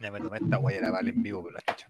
Ya me tomé esta guayera vale en vivo, pero la chucha.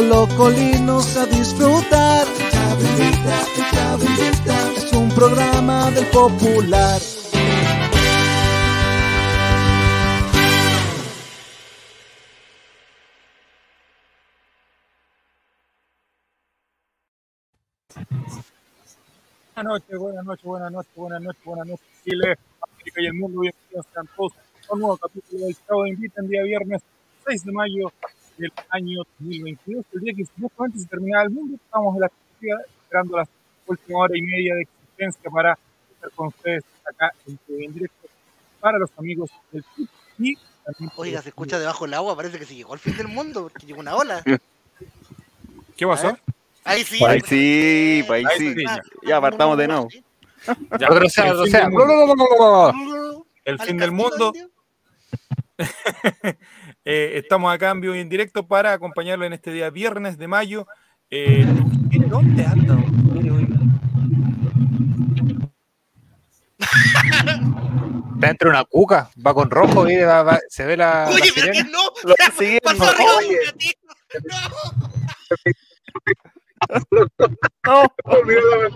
Colocolinos a disfrutar. Chavo invita. Es un programa del popular. Buenas noches, buenas noches, buenas noches, buenas noches, buenas noches, Chile, América y el mundo. Bienvenidos sean todos a un nuevo capítulo del Chavo Invita en día viernes 6 de mayo del año 2022, el día que supuestamente se terminaba el mundo. Estamos en la esperando la última hora y media de existencia para estar con ustedes acá en, directo para los amigos del Twitch y también Oiga, se escucha debajo del agua, parece que se llegó al fin del mundo, porque llegó una ola. ¿Qué pasó? Ahí sí. Ahí sí, ahí sí. Ya apartamos de nuevo. Ya, el fin del mundo. El Al fin del castillo mundo. Eh, estamos acá en vivo y en directo para acompañarlo en este día viernes de mayo. Eh, ¿Dónde anda? Está dentro de una cuca, va con rojo y va- va- se ve la. la Oye, pero que no. Lo pasó arriba, oye. tío.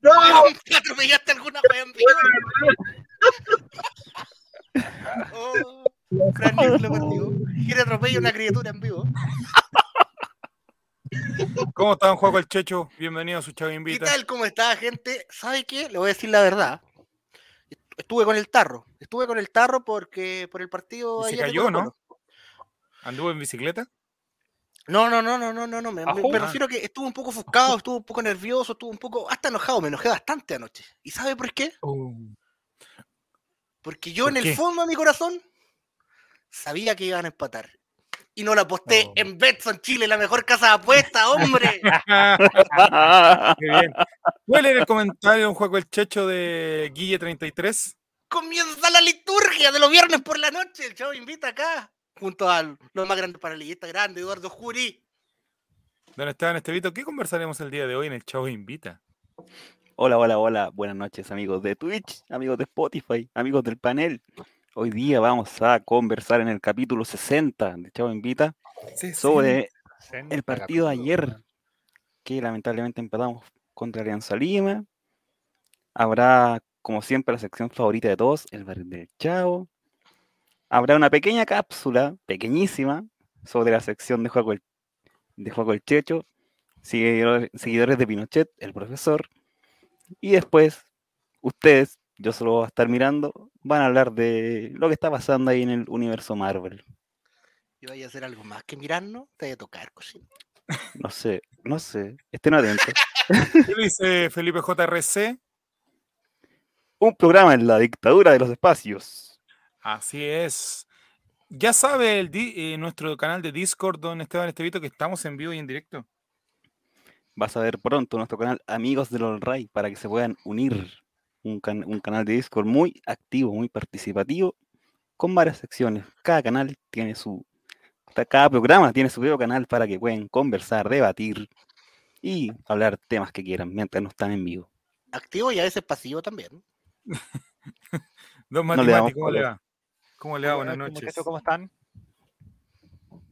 No. ¿Te atropellaste alguna vez en vivo? Oh, gran libro lo perdió. ¿Quién atropella una criatura en vivo? ¿Cómo están, Juaco el Checho? Bienvenido a su Chavo ¿Qué Invita. tal? ¿Cómo está, gente? ¿Sabe qué? Le voy a decir la verdad. Estuve con el tarro. Estuve con el tarro porque por el partido Y se cayó, ¿no? ¿Anduvo en bicicleta? No, no, no, no, no, no, no. Me, me- refiero a que estuvo un poco ofuscado, estuvo un poco nervioso, estuvo un poco hasta enojado. Me enojé bastante anoche. ¿Y sabe por qué? Porque yo ¿Por en el qué? fondo de mi corazón sabía que iban a empatar. Y no la aposté Oh. en Betson Chile, la mejor casa de apuesta, hombre. Qué bien. ¿Cuál era el comentario, un Juaco el Checho de Guille33? Comienza la liturgia de los viernes por la noche. El chavo invita acá, junto a los más grandes paralelistas grandes, Eduardo Juri. Don Esteban Estevito, ¿qué conversaremos el día de hoy en el Chavo Invita? Hola, hola, hola. Buenas noches, amigos de Twitch, amigos de Spotify, amigos del panel. Hoy día vamos a conversar en el capítulo 60 de Chavo Invita sobre el partido de ayer, que lamentablemente empatamos contra Alianza Lima. Habrá, como siempre, la sección favorita de todos, el barril del Chavo. Habrá una pequeña cápsula, pequeñísima, sobre la sección de Juego el, de Juego el Checho, seguidores, seguidores de Pinochet, el profesor. Y después, ustedes, yo solo voy a estar mirando, van a hablar de lo que está pasando ahí en el universo Marvel. Y vaya a hacer algo más que mirarnos, te voy a tocar, cosita. No sé, no sé, estén atentos. ¿Qué dice Felipe JRC? Un programa en la dictadura de los espacios. Así es. Ya sabe el di- eh, nuestro canal de Discord, don Esteban Estevito, que estamos en vivo y en directo. Vas a ver pronto nuestro canal Amigos del All Right para que se puedan unir. Un, can- un canal de Discord muy activo, muy participativo, con varias secciones. Cada canal tiene su. ca- Cada programa tiene su propio canal para que puedan conversar, debatir y hablar temas que quieran mientras no están en vivo. Activo y a veces pasivo también. Don No le Matimati, damos ¿cómo le va? ¿Cómo le va? Buenas noches. ¿Cómo están?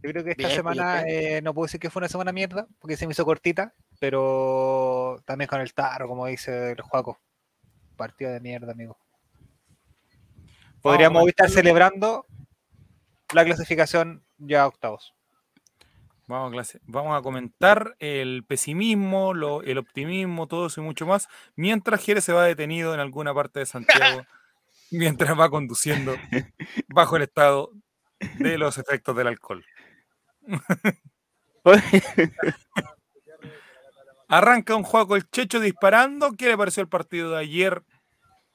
Yo creo que esta Bien, semana bien, eh, no puedo decir que fue una semana mierda, porque se me hizo cortita, pero también con el tarro, como dice el Juaco. Partido de mierda, amigo. Podríamos estar celebrando la clasificación ya a octavos. Vamos a, clase. Vamos a comentar el pesimismo, lo, el optimismo, todo eso y mucho más, mientras Jerez se va detenido en alguna parte de Santiago, mientras va conduciendo bajo el estado de los efectos del alcohol. Arranca un juego el Checho disparando. ¿Qué le pareció el partido de ayer?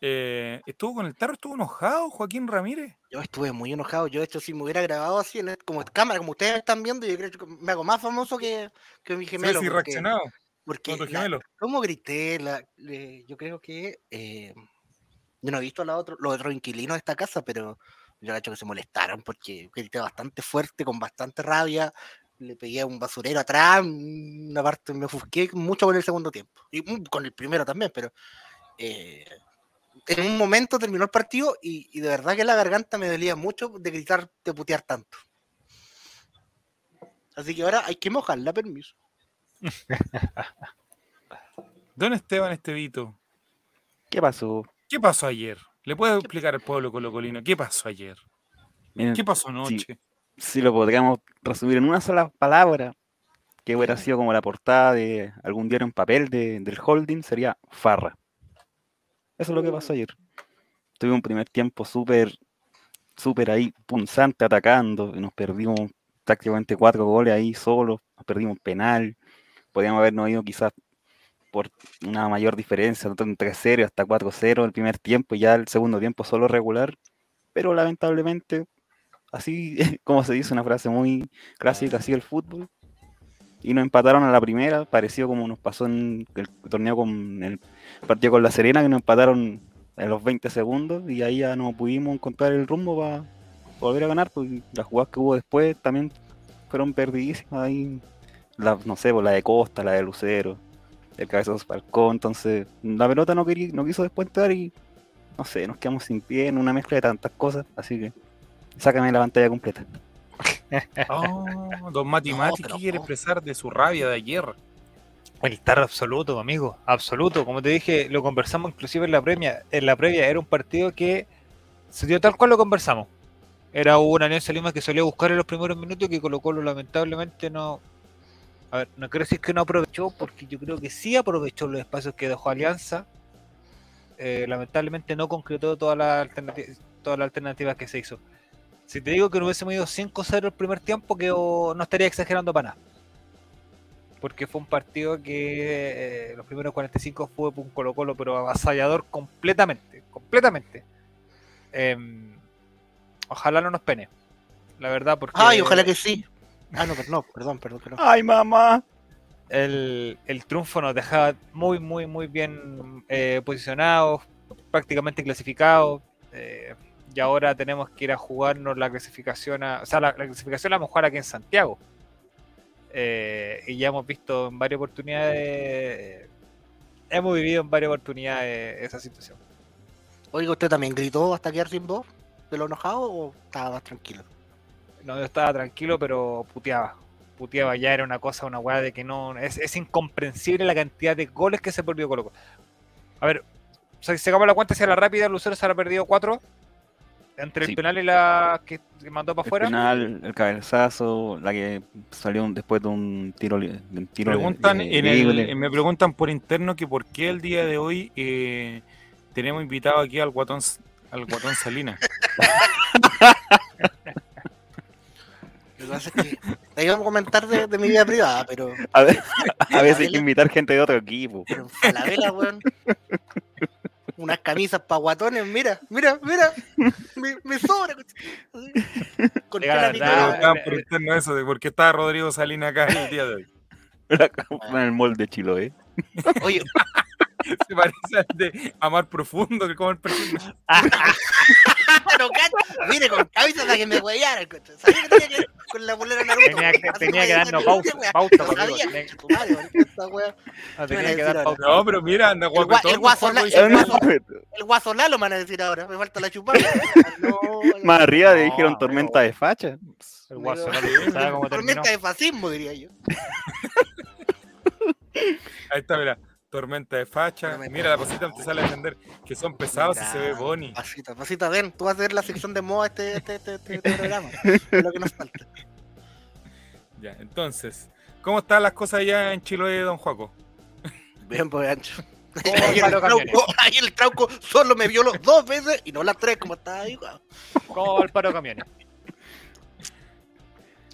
Eh, ¿Estuvo con el tarro? ¿Estuvo enojado Joaquín Ramírez? Yo estuve muy enojado. Yo, de hecho, si me hubiera grabado así, en, como cámara, como ustedes están viendo, yo creo que me hago más famoso que, que mi gemelo. Sí, porque, reaccionado. porque la-. ¿Cómo grité? La- yo creo que. eh, yo no he visto a la otro, los otros inquilinos de esta casa, pero yo he hecho que se molestaron porque grité bastante fuerte, con bastante rabia. Le pegué a un basurero atrás, una parte me ofusqué mucho con el segundo tiempo. Y mm, con el primero también, pero. eh, en un momento terminó el partido y, y de verdad que la garganta me dolía mucho de gritar, de putear tanto. Así que ahora hay que mojarla, permiso. Don Esteban Estevito, ¿Qué pasó? ¿qué pasó ayer? ¿Le puedes explicar al pueblo colocolino qué pasó ayer? Miren, ¿Qué pasó anoche? si lo podríamos resumir en una sola palabra, que hubiera sido como la portada de algún diario en papel de- del holding, sería farra. Eso es lo que pasó ayer. Tuve un primer tiempo súper, súper ahí punzante atacando y nos perdimos prácticamente cuatro goles ahí solos, nos perdimos penal, podíamos habernos ido quizás por una mayor diferencia, tanto en 3-0 hasta 4-0 el primer tiempo y ya el segundo tiempo solo regular, pero lamentablemente así como se dice una frase muy clásica, así el fútbol. Y nos empataron a la primera, parecido como nos pasó en el torneo con el partido con la Serena, que nos empataron a los 20 segundos y ahí ya no pudimos encontrar el rumbo para volver a ganar, porque las jugadas que hubo después también fueron perdidísimas ahí. La, no sé, pues, la de Costa, la de Lucero, el cabezazo Falcón, entonces la pelota no, quería, no quiso después entrar y no sé, nos quedamos sin pie en una mezcla de tantas cosas, así que sácame la pantalla completa. Oh, don Mati No, Mati, pero ¿qué quiere expresar de su rabia de ayer? El tarro absoluto, amigo, absoluto. Como te dije, lo conversamos inclusive en la previa. En la previa era un partido que se dio tal cual lo conversamos. Era una Alianza Lima que solía buscar en los primeros minutos y que Colo Colo lamentablemente no. A ver, no quiero decir que no aprovechó, porque yo creo que sí aprovechó los espacios que dejó Alianza. Eh, lamentablemente no concretó todas las alternativas, todas las alternativas que se hizo. Si te digo que no hubiésemos ido 5-0 el primer tiempo, que oh, no estaría exagerando para nada porque fue un partido que eh, los primeros 45 fue un Colo Colo, pero avasallador completamente, completamente. Em, ojalá no nos pene, la verdad, porque Ay, ojalá que sí. Ah, no, pero no, perdón, perdón, perdón. ¡Ay, mamá! el, el triunfo nos dejaba muy, muy, muy bien eh, posicionados, prácticamente clasificados. eh, y ahora tenemos que ir a jugarnos la clasificación, a- o sea, la, la clasificación la vamos a jugar aquí en Santiago. Eh, y ya hemos visto en varias oportunidades, eh, hemos vivido en varias oportunidades esa situación. Oiga, ¿usted también gritó hasta quedar sin voz? ¿De lo enojado o estaba más tranquilo? No, yo estaba tranquilo, pero puteaba. Puteaba, ya era una cosa, una weá de que no. Es, es incomprensible la cantidad de goles que se perdió Colo. A ver, o sea, si sacamos la cuenta hacia la rápida, Lucero se habrá perdido cuatro. Entre Sí. el penal y la que, mandó para El afuera. penal, el cabezazo, la que salió un- después de un tiro, de un tiro Preguntan eh, en el- me preguntan por interno que por qué el día de hoy eh, tenemos invitado aquí al guatón, al guatón Salina. Lo que pasa es que ahí vamos a comentar de, de mi vida privada, pero, A, ver- a veces hay que invitar gente de otro equipo. pero en Falabella, weón. Unas camisas pa' guatones, mira, mira, mira. Me, me sobra. Con la verdad. Preguntaban por interno eso, de por qué está Rodrigo Salina acá el día de hoy. en el molde de Chiloé. Oye, Se parece al de Amar Profundo, que como el personaje. no, cacho. Mire, con cabeza para que me huellaran. coche. Sabía que tenía que con la bolera Naruto. Tenía que- tenía que darnos pauta, Lo por sabía, No, ¿Qué tenía van a que dar decir pauta. No, pero mira, anda El gua- guapetón. el el Hernández. guaso- El guaso Lalo me van a decir ahora. Me falta la chupada. No, Más arriba le No, dijeron tormenta de facha. El guaso, Pero- no sabe cómo terminó. Tormenta de fascismo, diría yo. Ahí está, mira. Tormenta de facha. Tormenta Mira, la pasita te sale a defender que son pesados y se ve Bonnie. Pasita, pasita, ven, tú vas a ver la sección de moda este, este, este, este, este programa. Es lo que nos falta. Ya, entonces, ¿cómo están las cosas allá en Chiloé, don Juaco? Bien, pues ancho. ¿Cómo va el Ahí el, trauco, ahí el trauco solo me violó dos veces y no las tres como estaba ahí. ¿Cómo va el paro de camiones?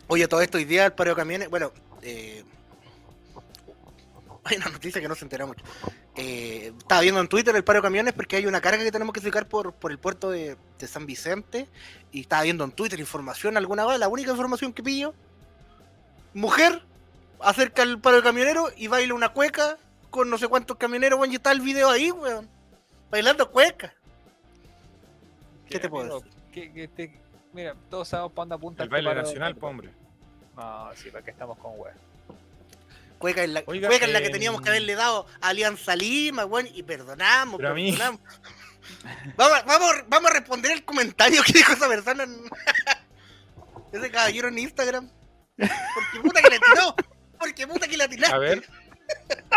Oye, todo esto hoy día el paro de camiones, bueno, eh, hay una noticia que no se entera mucho. Eh, estaba viendo en Twitter el paro de camiones porque hay una carga que tenemos que sacar por, por el puerto de, de San Vicente y estaba viendo en Twitter información alguna vez, la única información que pillo, mujer acerca el paro de camionero y baila una cueca con no sé cuántos camioneros, weón, y está el video ahí, weón, bailando cueca. ¿Qué te puedo decir? que- que te- mira, todos sabemos para dónde apunta El este baile paro- nacional, po, hombre. No, sí, para que estamos con web. Cueca en la, Oiga, cueca en la que eh, teníamos que haberle dado a Alianza Lima, weón, y perdonamos, Pero a mí- perdonamos. Vamos, a- vamos, vamos a responder el comentario que dijo esa persona en... Ese caballero en Instagram. Porque puta que le tiró. Porque puta que le tiraste. A ver.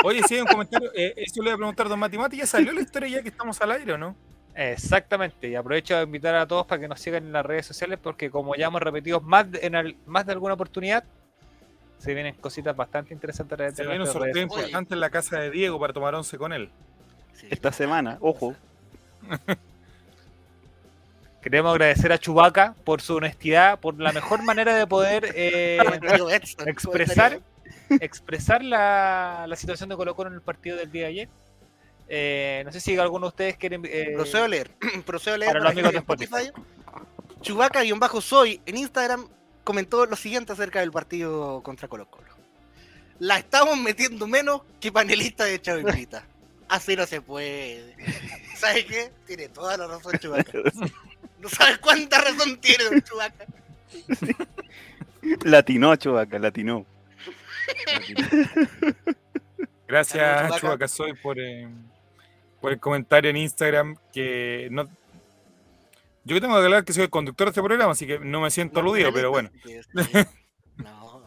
Oye, sí, hay un comentario. Eh, eso le voy a preguntar a don Mati Mati. ¿Ya salió la historia ya que estamos al aire o no? Exactamente, y aprovecho de invitar a todos para que nos sigan en las redes sociales porque como ya hemos repetido más de, en más de alguna oportunidad, se vienen cositas bastante interesantes a través Se de viene un sorteo importante en la casa de Diego para tomar once con él. Sí. Esta semana, ojo. Queremos agradecer a Chubaca por su honestidad, por la mejor manera de poder eh, expresar, expresar la, la situación de Colo Colo en el partido del día de ayer. Eh, no sé si alguno de ustedes quiere... eh, Procedo a leer. Procedo a leer. para los amigos de Spotify. Chubaca-soy en Instagram comentó lo siguiente acerca del partido contra Colo Colo. La estamos metiendo menos que panelista de Chavo Invita. Así no se puede. ¿Sabes qué? Tiene toda la razón Chubaca. No sabes cuánta razón tiene don Chubaca. Latinó, Chubaca, latinó. Gracias. Chubaca Soy, por, eh, por el comentario en Instagram. Que no. Yo que tengo que hablar que soy el conductor de este programa, así que no me siento aludido, pero bueno. No.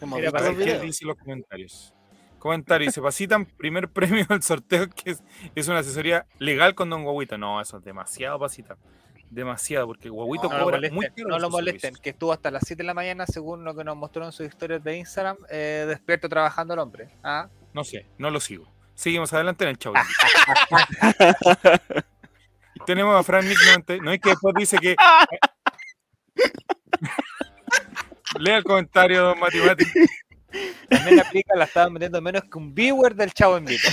Hemos para los ¿Qué que- videos. dice los comentarios? Comentario, dice, Pasitan, primer premio del sorteo que es, es una asesoría legal con Don Guaguito. No, eso es demasiado, Pasita. Demasiado, porque Guaguito No, no, lo cobra molesten, muy caro no lo molesten, servicios. que estuvo hasta las 7 de la mañana, según lo que nos mostró en sus historias de Instagram, eh, despierto trabajando el hombre. ¿ah? No sé, no lo sigo. Seguimos adelante en el chavo. Tenemos a Fran Nick 90, no es que después dice que. Lea el comentario, don Mati Mati. También aplica, la estaban metiendo menos que un viewer del Chavo en Vivo.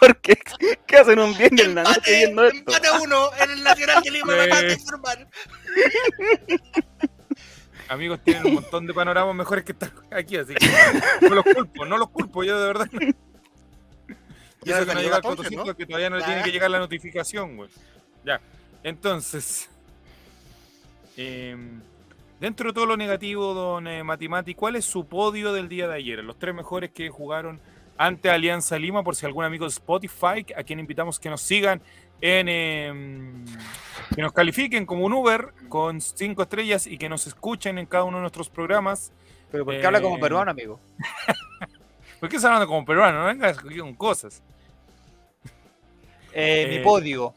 ¿Por qué? ¿Qué hacen un bien en la noche Empate, viendo esto? empate uno en el Nacional de Lima, me de informar. Amigos, tienen un montón de panoramas mejores que estar aquí, así que no los culpo, no los culpo, yo de verdad. Y Ya eso que no llega al la once, cotocito, ¿no? que todavía no le tiene que llegar la notificación, güey. Ya, entonces, em, dentro de todo lo negativo, don eh, Mati Mati, ¿cuál es su podio del día de ayer? Los tres mejores que jugaron ante Alianza Lima, por si algún amigo de Spotify, a quien invitamos que nos sigan en... em, que nos califiquen como un Uber con cinco estrellas y que nos escuchen en cada uno de nuestros programas. Pero ¿por qué habla como Eh, peruano, amigo? ¿Por qué estás hablando como peruano? No vengas con cosas. Eh, mi eh, podio.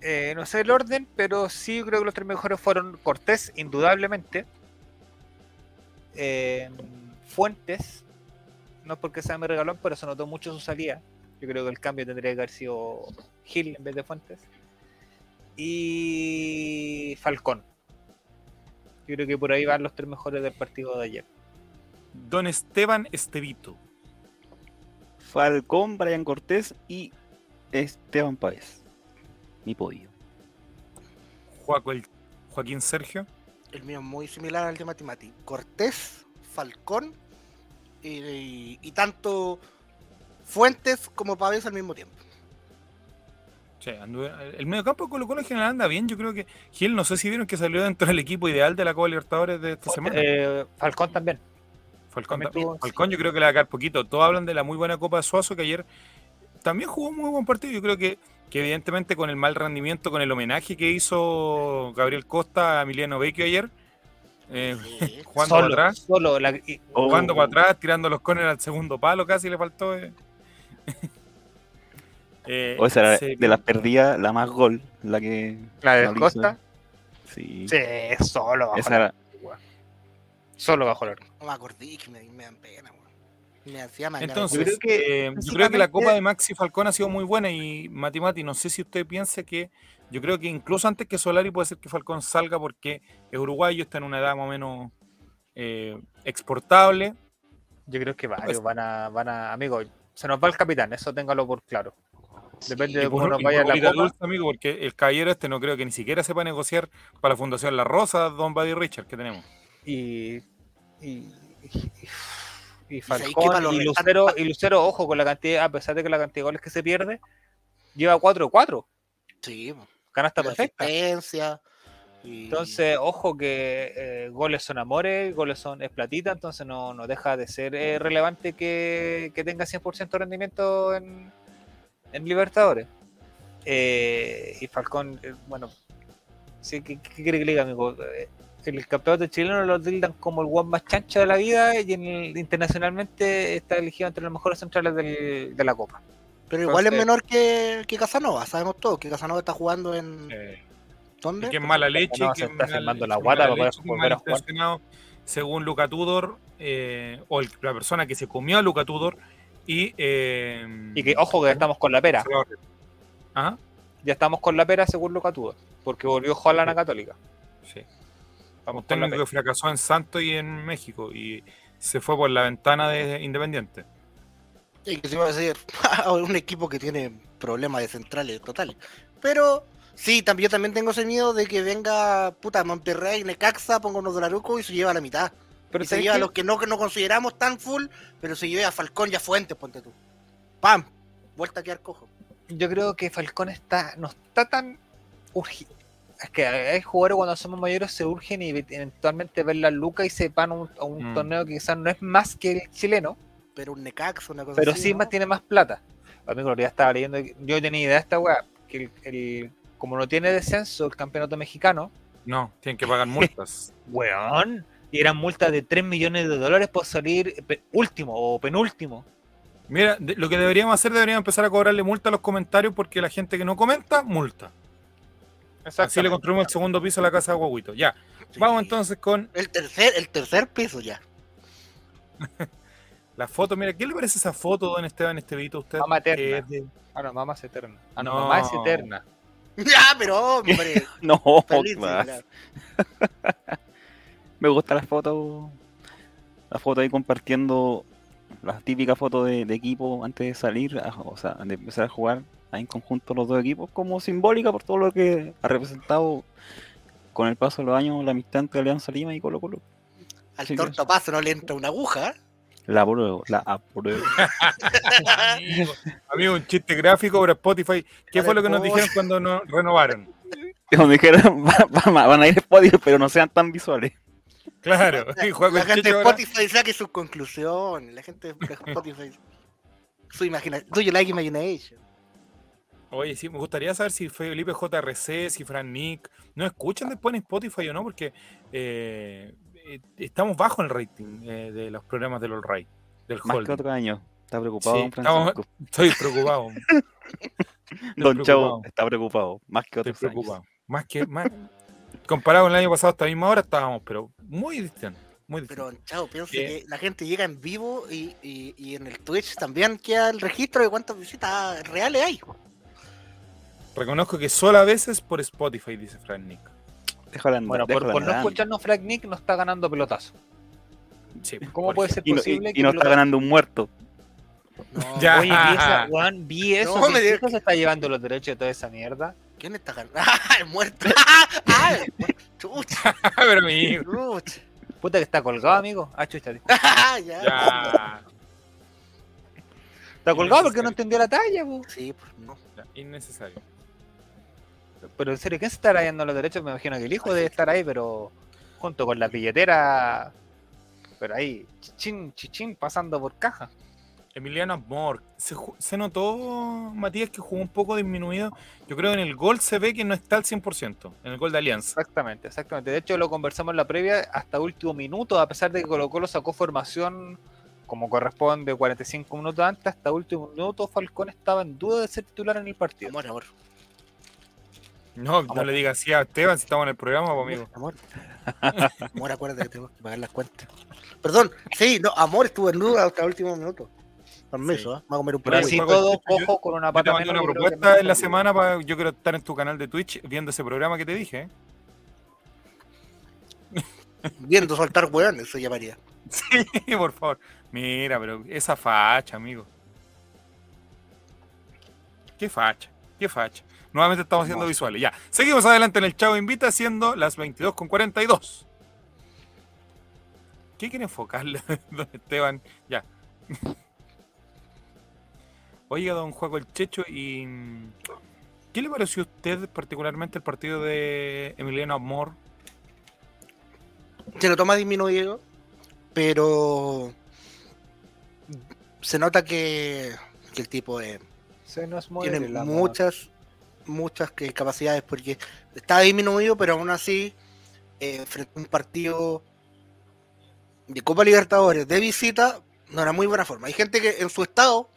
Eh, no sé el orden, pero sí creo que los tres mejores fueron Cortés, indudablemente. Eh, Fuentes, no es porque sea mi regalón, pero se notó mucho su salida. Yo creo que el cambio tendría que haber sido Gil en vez de Fuentes. Y Falcón. Yo creo que por ahí van los tres mejores del partido de ayer. Don Esteban Estevito. Falcón, Brian Cortés y Esteban Páez. Mi podio. Joaco, el- Joaquín Sergio. El mío es muy similar al de Matimati. Cortés, Falcón y, y- y tanto Fuentes como Pavés al mismo tiempo. Sí, anduve- el medio campo de Colo Colo en general anda bien. Yo creo que Gil, no sé si vieron que salió dentro del equipo ideal de la Copa Libertadores de esta semana. Eh, Falcón también. Falcón, yo creo que le va a caer poquito. Todos hablan de la muy buena Copa de Suazo que ayer también jugó un muy buen partido. Yo creo que, que evidentemente con el mal rendimiento, con el homenaje que hizo Gabriel Costa a Emiliano Vecchio ayer, eh, Sí. jugando solo, para atrás, solo. la- y- jugando Oh. para atrás, tirando los corners al segundo palo, casi le faltó. eh. Eh, O esa era se- de las perdidas, la más gol, la que. la de. Costa. Sí. Sí, solo Esa era-. Solo bajo el arco. No me acordé que me, me dan pena, weón. Me hacía más Entonces, Yo creo que eh, yo creo que la Copa de Maxi Falcón ha sido muy buena y Mati Mati, no sé si usted piensa que yo creo que incluso antes que Solari puede ser que Falcón salga porque es uruguayo, está en una edad más o menos eh, exportable. Yo creo que varios Pues- van a, van a, amigo, se nos va el capitán, eso téngalo por claro. Depende de cómo por- nos vaya la vida copa. dulce, amigo, porque el caballero este no creo que ni siquiera sepa negociar para la Fundación La Rosa, Don Buddy Richard, que tenemos. Y, y, y, Falcón y Lucero, y Lucero, ojo con la cantidad, a pesar de que la cantidad de goles que se pierde, lleva 4-4, Sí, canasta perfecta. Entonces, ojo que eh, goles son amores, goles son es platita, entonces no, no deja de ser eh, relevante que, que tenga 100% de rendimiento en, en Libertadores. Eh, y Falcón, bueno, sí, ¿qué, qué quiere que le diga, amigo? El campeonato chileno lo tildan como el guan más chancho de la vida y en el- internacionalmente está elegido entre los mejores centrales del- de la Copa. Pero igual es menor que, que Casanova, sabemos todos que Casanova está jugando en. Eh, ¿Dónde? que es mala leche. No, que se es está firmando la guata para volver a jugar. Según Luca Tudor, eh, o el- la persona que se comió a Luca Tudor, y. eh, Y que, ojo, que ya estamos con la pera. se va a- ¿Ah? Ya estamos con la pera según lo Tudo, porque volvió Holland a Católica. Sí. Estamos Un técnico que fracasó en Santos y en México y se fue por la ventana de Independiente. Y que se iba a decir, un equipo que tiene problemas de centrales totales. Pero sí, también, yo también tengo ese miedo de que venga puta Monterrey, Necaxa, ponga unos dolarucos y se lleva a la mitad. Pero y se ¿sabes lleva a los que no, que no consideramos tan full, pero se lleva a Falcón y a Fuentes, ponte tú. ¡Pam! Vuelta a quedar cojo. yo creo que Falcón está no está tan urgido. Es que hay jugadores cuando somos mayores se urgen y eventualmente ver la luca y se van a un, a un Mm. torneo que quizás no es más que el chileno, Pero un Necaxa, una cosa pero así. sí ¿no? más tiene más plata. Amigo, ya estaba leyendo, yo tenía idea de esta weá, que el, el- como no tiene descenso el campeonato mexicano, No, tienen que pagar multas. weón, y eran multas de 3 millones de dólares por salir último o penúltimo. Mira, de- lo que deberíamos hacer, deberíamos empezar a cobrarle multa a los comentarios porque la gente que no comenta, multa. Así le construimos el segundo piso a la casa de Guaguito. Ya, Sí. vamos entonces con El tercer, el tercer piso ya. la foto. Mira, ¿qué le parece esa foto, don Esteban Estevito, a usted? Mamá eterna. es de- Ah, no, mamá es eterna. Ah, no, No. mamá es eterna. Ya, pero hombre. No, feliz, más. Me gusta la foto. La foto ahí compartiendo la típica foto de, de equipo antes de salir, a- o sea, de empezar a jugar en conjunto los dos equipos, como simbólica por todo lo que ha representado con el paso de los años la amistad entre Alianza Lima y Colo Colo. Al Sí, tortapazo no le entra una aguja. La apruebo, la apruebo. Amigo, amigo, un chiste gráfico para Spotify. ¿Qué fue lo que nos dijeron cuando nos renovaron? Como dijeron, va- va- van a ir a Spotify, pero no sean tan visuales. Claro, La gente de. Spotify saque sus conclusiones. La gente de Spotify. Su imaginación. Do you like imagination? Oye, sí, me gustaría saber si Felipe JRC, si Fran Nick, ¿no escuchan después en Spotify o no? Porque eh, eh, estamos bajo en el rating eh, de los programas del All Right, del Más que otro año. Está preocupado, Sí, don Francisco. Estoy preocupado. Don preocupado. Chavo está preocupado. Más que Estoy otros años. preocupado. Más que, más, comparado con el año pasado, a esta misma hora estábamos, pero muy distantes. Muy Pero, chao, pienso Bien. que la gente llega en vivo y, y, y en el Twitch también queda el registro de cuántas visitas reales hay. Reconozco que solo a veces por Spotify, dice Fran Nick. Déjala andar, Bueno, por, déjala por no andar. escucharnos, Frank Nick no está ganando pelotazo. Sí, ¿Cómo por puede ser Y no, y- posible y no está ganando un muerto. No, Ya. Oye, vi, esa, weón, vi eso. No, que me se está llevando los derechos de toda esa mierda. ¿Quién está ganando? ¡Ah, el muerto! ¡Ah, el muerto! ¡Chucha! Pero amigo. Puta que está colgado, amigo. Ah, chucha. ¡Ah, ya! ya, Está colgado porque no entendió la talla, po. Sí, pues no. ya, innecesario. Pero en serio, ¿quién se estará yendo los derechos? Me imagino que el hijo debe estar ahí, pero junto con la billetera. Pero ahí, chichín, chichín, pasando por caja. Emiliano Amor, se notó, Matías, que jugó un poco disminuido. Yo creo que en el gol se ve que no está al 100%, en el gol de Alianza. Exactamente, exactamente. De hecho, lo conversamos en la previa hasta último minuto, a pesar de que Colo Colo sacó formación como corresponde 45 minutos antes, hasta último minuto Falcón estaba en duda de ser titular en el partido. Amor, amor. No, no le digas así a Esteban si estamos en el programa, amigo. Amor. Amor, acuérdate que tengo que pagar las cuentas. Perdón, sí, no, amor, estuve en duda hasta el último minuto. Permiso, ¿eh? Vamos a comer un Pero así Yo- todo, yo- ojo con una Yo te mandé una propuesta me en la semana para yo quiero estar en tu canal de Twitch viendo ese programa que te dije. ¿eh? Viendo soltar hueones, se llamaría. Sí, por favor. Mira, pero esa facha, amigo. Qué facha, qué facha. Nuevamente estamos haciendo visuales. Ya, seguimos adelante en el Chavo Invita siendo las 22 con 42. ¿Qué quiere enfocarle, don Esteban? Ya. Oiga, don Juaco el Checho, ¿y qué le pareció a usted particularmente el partido de Emiliano Amor? Se lo toma disminuido, pero se nota que, que el tipo eh, Se nos muere tiene muchas, muchas que- capacidades, porque está disminuido, pero aún así, eh, frente a un partido de Copa Libertadores de visita, no era muy buena forma. Hay gente que en su estado,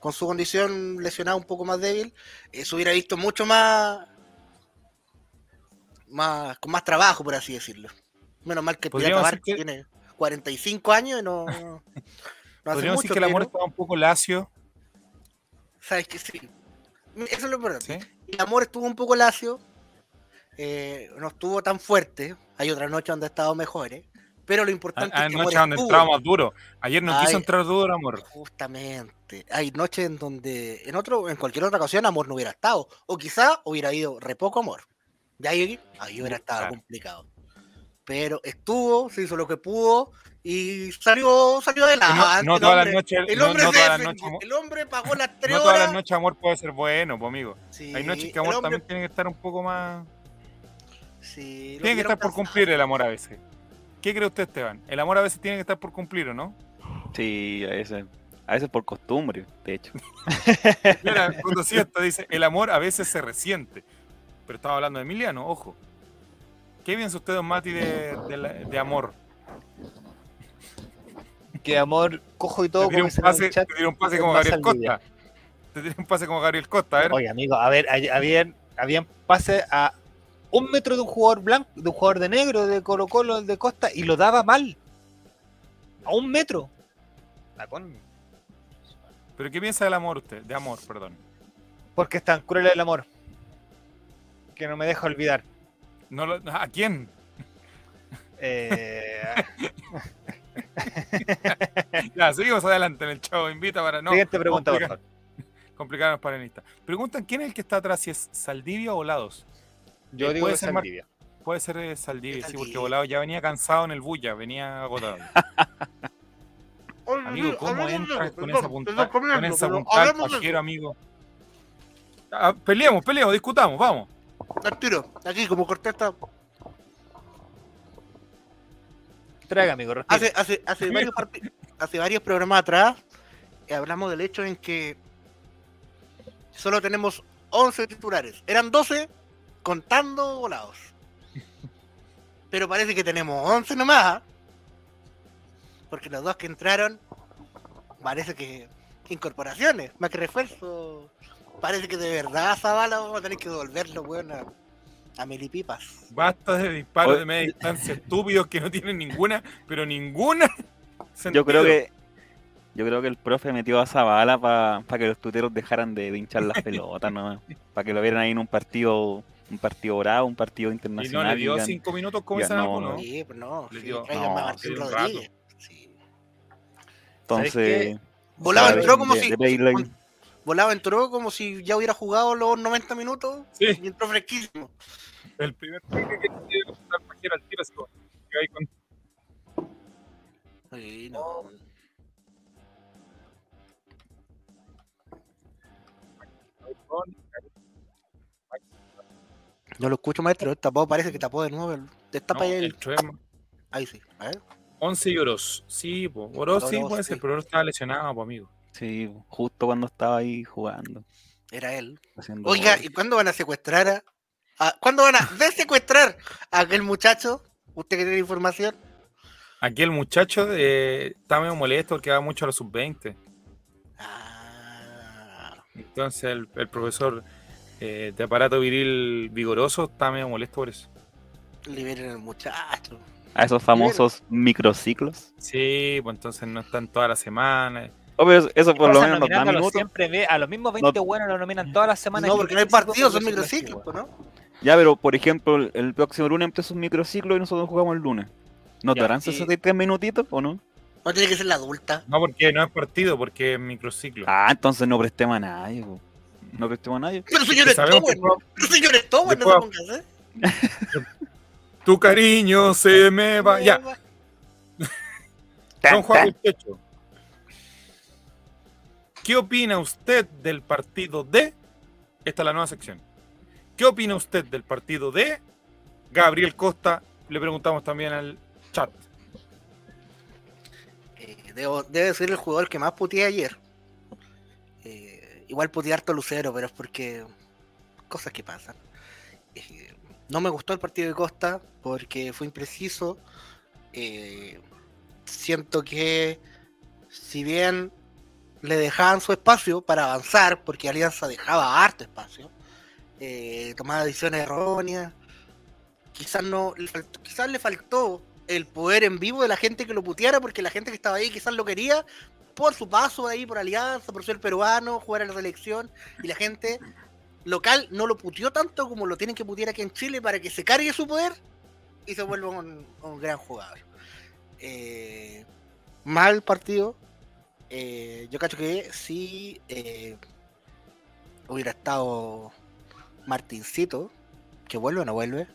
con su condición lesionada un poco más débil, eh, se hubiera visto mucho más, más, con más trabajo, por así decirlo. Menos mal que Pirata decir Bar que- tiene 45 años y no, no hace Podríamos mucho decir que el amor pero- estaba un poco lacio. Sabes que sí. Eso es lo importante. ¿sí? El amor estuvo un poco lacio. eh, no estuvo tan fuerte. Hay otra noche donde ha estado mejores. Pero lo importante es que Amor Anoche donde estuvo. entraba más duro. Ayer no quiso entrar duro, amor. Justamente. Hay noches en donde en otro, en cualquier otra ocasión amor no hubiera estado. O quizá hubiera ido re poco amor. Ya ahí, ahí hubiera estado Claro. complicado. Pero estuvo, se hizo lo que pudo y salió, salió adelante. no el todas las noches- el no- hombre no se todas las defendió. noches, amor. El hombre pagó las tres No todas las noches amor puede ser bueno, pues amigo. Sí, Hay noches que el amor hombre- también tiene que estar un poco más. sí, Tiene que estar por cumplir el amor a veces. ¿Qué cree usted, Esteban? El amor a veces tiene que estar por cumplir, ¿o no? Sí, a veces, a veces por costumbre, de hecho. Mira, cuando siento, dice, el amor a veces se resiente. Pero estaba hablando de Emiliano, ojo. ¿Qué piensa usted, don Mati, de, de la- de amor? Que amor, cojo y todo. Te un pase, chat, te un pase como Gabriel. Costa. Te tiré un pase como Gabriel Costa, a ver. Oye, amigo, a ver, habían, habían pases a un metro de un jugador blanco, de un jugador de negro, de Colo Colo, de Costa, y lo daba mal. A un metro. La con- ¿Pero qué piensa del amor usted? De amor, perdón. Porque es tan cruel el amor. Que no me deja olvidar. No lo- ¿A quién? Eh, Ya, seguimos adelante en el chavo. Invita para no siguiente pregunta, por complicar- favor. complicar a los panelistas. Preguntan quién es el que está atrás, si es Saldivia o Volados. Yo Eh, digo que Mar- Saldivia. Puede ser eh, Saldivia, sí, porque. Volados ya venía cansado en el bulla, venía agotado. Amigo, ¿cómo entras con esa punta, perdón, con esa pero punta al hablemos de pajero, amigo? Ah, peleemos, peleemos, discutamos, vamos. tiro, aquí como Cortés está. Traga, amigo. Hace, hace, hace, varios hace varios programas atrás eh, hablamos del hecho en que solo tenemos 11 titulares. Eran 12 contando volados. Pero parece que tenemos 11 nomás. ¿ah? Porque los dos que entraron parece que incorporaciones, más que refuerzo. Parece que de verdad Zavala vamos a tener que devolverlo, weón, a, a Melipipas. Basta de disparos Oye. de media distancia estúpidos que no tienen ninguna, pero ninguna. Yo creo que yo creo que el profe metió a Zabala para que los tuteros dejaran de, de hinchar las pelotas, ¿no? Para que lo vieran ahí en un partido un partido bravo, un partido Y no internacional. le dio digan, cinco minutos como dicen no. Sí, pues no, Le sí, dio- traigan no, Martín le dio un rato. Rodríguez. Sí. Entonces, Volado entró como de- si. de Volado entró como si ya hubiera jugado los 90 minutos Sí. y entró fresquísimo. El primer pique que tiene el pajero al tiro, así como, que ahí con- Sí, no. lo escucho, maestro. Tapó, parece que tapó de nuevo. el- Destapa no, ahí el. el Ahí sí. A ver. 11 y Oroz. Sí, po. Oroz sí puede sí. ser, pero Oroz estaba lesionado, po, amigo. Sí, justo cuando estaba ahí jugando. Era él. Oiga. ¿y cuándo van a secuestrar a. a- ¿Cuándo van a desecuestrar a aquel muchacho? ¿Usted que tiene información? Aquí el muchacho eh, está medio molesto porque va mucho a los sub-20. Ah. Entonces el, el profesor eh, de aparato viril vigoroso, está medio molesto por eso. Liberen al muchacho. A esos famosos microciclos. Sí, pues entonces no están toda la semana. Oh, pero eso, por lo menos nos da nominándolos minutos. siempre ve- a los mismos 20 buenos los nominan todas las semanas. No, porque no hay partidos, son microciclo, microciclos, pues, ¿no? Ya, pero por ejemplo, el, el próximo lunes empieza un microciclo y nosotros jugamos el lunes. ¿Nos Ya, darán sí. 63 minutitos o no? No tiene que ser la adulta. No, porque no es partido, porque es microciclo. Ah, entonces no prestemos a nadie. po. No prestemos a nadie. Pero señores que Towen, pero señores Towen, no se pongan, ¿eh? Tu cariño se me va. Ya, don Juan Techo. ¿Qué opina usted del partido de? Esta es la nueva sección. ¿Qué opina usted del partido de Gabriel Costa? Le preguntamos también al chat. Eh, debe ser el jugador que más puteé ayer. Eh, igual puteé harto Lucero, pero es porque cosas que pasan. Eh, no me gustó el partido de Costa porque fue impreciso. Siento que si bien le dejaban su espacio para avanzar, porque Alianza dejaba harto espacio, eh, tomaba decisiones erróneas, quizás no, quizás le faltó el poder en vivo de la gente que lo puteara, porque la gente que estaba ahí quizás lo quería por su paso ahí por Alianza, por ser peruano, jugar a la selección, y la gente local no lo puteó tanto como lo tienen que putear aquí en Chile para que se cargue su poder y se vuelva un, gran jugador. Eh, mal partido. Eh, yo cacho que si eh, hubiera estado Martincito, que vuelve o no vuelve.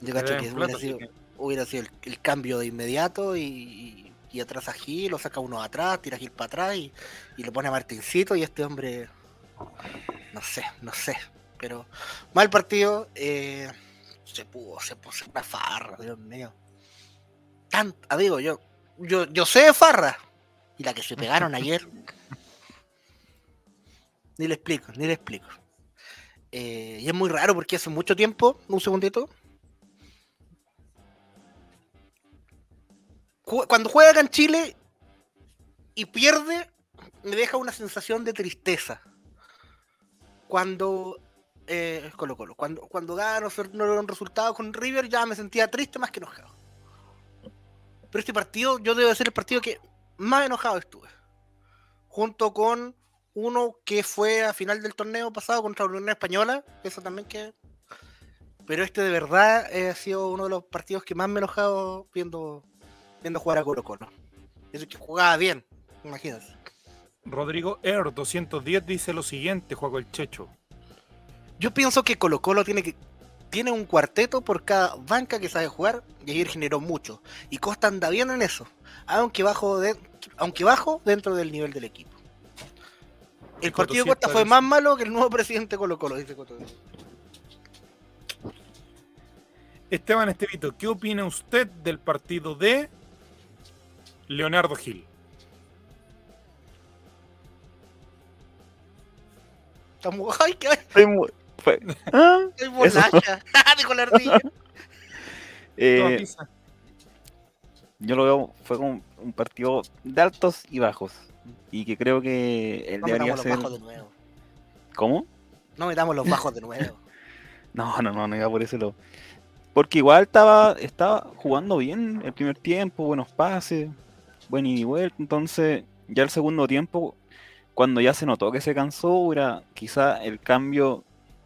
Yo cacho que hubiera sido, hubiera sido el, el cambio de inmediato y, y- y atrás a Gil, lo saca uno atrás, tira a Gil para atrás y, y lo pone a Martincito y este hombre, no sé, no sé, pero mal partido, eh, se pudo, se puso una farra, Dios mío. Tanta, digo yo, yo, yo sé de farra y la que se pegaron ayer, ni le explico, ni le explico. Eh, y es muy raro porque hace mucho tiempo, un segundito, cuando juega acá en Chile y pierde, me deja una sensación de tristeza. Cuando eh, Colo Colo, cuando, cuando gano no logra un resultado con River, ya me sentía triste más que enojado. Pero este partido, yo debo ser el partido que más enojado estuve. Junto con uno que fue a final del torneo pasado contra la Unión Española, eso también que. Pero este de verdad eh, ha sido uno de los partidos que más me he enojado viendo, viendo jugar a Colo Colo. Eso que jugaba bien, imagínense. Rodrigo Er 210 dice lo siguiente, Juego el Checho. Yo pienso que Colo Colo tiene que tiene un cuarteto por cada banca que sabe jugar y ayer generó mucho. Y Costa anda bien en eso, aunque bajo, de, aunque bajo dentro del nivel del equipo. El partido de Costa fue más malo que el nuevo presidente de Colo Colo, dice Coto. Esteban Estevito, ¿qué opina usted del partido de Leonardo Gil? Estamos, ay, que Estoy mu- fue- Ah, hay bolacha. Dijo la ardilla. eh, yo lo veo, fue como un partido de altos y bajos. Y que creo que él No debería metamos los ser. bajos de nuevo. ¿Cómo? No metamos los bajos de nuevo. No, no, no, no iba por ese lado. Porque igual estaba, estaba jugando bien el primer tiempo, buenos pases, buen ida y vuelta. Entonces, ya el segundo tiempo, cuando ya se notó que se cansó, era quizá el cambio,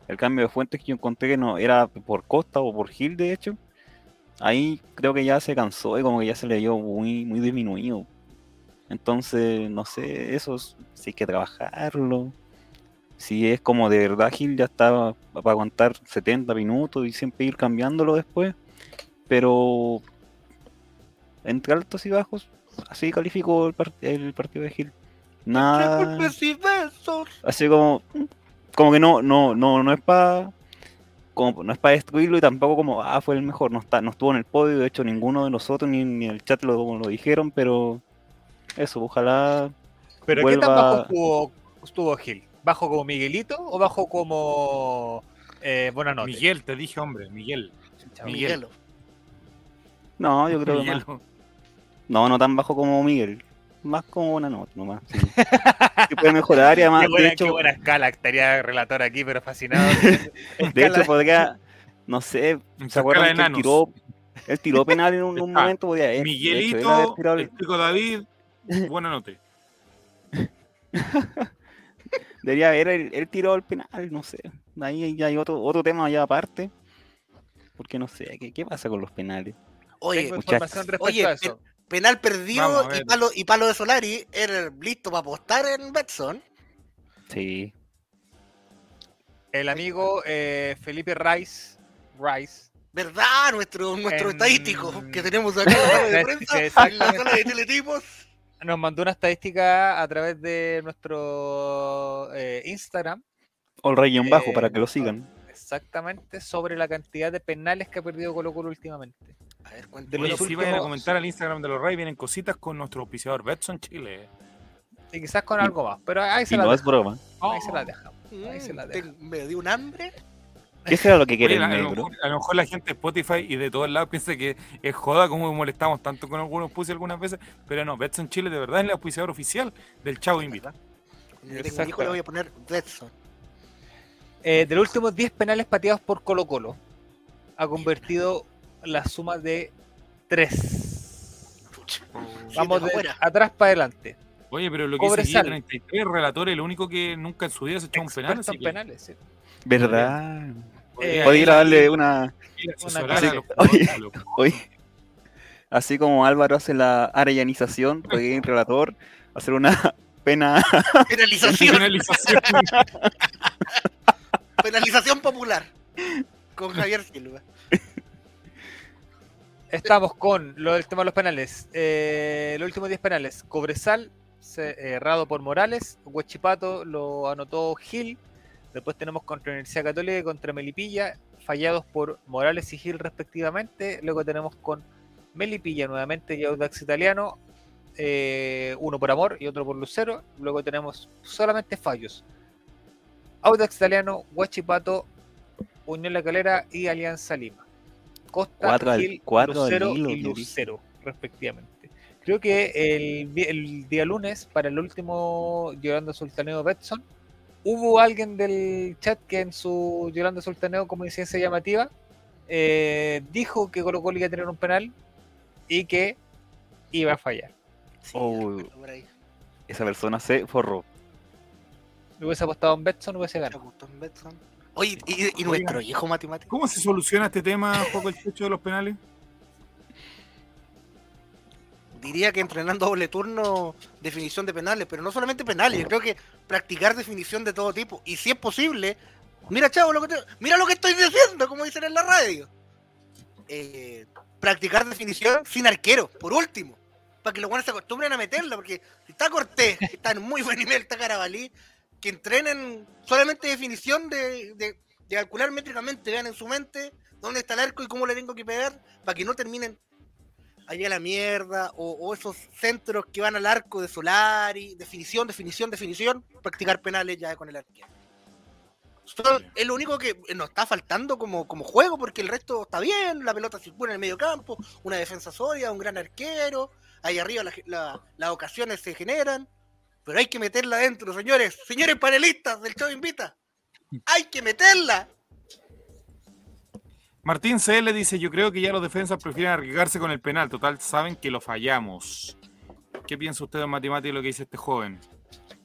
el cambio de fuentes que yo encontré que no era por Costa o por Gil, de hecho. Ahí creo que ya se cansó y como que ya se le dio muy, muy disminuido. Entonces, no sé, eso es- sí hay que trabajarlo. Si es como de verdad Gil ya estaba para aguantar 70 minutos y siempre ir cambiándolo después. Pero entre altos y bajos, así calificó el, par- el partido de Gil. Nada. Así como. Como que no, no, no, no es para. Como, no es para destruirlo y tampoco como, ah, fue el mejor, no está, no estuvo en el podio, de hecho ninguno de nosotros ni, ni en el chat lo, lo dijeron, pero eso, ojalá Pero ¿qué tan bajo estuvo, estuvo Gil? ¿Bajo como Miguelito o bajo como eh, Buenanote? Miguel, te dije, hombre, Miguel. Miguel. Miguelo. No, yo creo que más-. No, no tan bajo como Miguel. Más como una nota nomás. Sí. Que puede mejorar y además, Qué buena, de hecho, qué buena escala, estaría relator aquí, pero fascinado. de hecho podría, no sé, ¿se acuerdan que él tiró, él tiró penal en un, un Está momento? Podía, hecho, él Miguelito, tirado el- chico David, buena nota. Debería haber él, él tiró el penal, no sé. Ahí ya hay otro, otro tema ya aparte. Porque no sé, ¿qué, qué pasa con los penales? Oye, Tengo información respecto Oye, a eso. Penal perdido y palo, y palo de Solari, era listo para apostar en Betson. Sí. El amigo eh, Felipe Rice, Rice ¿Verdad? Nuestro, nuestro En- estadístico que tenemos acá en la prensa, en la sala de teletipos. nos mandó una estadística a través de nuestro eh, Instagram, O el rayon bajo Eh, para que lo sigan. exactamente sobre la cantidad de penales que ha perdido Colo Colo últimamente. A ver. Oye, si vayan a comentar al Instagram de los Rey, vienen cositas con nuestro auspiciador Betson Chile. Y quizás con algo más, pero ahí se Y la no es dejamos. broma. Ahí se la dejamos. Ahí se la Mm, deja. te- me dio un hambre. ¿Qué será lo que quiere Oye, el a, lo negro? mejor, a lo mejor la gente de Spotify y de todos lados piensa que es joda como molestamos tanto con algunos auspicios algunas veces, pero no, Betson Chile de verdad es el auspiciador oficial del Chavo Invita. Cuando yo tengo un hijo le voy a poner Betson. Eh, de los últimos 10 penales pateados por Colo Colo, ha convertido la suma de 3. Chucha. Vamos de atrás para adelante. Oye, pero lo que dice Cobresal. Guille 33 relator, el único que nunca en su vida se echó un penal. Así en que penales, sí. ¿Verdad? Eh, Podría ir a darle una. Oye, así como Álvaro hace la arellanización, podría ir relator, hacer una pena. Penalización, Penalización. penalización popular. Con Javier Silva. Estamos con lo del tema de los penales. Eh, los últimos 10 penales. Cobresal, eh, errado por Morales. Huachipato lo anotó Gil. Después tenemos contra Universidad Católica y contra Melipilla, fallados por Morales y Gil respectivamente. Luego tenemos con Melipilla nuevamente y Audax Italiano. eh, uno por Amor y otro por Lucero. Luego tenemos solamente fallos. Audax Italiano, Huachipato, Unión La Calera y Alianza Lima. Costa, Cuatro al- Gil, cuatro al Lucero hilo, y. Lucero, respectivamente. Creo que el, el día lunes, para el último Llorando Sultaneo Betson, hubo alguien del chat que en su Llorando Sultaneo como incidencia llamativa eh, dijo que Colo Colo iba a tener un penal y que iba a fallar. Sí, Oh. Esa persona se forró. Hubiese apostado en Betson, hubiese ganado. Oye, y, y nuestro hijo matemático. ¿Cómo se soluciona este tema, Juego el techo de los penales? Diría que entrenando doble turno, definición de penales, pero no solamente penales, yo creo que practicar definición de todo tipo. Y si es posible, mira, chavo, lo que te- mira lo que estoy diciendo, como dicen en la radio. Eh, practicar definición sin arquero, por último. Para que los buenos se acostumbren a meterla, porque si está Cortés, que está en muy buen nivel, está Carabalí, que entrenen solamente definición de, de, de calcular métricamente, vean en su mente dónde está el arco y cómo le tengo que pegar, para que no terminen allá a la mierda, o, o esos centros que van al arco de Solari, definición, definición, definición, practicar penales ya con el arquero. Es lo único que nos está faltando como, como juego, porque el resto está bien, la pelota circula en el medio campo, una defensa sólida, un gran arquero, ahí arriba la- la- las ocasiones se generan, pero hay que meterla adentro, señores, señores panelistas del show Invita, hay que meterla. Martín CL dice, yo creo que ya los defensas prefieren arriesgarse con el penal, total, saben que lo fallamos. ¿Qué piensa usted en matemática de lo que dice este joven?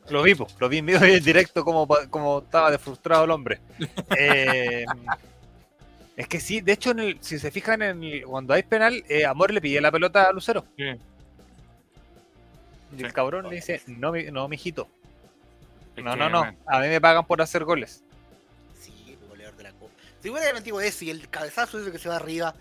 Lo vi, po, lo vi en vivo y en directo como, como estaba de frustrado el hombre. Eh, es que sí, de hecho, en el- si se fijan, en el- cuando hay penal, eh, Amor le pide la pelota a Lucero. Sí. Y el Sí. cabrón le dice, no, mi- no, mijito. Es No, que, no, no. A mí me pagan por hacer goles. Sí, goleador de la Copa. Si hubiera metido ese y el cabezazo ese que se va arriba,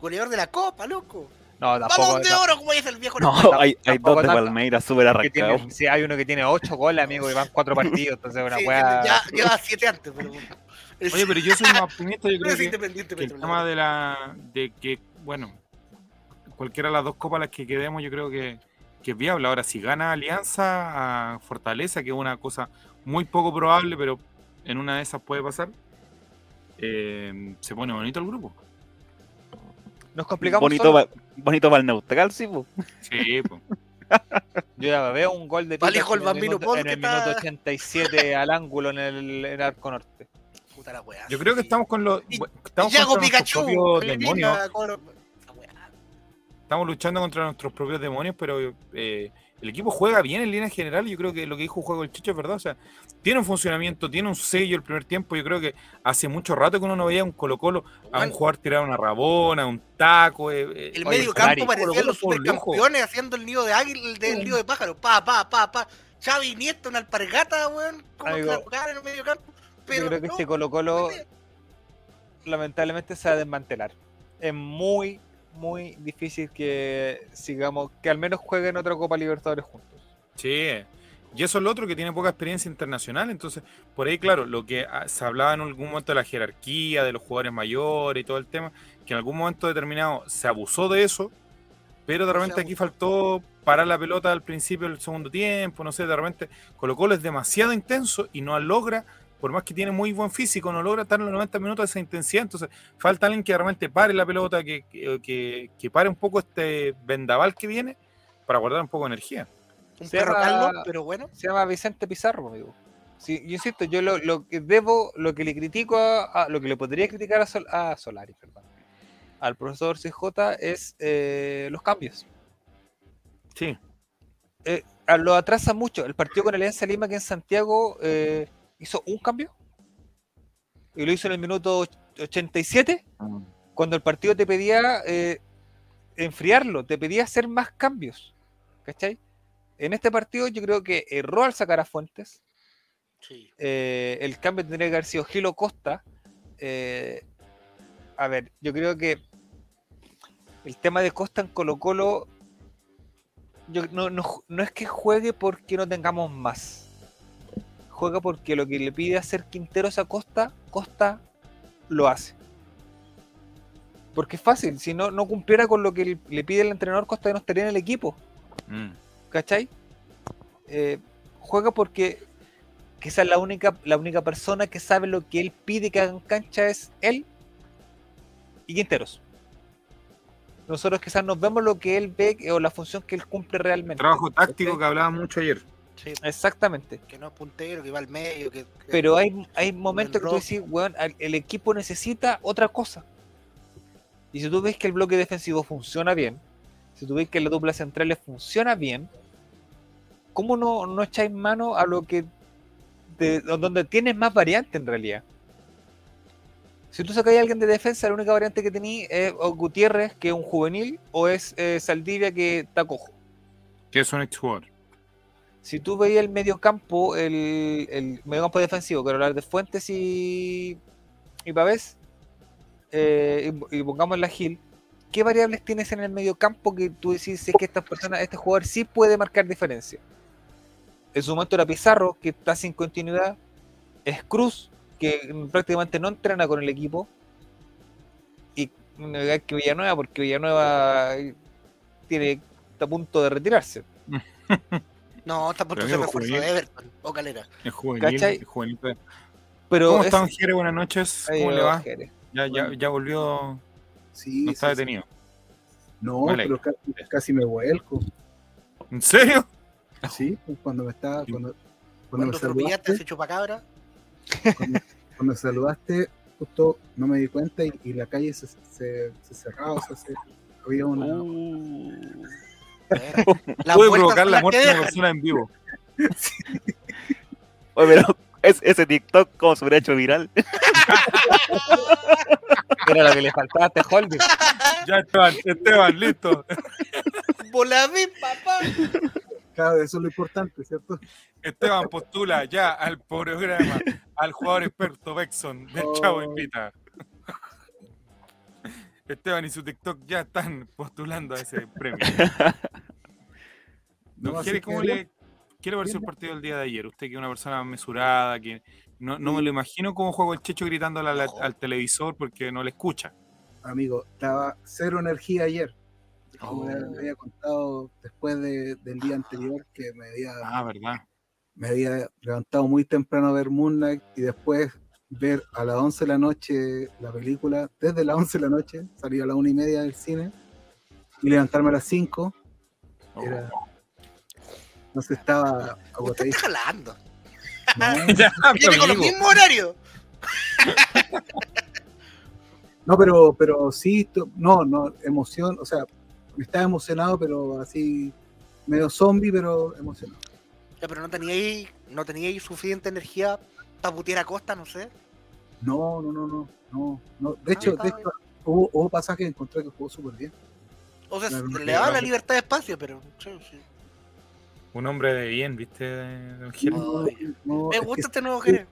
goleador de la Copa, loco. No, tampoco. Balón de oro, como dice el viejo. No, hay, hay dos de. Palmeiras súper arrancados. sí, hay uno que tiene ocho goles, amigo, y van cuatro partidos. Entonces, una Sí, weá. ya lleva siete antes, pero Oye, pero yo soy más optimista, yo creo es que, independiente que el tema de la de que, bueno, cualquiera de las dos copas a las que quedemos, yo creo que, que es viable. Ahora, si gana Alianza a Fortaleza, que es una cosa muy poco probable, pero en una de esas puede pasar, eh, se pone bonito el grupo. Nos complicamos Bonito, bonito para el neutral, sí, po. Sí, pues. Yo ya veo un gol de Vale, hijo, el en el minuto, Paul en que el minuto está- 87 al ángulo en el, en el arco norte. Puta la weá. Yo creo que sí. estamos con los. Estamos Y Pikachu. demonios. weá. Estamos luchando contra nuestros propios demonios, pero eh, el equipo juega bien en línea general. Yo creo que lo que dijo Juego el Chicho es verdad. O sea, tiene un funcionamiento, tiene un sello el primer tiempo. Yo creo que hace mucho rato que uno no veía un Colo-Colo a un jugador tirar una rabona, un taco. eh, eh, El medio campo Colo-Colo los supercampeones haciendo el nido de águila, el del nido de pájaro. Pa, pa, pa, pa. Xavi Iniesta, una alpargata, weón. Como jugaban en el medio campo. Pero Yo creo que no, este Colo Colo lamentablemente se va a desmantelar. Es muy, muy difícil que sigamos, que al menos jueguen otra Copa Libertadores juntos. Sí, y eso es lo otro que tiene poca experiencia internacional. Entonces, por ahí, claro, lo que ah, se hablaba en algún momento de la jerarquía, de los jugadores mayores y todo el tema, que en algún momento determinado se abusó de eso, pero de repente aquí faltó parar la pelota al principio del segundo tiempo, no sé, de repente Colo Colo es demasiado intenso y no logra, por más que tiene muy buen físico, no logra estar en los 90 minutos de esa intensidad. Entonces, falta alguien que de repente pare la pelota, que, que, que- que pare un poco este vendaval que viene para guardar un poco de energía. Un Se perro calvo, pero bueno. Se llama Vicente Pizarro, amigo. Sí, yo insisto, yo lo, lo que debo, lo que le critico a, a- lo que le podría criticar a, Sol- a Solari, perdón, al profesor CJ es eh, los cambios. Sí, eh, lo atrasa mucho. El partido con Alianza Lima que en Santiago eh, hizo un cambio y lo hizo en el minuto och- 87 cuando el partido te pedía eh, enfriarlo, te pedía hacer más cambios. ¿Cachai? En este partido yo creo que erró al sacar a Fuentes. Sí. eh, el cambio tendría que haber sido Gilo Costa. eh, a ver, yo creo que el tema de Costa en Colo Colo yo, no, no, no es que juegue porque no tengamos más. Juega porque lo que le pide hacer Quinteros a Costa, Costa lo hace. Porque es fácil, si no, no cumpliera con lo que le- pide el entrenador, Costa no estaría en el equipo. Mm. ¿cachai? Eh, juega porque quizás la única, la única persona que sabe lo que él pide que hagan cancha es él y Quinteros. Nosotros quizás nos vemos lo que él ve o la función que él cumple realmente. Trabajo táctico ¿cachai? que hablaba mucho ayer. Sí, Exactamente. que no es puntero, que va al medio, que, que- Pero hay, hay momentos que tú decís, weón, el equipo necesita otra cosa. Y si tú ves que el bloque defensivo funciona bien, si tú ves que la dupla centrales funciona bien, ¿cómo no, no echáis mano a lo que de, donde tienes más variante en realidad? Si tú sacáis a alguien de defensa, la única variante que tenéis es o Gutiérrez, que es un juvenil, o es eh, Saldivia, que está cojo. Que es un ex jugador. Si tú veías el medio campo, el, el medio campo defensivo, quiero hablar de Fuentes y, y Pavés, eh, y, pongamos la Gil, ¿qué variables tienes en el medio campo que tú decís que esta persona, este jugador sí puede marcar diferencia? En su momento era Pizarro, que está sin continuidad, es Cruz, que prácticamente no entrena con el equipo, y que Villanueva, porque Villanueva eh, tiene, está a punto de retirarse. No, está por Pero ser amigo, refuerzo de Everton o Calera. Es juvenil. Juvenil. Pero ¿Cómo es- está, Jere? Buenas noches. ¿Cómo le va. Ya, ya, ya volvió. Sí, No está sí, sí. detenido. No, Vale. pero casi, casi me vuelco. ¿En serio? Sí, pues, cuando me estaba, cuando, cuando Cuando me saludaste, ese chupacabra, cuando, cuando me saludaste, justo no me di cuenta y, y la calle se, se, se cerraba, o sea, se- había una... Uh. Las Pude provocar la muerte de una persona en vivo. Oye, pero es- ese TikTok, ¿cómo se hubiera hecho viral? Era lo que le faltaba a este holding. Ya, Esteban, Esteban, listo. Volaví, papá. Claro, eso es lo importante, ¿cierto? Esteban postula ya al programa, al jugador experto Bexon del Chavo Oh. Invita. Esteban y su TikTok ya están postulando a ese premio. No, Don así Jere, ¿cómo le, ¿Qué le pareció el partido del día de ayer? Usted que es una persona mesurada, que no, no me lo imagino cómo juega el Checho gritándole al, al televisor porque no le escucha. Amigo, estaba cero energía ayer. Como Oh. le había contado después de- del día anterior que me había, Ah, verdad. me había levantado muy temprano a ver Moonlight y después ver a las 11 de la noche la película, desde las 11 de la noche, salir a las 1 y media del cine y levantarme a las 5. Era, Entonces estaba Usted agotadísimo. está jalando. No, Ya, Viene con los amigo. mismos horarios. No, pero, pero sí, no, no, emoción, o sea, estaba emocionado, pero así, medio zombie, pero emocionado. Ya, pero no teníais, no teníais suficiente energía para putear a Costa, no sé. No, no, no, no, no, no. De hecho, está de hecho hubo, hubo pasajes que encontré que jugó súper bien. O sea, Claro, le daba la libertad de espacio, pero. sí, sí. Un hombre de bien, ¿viste? Gil? No, no, Me es gusta que- este nuevo Jerez.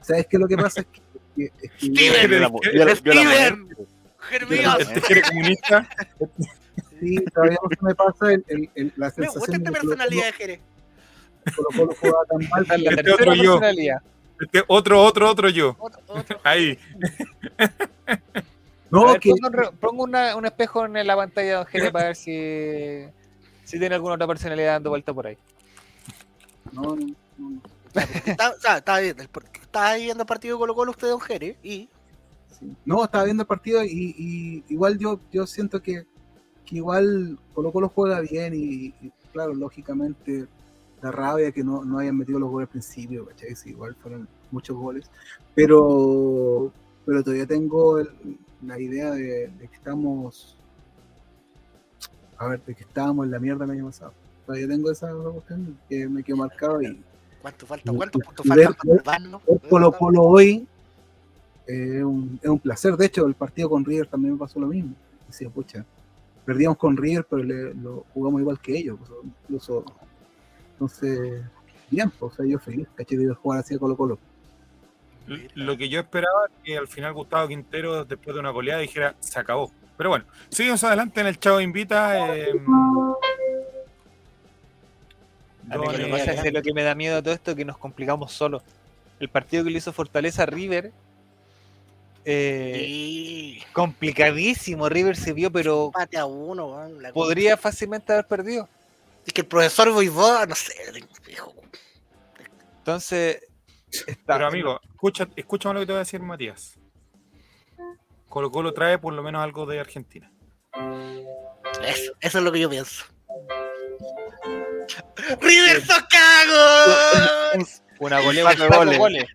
¿Sabes qué? Lo que pasa es que, que- es que Steven. Yo Steven. El Jeremías. tejere comunista. sí, todavía no se me pasa el, el- el- la Me sensación gusta esta de personalidad de Jerez. Colo Colo jugaba tan mal es la Este tercera otro yo. Este otro, otro, otro yo. Otro, otro. Ahí. No, ver, que pongo pongo una- un espejo en la pantalla de Don Gene para ver si, si tiene alguna otra personalidad dando vuelta por ahí. no, no, no, Está- Estaba viendo el par- estaba viendo el partido de Colo Colo usted, don Jerez, y sí. No, estaba viendo el partido y, y igual yo, yo siento que, que igual Colo Colo juega bien y, y, claro, lógicamente la rabia que no, no hayan metido los goles al principio, ¿cachai? Sí, igual fueron muchos goles, pero, pero todavía tengo el- la idea de, de que estamos, a ver, de que estábamos en la mierda el año pasado. Todavía tengo esa cuestión que me quedó marcado y ¿cuánto falta? ¿Cuántos puntos faltan para Colo Colo hoy eh, es un, es un placer. De hecho, el partido con River también me pasó lo mismo. Decía, pucha, perdíamos con River, pero le, lo jugamos igual que ellos. incluso, entonces, bien, pues, o sea, yo feliz, caché de jugar así a Colo Colo. Lo que yo esperaba es que al final Gustavo Quintero, después de una goleada, dijera, se acabó. Pero bueno, seguimos adelante en el Chavo Invita. eh, A mí lo que pasa es que lo que me da miedo a todo esto es que nos complicamos solos. El partido que le hizo Fortaleza a River, eh, Y complicadísimo. River se vio, pero empate a uno, weón, la- podría fácilmente haber perdido. Es que el profesor Voivoda, no sé, hijo, Entonces, está- Pero amigo, escucha, escúchame lo que te voy a decir, Matías. Colo Colo trae por lo menos algo de Argentina. Eso, eso es lo que yo pienso. ¡River Socago! una goleada de goles.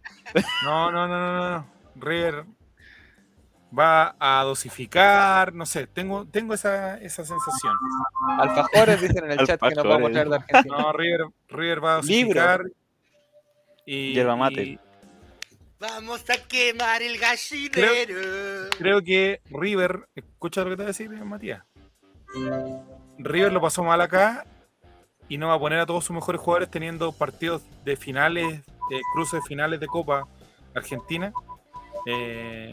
No, no, no, no, no. River va a dosificar, no sé, tengo, tengo esa, esa sensación. Alfajores dicen en el chat que nos vamos a traer de Argentina. No, River, River va a Libro. dosificar. Y, Yerba mate. y Vamos a quemar el gallinero. creo que River, escucha lo que te voy a decir, Matías. River lo pasó mal acá y no va a poner a todos sus mejores jugadores teniendo partidos de finales, de cruces de finales de Copa Argentina. eh,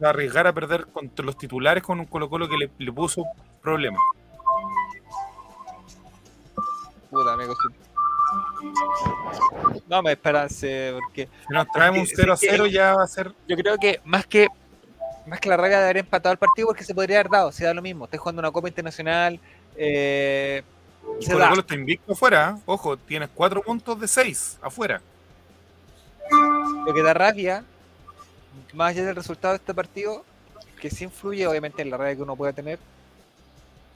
arriesgar a perder contra los titulares con un Colo Colo que le, le puso problemas. Puta, amigo. No me esperanse, porque Si nos traemos un Sí, 0 a sí, 0 ya va a ser yo creo que más que más que la rabia de haber empatado el partido, porque se podría haber dado, se da lo mismo. Estás jugando una Copa Internacional, eh, se Colo da. Colo está invicto afuera. ¿eh? Ojo, tienes cuatro puntos de seis afuera. Lo que da rabia, más allá del resultado de este partido, que sí influye obviamente en la rabia que uno pueda tener,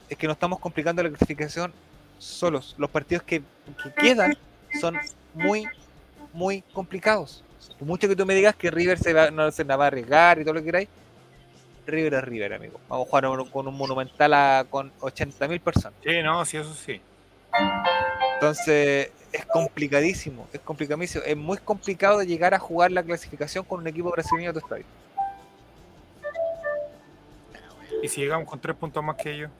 es que nos estamos complicando la clasificación solos. Los partidos que, que quedan son muy, muy complicados. Por mucho que tú me digas que River se va, no se la va a arriesgar y todo lo que queráis, River es River, amigo. Vamos a jugar con un monumental a- con 80.000 personas. Sí, no, sí, eso sí. Entonces es complicadísimo, es complicadísimo. Es muy complicado de llegar a jugar la clasificación con un equipo brasileño a tu estadio. Y si llegamos con tres puntos más que ellos.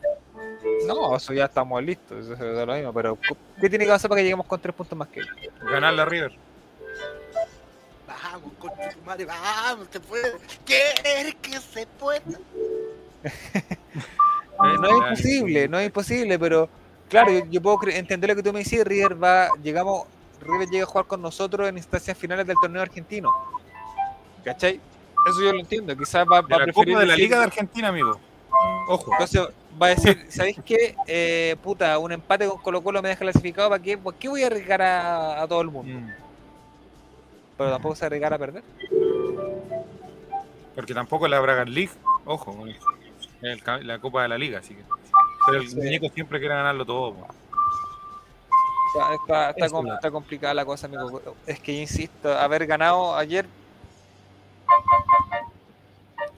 No, eso ya estamos listos, eso es lo mismo, pero ¿qué tiene que pasar para que lleguemos con tres puntos más que ellos? Ganar la River. Vamos, concha tu madre, vamos, se puede. Querer que se pueda. Eh, no es imposible, no es imposible, pero claro, yo, yo puedo entender lo que tú me decís, River va, llegamos, River llega a jugar con nosotros en instancias finales del torneo argentino. ¿Cachai? Eso yo lo entiendo, quizás va, va a la preferir Copa de la Liga de Argentina, amigo. Ojo. Entonces va a decir, ¿sabéis qué? Eh, puta, un empate con Colo Colo me deja clasificado, ¿para qué? ¿Por qué voy a arriesgar a, a todo el mundo? Mm, Pero tampoco se arriesgar a perder. Porque tampoco la Braga League. Ojo, es el ca- la Copa de la Liga, así que. Pero el Sí. muñeco siempre quiere ganarlo todo. po. Está, está, está Eso com- no. está complicada la cosa, amigo. Es que insisto, haber ganado ayer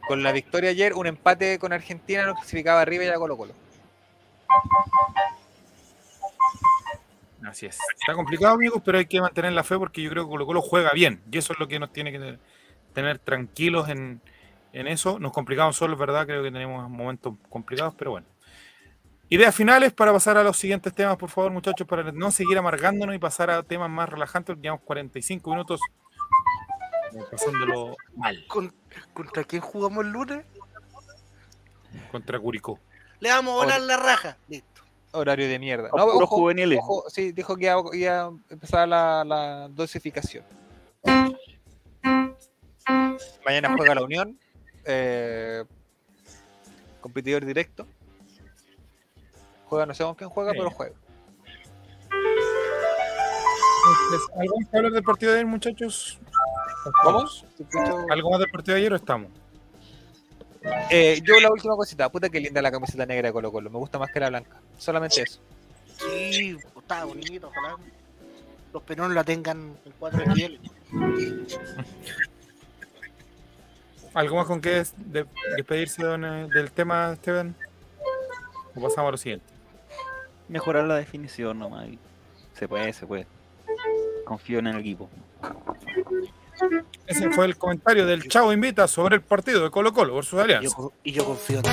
con la victoria ayer, un empate con Argentina nos clasificaba arriba y a Colo Colo. Así es. Está complicado, amigos, pero hay que mantener la fe porque yo creo que Colo Colo juega bien. Y eso es lo que nos tiene que tener- tranquilos en, en eso. Nos complicamos solo, es verdad. Creo que tenemos momentos complicados, pero bueno. Ideas finales para pasar a los siguientes temas, por favor, muchachos, para no seguir amargándonos y pasar a temas más relajantes. porque Llevamos 45 minutos pasándolo mal ¿Con- ¿Contra quién jugamos el lunes? contra Curicó. Le vamos a volar la raja. Listo. Horario de mierda. No, ojo, juveniles. ojo, sí, dijo que iba, iba a empezar la, la dosificación. Mañana juega la Unión. eh, competidor directo. Juega, no sé con quién juega, Sí. pero juega. ¿Algo más que hablar del partido de ayer, muchachos? Escucho- ¿Algo más del partido de ayer o estamos? Eh, yo la última cosita, puta que linda la camiseta negra de Colo Colo, me gusta más que la blanca. Solamente eso. Sí, está bonito, ojalá. Los penones la tengan en cuatro niveles. ¿Algo más con qué des- de- despedirse don, eh, del tema, Esteban? ¿O pasamos a lo siguiente? Mejorar la definición nomás. Se puede, se puede. Confío en el equipo. Ese fue el comentario del Chavo Invita sobre el partido de Colo Colo versus Yo Alianza. co- y yo confío en ti.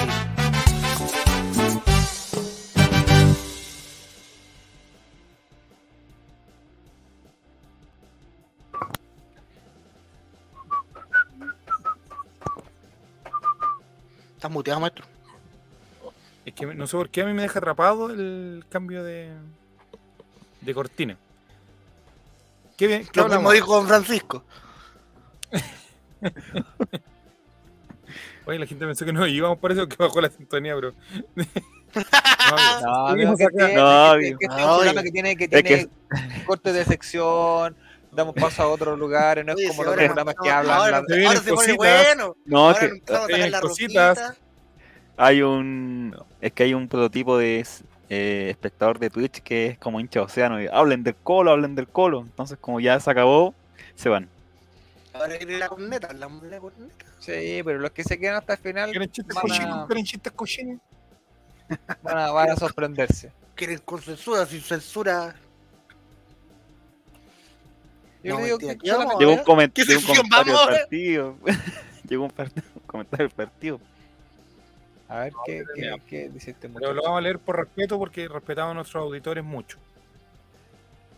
¿Estás muteado, maestro? Es que no sé por qué a mí me deja atrapado el cambio de, de cortina. ¿Qué bien? ¿Qué Lo mismo hablamos? dijo don Francisco. Oye, la gente pensó que no íbamos por eso que bajó la sintonía, bro. No, que, No, que- No, tiene, que Es tiene que- cortes de sección, damos paso a otros lugares, no es como los programas que hablan. Ahora, Se pone bueno. No, ahora empezamos a sacar cositas. Hay un. Es que hay un prototipo de eh, espectador de Twitch que es como hincha de océano. Y hablen del colo, hablen del colo. Entonces, como ya se acabó, se van. Ahora viene la corneta, hablamos de la corneta. Sí, pero los que se quedan hasta el final ¿Quieren chistes Van a- cochinos? ¿Quieren chistes cochinos? van a, van a sorprenderse. Quieren con censura, sin censura. Yo No, le digo mentira, que ¿qué vamos solamente- a Llegó un, coment- ¿Qué llegó un comentario del partido. llegó un, un comentario del partido. A ver qué, qué, qué dice este Pero muchacho. lo vamos a leer por respeto porque respetamos a nuestros auditores mucho.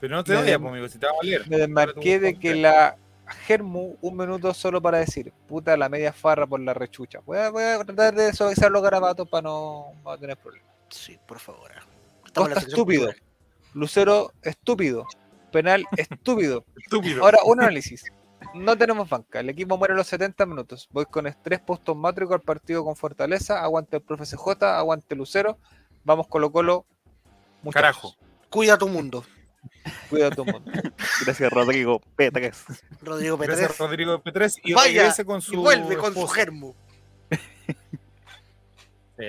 Pero no te dem- pues, amigo, si te vamos a leer. Me desmarqué de que la Germu, un minuto solo para decir, puta la media farra por la rechucha. Voy a, voy a tratar de suavizar los garabatos para no, para tener problemas. Sí, por favor. Costa estúpido. cultural. Lucero estúpido. Penal estúpido. Estúpido. Ahora, un análisis. No tenemos banca. El equipo muere a los 70 minutos. Voy con estrés postomátrico al partido con Fortaleza. Aguante el profe CJ, aguante Lucero. Vamos Colo Colo. Muchachos. Carajo. Cuida tu mundo. Cuida a tu mundo. Gracias, Rodrigo Petres. Rodrigo Petrés. Gracias, Rodrigo Petrés. Y Vaya, regrese con su y vuelve con su germo. Sí,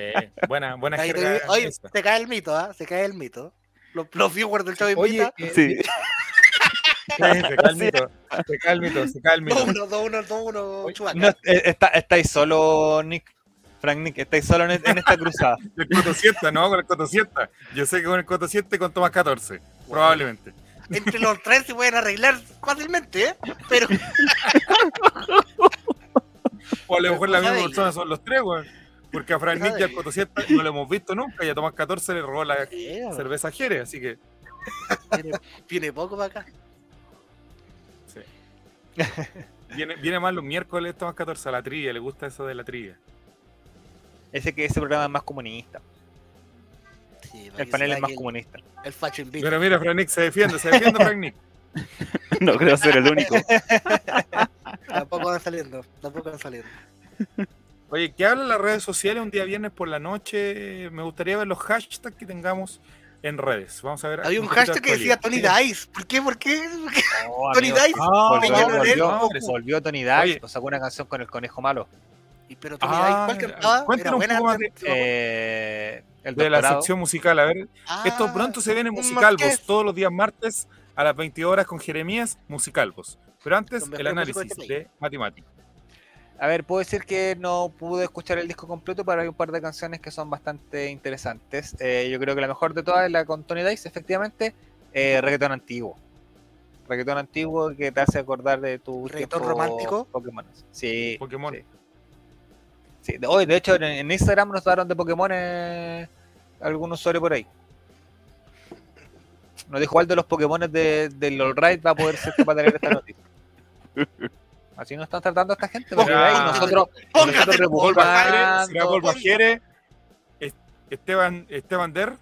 buena, buena Ahí te, esa. se cae el mito, ¿ah? Se cae el mito. Los, los viewers del Chavo Oye, Invita. eh, Sí. Se se cae el mito, se cae el mito. 2-1, 2-1, 2-1, Oye, Chubaca. No, eh, está, estáis solo, Nick. Frank Nick, estáis solo en, en esta cruzada. El Coto 7, no, con el Coto 7. Yo sé que con el Coto 7 con Tomás 14, probablemente. Entre los tres se pueden arreglar fácilmente, ¿eh? Pero O a lo mejor la misma persona son los tres, weón. Porque a Frank Nick y al Coto 7 no lo hemos visto nunca y a Tomás 14 le robó la cerveza Jerez, así que viene poco para acá. Viene, viene más los miércoles Tomás 14 a la trivia, le gusta eso de la trivia. Ese que ese programa es más comunista. Sí, El panel es más comunista. El, el facho invita. Pero mira, Frank Nick se defiende, se defiende Frank Nick. No creo ser el único. Tampoco van saliendo, tampoco van saliendo. Oye, ¿qué hablan las redes sociales un día viernes por la noche? Me gustaría ver los hashtags que tengamos en redes. Vamos a ver. Había un hashtag que decía Tony. Dice. ¿Por qué? ¿Por qué? ¿Por qué? Oh, Tony amigo, Dice. Ah, volvió, Lorel, volvió, Tony Oye. Dice, pues sacó una canción con el conejo malo. Y Pero Tony Ah, Dice, ¿cuál cantaba? Era cuéntanos un buena. poco más de- Eh, El de la sección musical. A ver, esto Ah, pronto se viene un Musicalvos, marqués. todos los días martes a las 20 horas con Jeremías, Musicalvos. Pero antes, el análisis de de matemáticas. A ver, puedo decir que no pude escuchar el disco completo, pero hay un par de canciones que son bastante interesantes. Eh, yo creo que la mejor de todas es la con Tony Dice, efectivamente, eh, reggaetón antiguo. Reggaetón antiguo que te hace acordar de tu ¿Reggaetón romántico? Pokémon. Sí. Pokémon. sí. Hoy, de hecho, en, en Instagram nos daron de Pokémon eh, algún usuario por ahí. Nos dijo cuál de los Pokémon de, del All Right va a poder ser capaz de leer esta noticia. Así nos están tratando esta gente. porque ahí nosotros, Bajere, Es- Esteban, Esteban Der.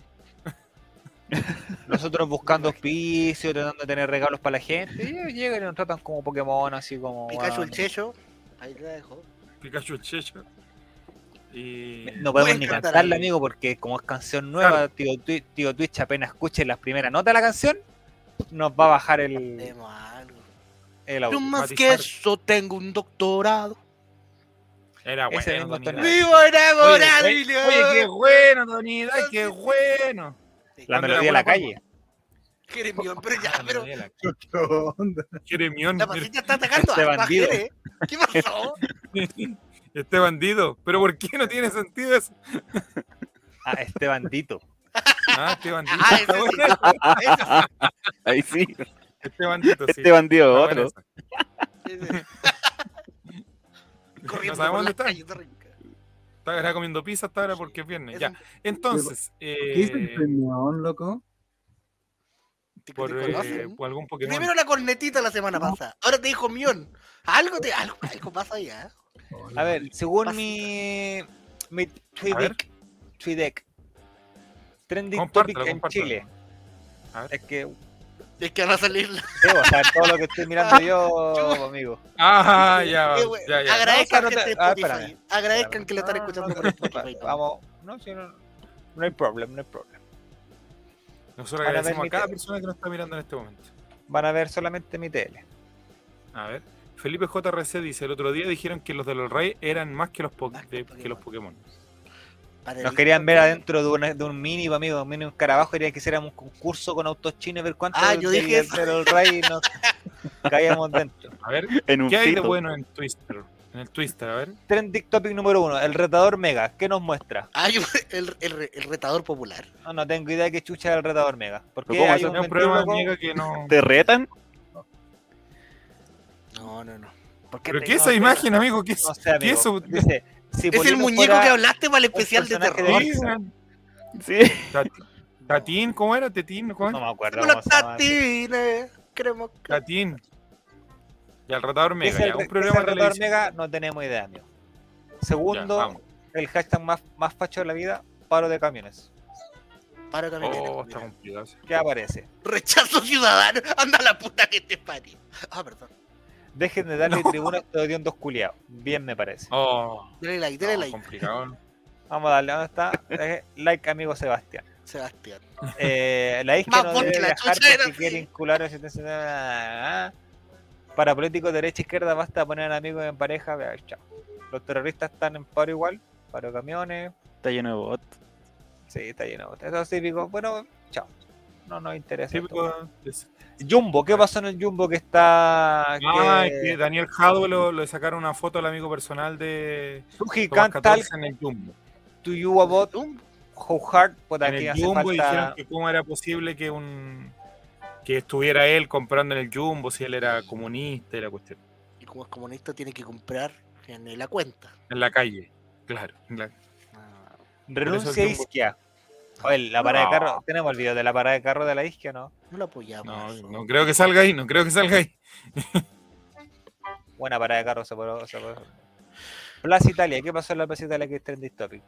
nosotros buscando auspicios, tratando de tener regalos para la gente. Y ellos llegan y nos tratan como Pokémon, así como. Pikachu el Checho. Ahí te la dejo. Pikachu el Checho. Y... No podemos ni cantar cantarla, amigo, porque como es canción nueva, tío, Twi- tío Twitch apenas escuche las primeras notas de la canción, nos va a bajar el. El No audio. más que eso, tengo un doctorado. Era bueno. Ese mismo Tony Tony Dice. ¡Vivo enamorado! Oye, y oye, oye, qué bueno, Tony Dice, qué bueno. La melodía de la calle. Jeremión, pero ya, pero ¿Qué onda? Jeremión, la pasita está atacando Este a bandido. Jere. ¿Qué pasó? este bandido. Pero ¿por qué no tiene sentido eso? Ah, este bandito. Ah, este bandido. Ah, ese sí. Ahí sí. Este bandito, sí. Este bandido, otro. sí. Corriendo sabemos por dónde está. Estaba comiendo pizza hasta ahora porque es viernes. Es Ya. un Entonces, ¿Qué dice el eh, premión, loco? por, te eh, por algún Pokémon. Primero la cornetita la semana pasada. Ahora te dijo Mion. Algo te algo, algo pasa ya. A ver, según mi, mi. Tweedec, Tweedec, trending Compártelo, topic en. Chile. A ver. Es que, Es que van a salir la- debo saber todo lo que estoy mirando yo, amigo. Ah, ya, Eh, ya, ya. Agradezcan No, de pero no te- ah, Spotify. espérame. Agradezcan que lo están escuchando no, por no, Spotify. Vamos, no, si no, no hay problema, no hay problema. Nosotros Van a ver agradecemos mi a cada persona que nos está mirando en este momento. Van a ver solamente mi tele. A ver. Felipe JRC dice, el otro día dijeron que los de los Rey eran más que los, po- Más que de- los que los Pokémon. Nos el- querían ver adentro de, una- de un mini, amigo, un mini escarabajo. Querían que hiciéramos un concurso con autos chinos, ver cuántos Ah, yo dije eso. del All Ray nos caíamos dentro. A ver, En un ¿qué hay de bueno en Twister? En el Twister, a ver. Trending topic número uno, el retador Mega. ¿Qué nos muestra? Ah, yo- el, el, re- el retador popular. No, no tengo idea de qué chucha es el retador Mega. ¿Por ¿Pero qué cómo hay un un ventríloco? amiga que no... ¿Te retan? No, no, no. ¿Por qué ¿Pero te- qué es no esa imagen, amigo? ¿Qué es, No sé, ¿qué amigo. es eso? Dice, si Es el muñeco fuera que hablaste para el especial de terror. de- Sí, Tatín, ¿cómo era? ¿Tetín? ¿Cómo No me acuerdo cómo se. Tatín. Y al Ratador ¿Qué Mega, es el, un programa es el de retador. Mega? No tenemos idea, amigo. Segundo, el hashtag más, más facho de la vida, paro de camiones. Para camioneta. Oh, está complicado. ¿Qué aparece? Rechazo ciudadano. Anda la puta que te parió. Ah, perdón. Dejen de darle tribuna a estos hediondos culiados. Bien me parece. Oh, Dale like, dale no, like. complicado. Vamos a darle, ¿dónde está? Eh, like, amigo Sebastián. Sebastián. Eh, la Más no debe la porque quiere vincular a Para políticos de derecha e izquierda basta poner amigos en pareja. vea, chao. Los terroristas están en paro igual. Paro de camiones. Está lleno de bots. Sí, está lleno. Eso es típico. Bueno. No nos interesa. de- Jumbo, ¿qué pasó en el Jumbo que está. Ah, que... que Daniel Jadwe lo, le sacaron una foto al amigo personal de Suji Tomás can't talk 14 en el Jumbo. to you about how hard. Puta, En aquí el hace Jumbo falta. dijeron que cómo era posible que un que estuviera él comprando en el Jumbo si él era comunista y la cuestión. Y como es comunista, tiene que comprar en la cuenta. En la calle, claro. en la- Ah, Renuncia a Isquia. Oye, la parada de carro. Tenemos el video de la parada de carro de la Isquia, ¿no? no lo apoyamos. No, no creo que salga ahí, no creo que salga ahí. Buena parada de carro se puede. Se puede- Plaza Italia, ¿qué pasó en la Plaza Italia que es trending topic?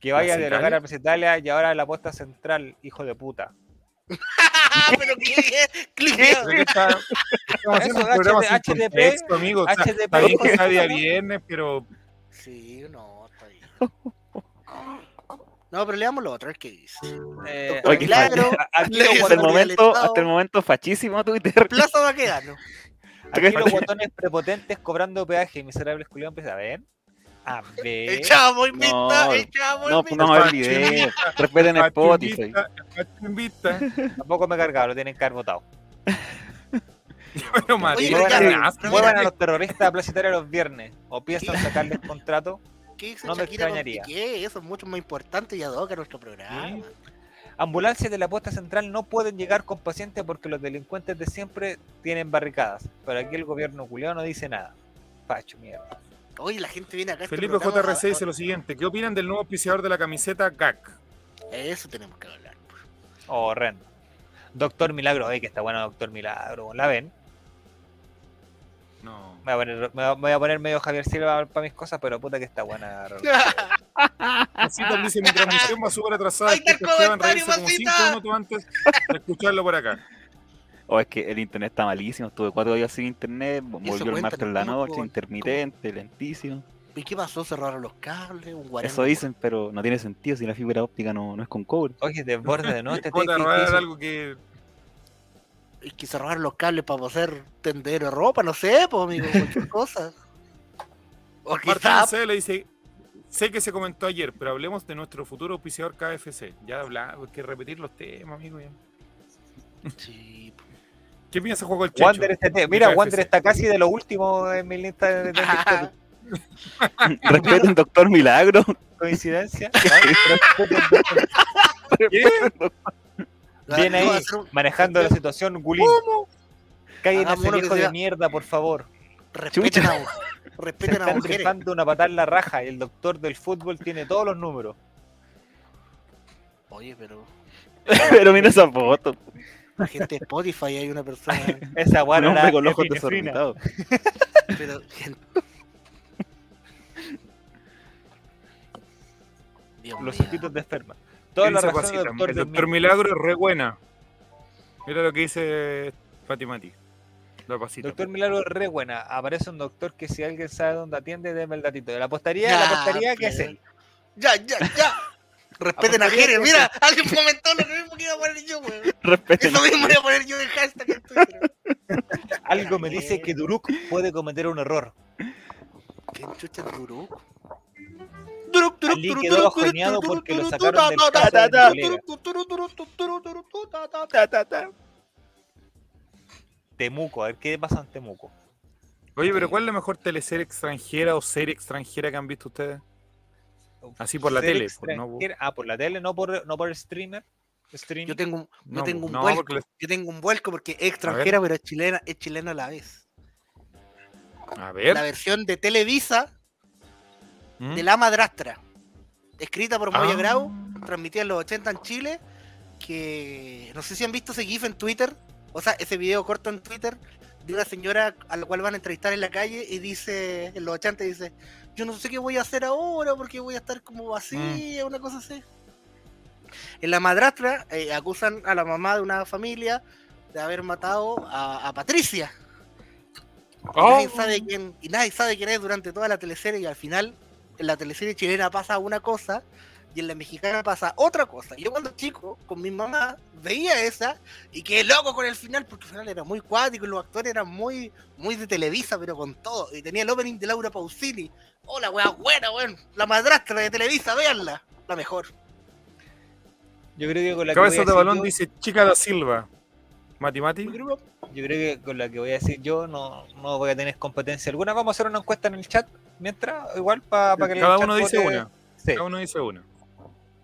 Que vaya a ¿Plaza derogar Italia? a Plaza Italia y ahora la apuesta central, hijo de puta. Pero qué bien. estamos haciendo un programa sin contexto, amigo. HDP, sea viernes, pero Sí, no, está bien. No, pero leamos lo otro, ver qué dice. Eh, Oye, Milagro, aquí, Hasta el momento, hasta el momento fachísimo Twitter. Plaza Baquedano. aquí los botones prepotentes cobrando peaje, miserables culiados empiezan a ver. A ver. El chavo invita, No, el chavo No, invita. pongamos el video. Respeten Spotify. Invita. Tampoco me he cargado, lo tienen que haber votado. Bueno, asco. mira, Muevan a los terroristas a Plaza Italia los viernes. O piensan sacarles contrato. ¿Qué No me Shakira con extrañaría. Piqué? Eso es mucho más importante y ad hoc a nuestro programa. Sí. Ambulancias de la posta central no pueden llegar con pacientes porque los delincuentes de siempre tienen barricadas. Pero aquí el gobierno culiao no dice nada. Pacho, mierda. Oye, la gente viene acá. a este Felipe programa JRC a- dice lo siguiente: ¿Qué opinan del nuevo auspiciador de la camiseta GAC? Eso tenemos que hablar. pues. Horrendo. Doctor Milagro, ay que está bueno Doctor Milagro. ¿La ven? No. Me voy a poner, me voy a- me voy a poner medio Javier Silva para mis cosas, pero puta que está buena. Masita dice: Mi transmisión va súper atrasada. Ahí está el comentario, como cinco minutos antes de escucharlo por acá. O es que el internet está malísimo. Estuve cuatro días sin internet. Volvió el martes en la ¿cómo noche, intermitente, lentísimo. ¿Y qué pasó? ¿Cerraron los cables? ¿Un? Eso dicen, pero no tiene sentido si la fibra óptica no, no es con cobre. Oye, desborde de no te te- robar te- algo que. Es que cerraron los cables para poder tender ropa, no sé, pues, amigo, cualquier cosa. O C. le dice: Sé que se comentó ayer, pero hablemos de nuestro futuro auspiciador KFC. Ya hablamos, hay que repetir los temas, amigo. ya. Sí, pues. ¿Qué piensa Juego el Checho? Wander este te- Mira, KFC. Wander está casi de lo último en mi lista de, de. Respeten Doctor Milagro. coincidencia. ¿Qué? Viene ahí un- manejando la situación, Gulín. Cállate Hagamos ese uno que viejo de mierda, por favor. Respeten a, respeten a están mujeres. rifando una patada en la raja y el doctor del fútbol tiene todos los números. Oye, pero pero mira esa foto. la gente de Spotify hay una persona. Esa Un guana hombre era con los ojos desorbitados. pero, gente- Dios Los ojitos de esperma. ¿Qué Toda la dice razón Pasita? del doctor El doctor Milagro es re buena. Mira lo que dice Pati Mati. La pasita. Doctor Milagro es re buena. Aparece un doctor que si alguien sabe dónde atiende, deme el datito. La apostaría, Ya, la apostaría que es pero- él. Ya, ya, ya. Respeten a Jerez. Mira, alguien comentó lo mismo que iba a poner yo, weón. Respeten. Eso mismo iba a poner yo en hashtag en Twitter. Algo me dice que Duruk puede cometer un error. ¿Quién chucha es Duruk? Ali quedó bajoneado porque lo sacaron del de. Temuco, a ver qué pasa en Temuco. Oye, pero ¿cuál es la mejor teleserie extranjera o serie extranjera que han visto ustedes? Así por la tele, por- no- extranjera- Ah, por la tele, no por, no por el streamer. Streaming. Yo tengo un, yo tengo un no, vuelco. porque Yo tengo un vuelco porque es extranjera, pero es chilena, es chilena a la vez. A ver. La versión de Televisa ¿Mm? de La Madrastra. Escrita por Moya Ah. Grau, transmitida en los 80 en Chile. Que no sé si han visto ese GIF en Twitter, o sea, ese video corto en Twitter de una señora a la cual van a entrevistar en la calle y dice, en los 80 dice, yo no sé qué voy a hacer ahora porque voy a estar como vacía, una cosa así. En la madrastra eh, acusan a la mamá de una familia de haber matado a, a Patricia. Y, Oh. nadie sabe quién, y nadie sabe quién es durante toda la teleserie y al final en la teleserie chilena pasa una cosa y en la mexicana pasa otra cosa. Yo cuando chico, con mi mamá, veía esa y quedé loco con el final porque el final era muy cuático y los actores eran muy, muy de Televisa, pero con todo. Y tenía el opening de Laura Pausini. Oh, la wea buena, weón. La madrastra de Televisa, véanla. La mejor. Yo creo que con la que Cabeza de balón yo- dice Chica da Silva. Mati Mati. Yo creo que con la que voy a decir yo no, no voy a tener competencia alguna. Vamos a hacer una encuesta en el chat mientras, igual para que el Cada uno dice vote. una. Sí. Cada uno dice una.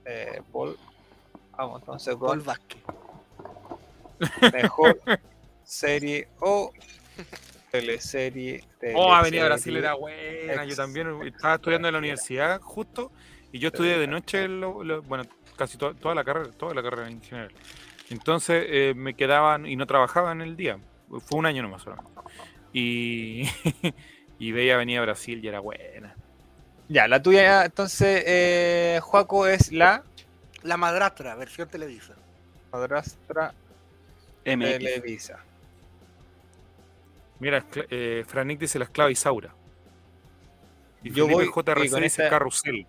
Eh, Paul. Vamos entonces Paul Vázquez. mejor serie o teleserie. Oh, Avenida. Brasil era buena. Yo también estaba estudiando en la universidad justo y yo estudié de noche, lo- lo- bueno, casi to- toda la carrera, toda la carrera en general. Entonces eh, me quedaban y no trabajaba en el día. Fue un año nomás solamente. Y, y veía Avenida Brasil y era buena. Ya, la tuya entonces, eh, Juaco, es la La madrastra, versión Televisa. madrastra MX. Televisa. Mira, eh, Franick dice la esclava Isaura. Y Yo Felipe voy- JRC con dice esta- Carrusel.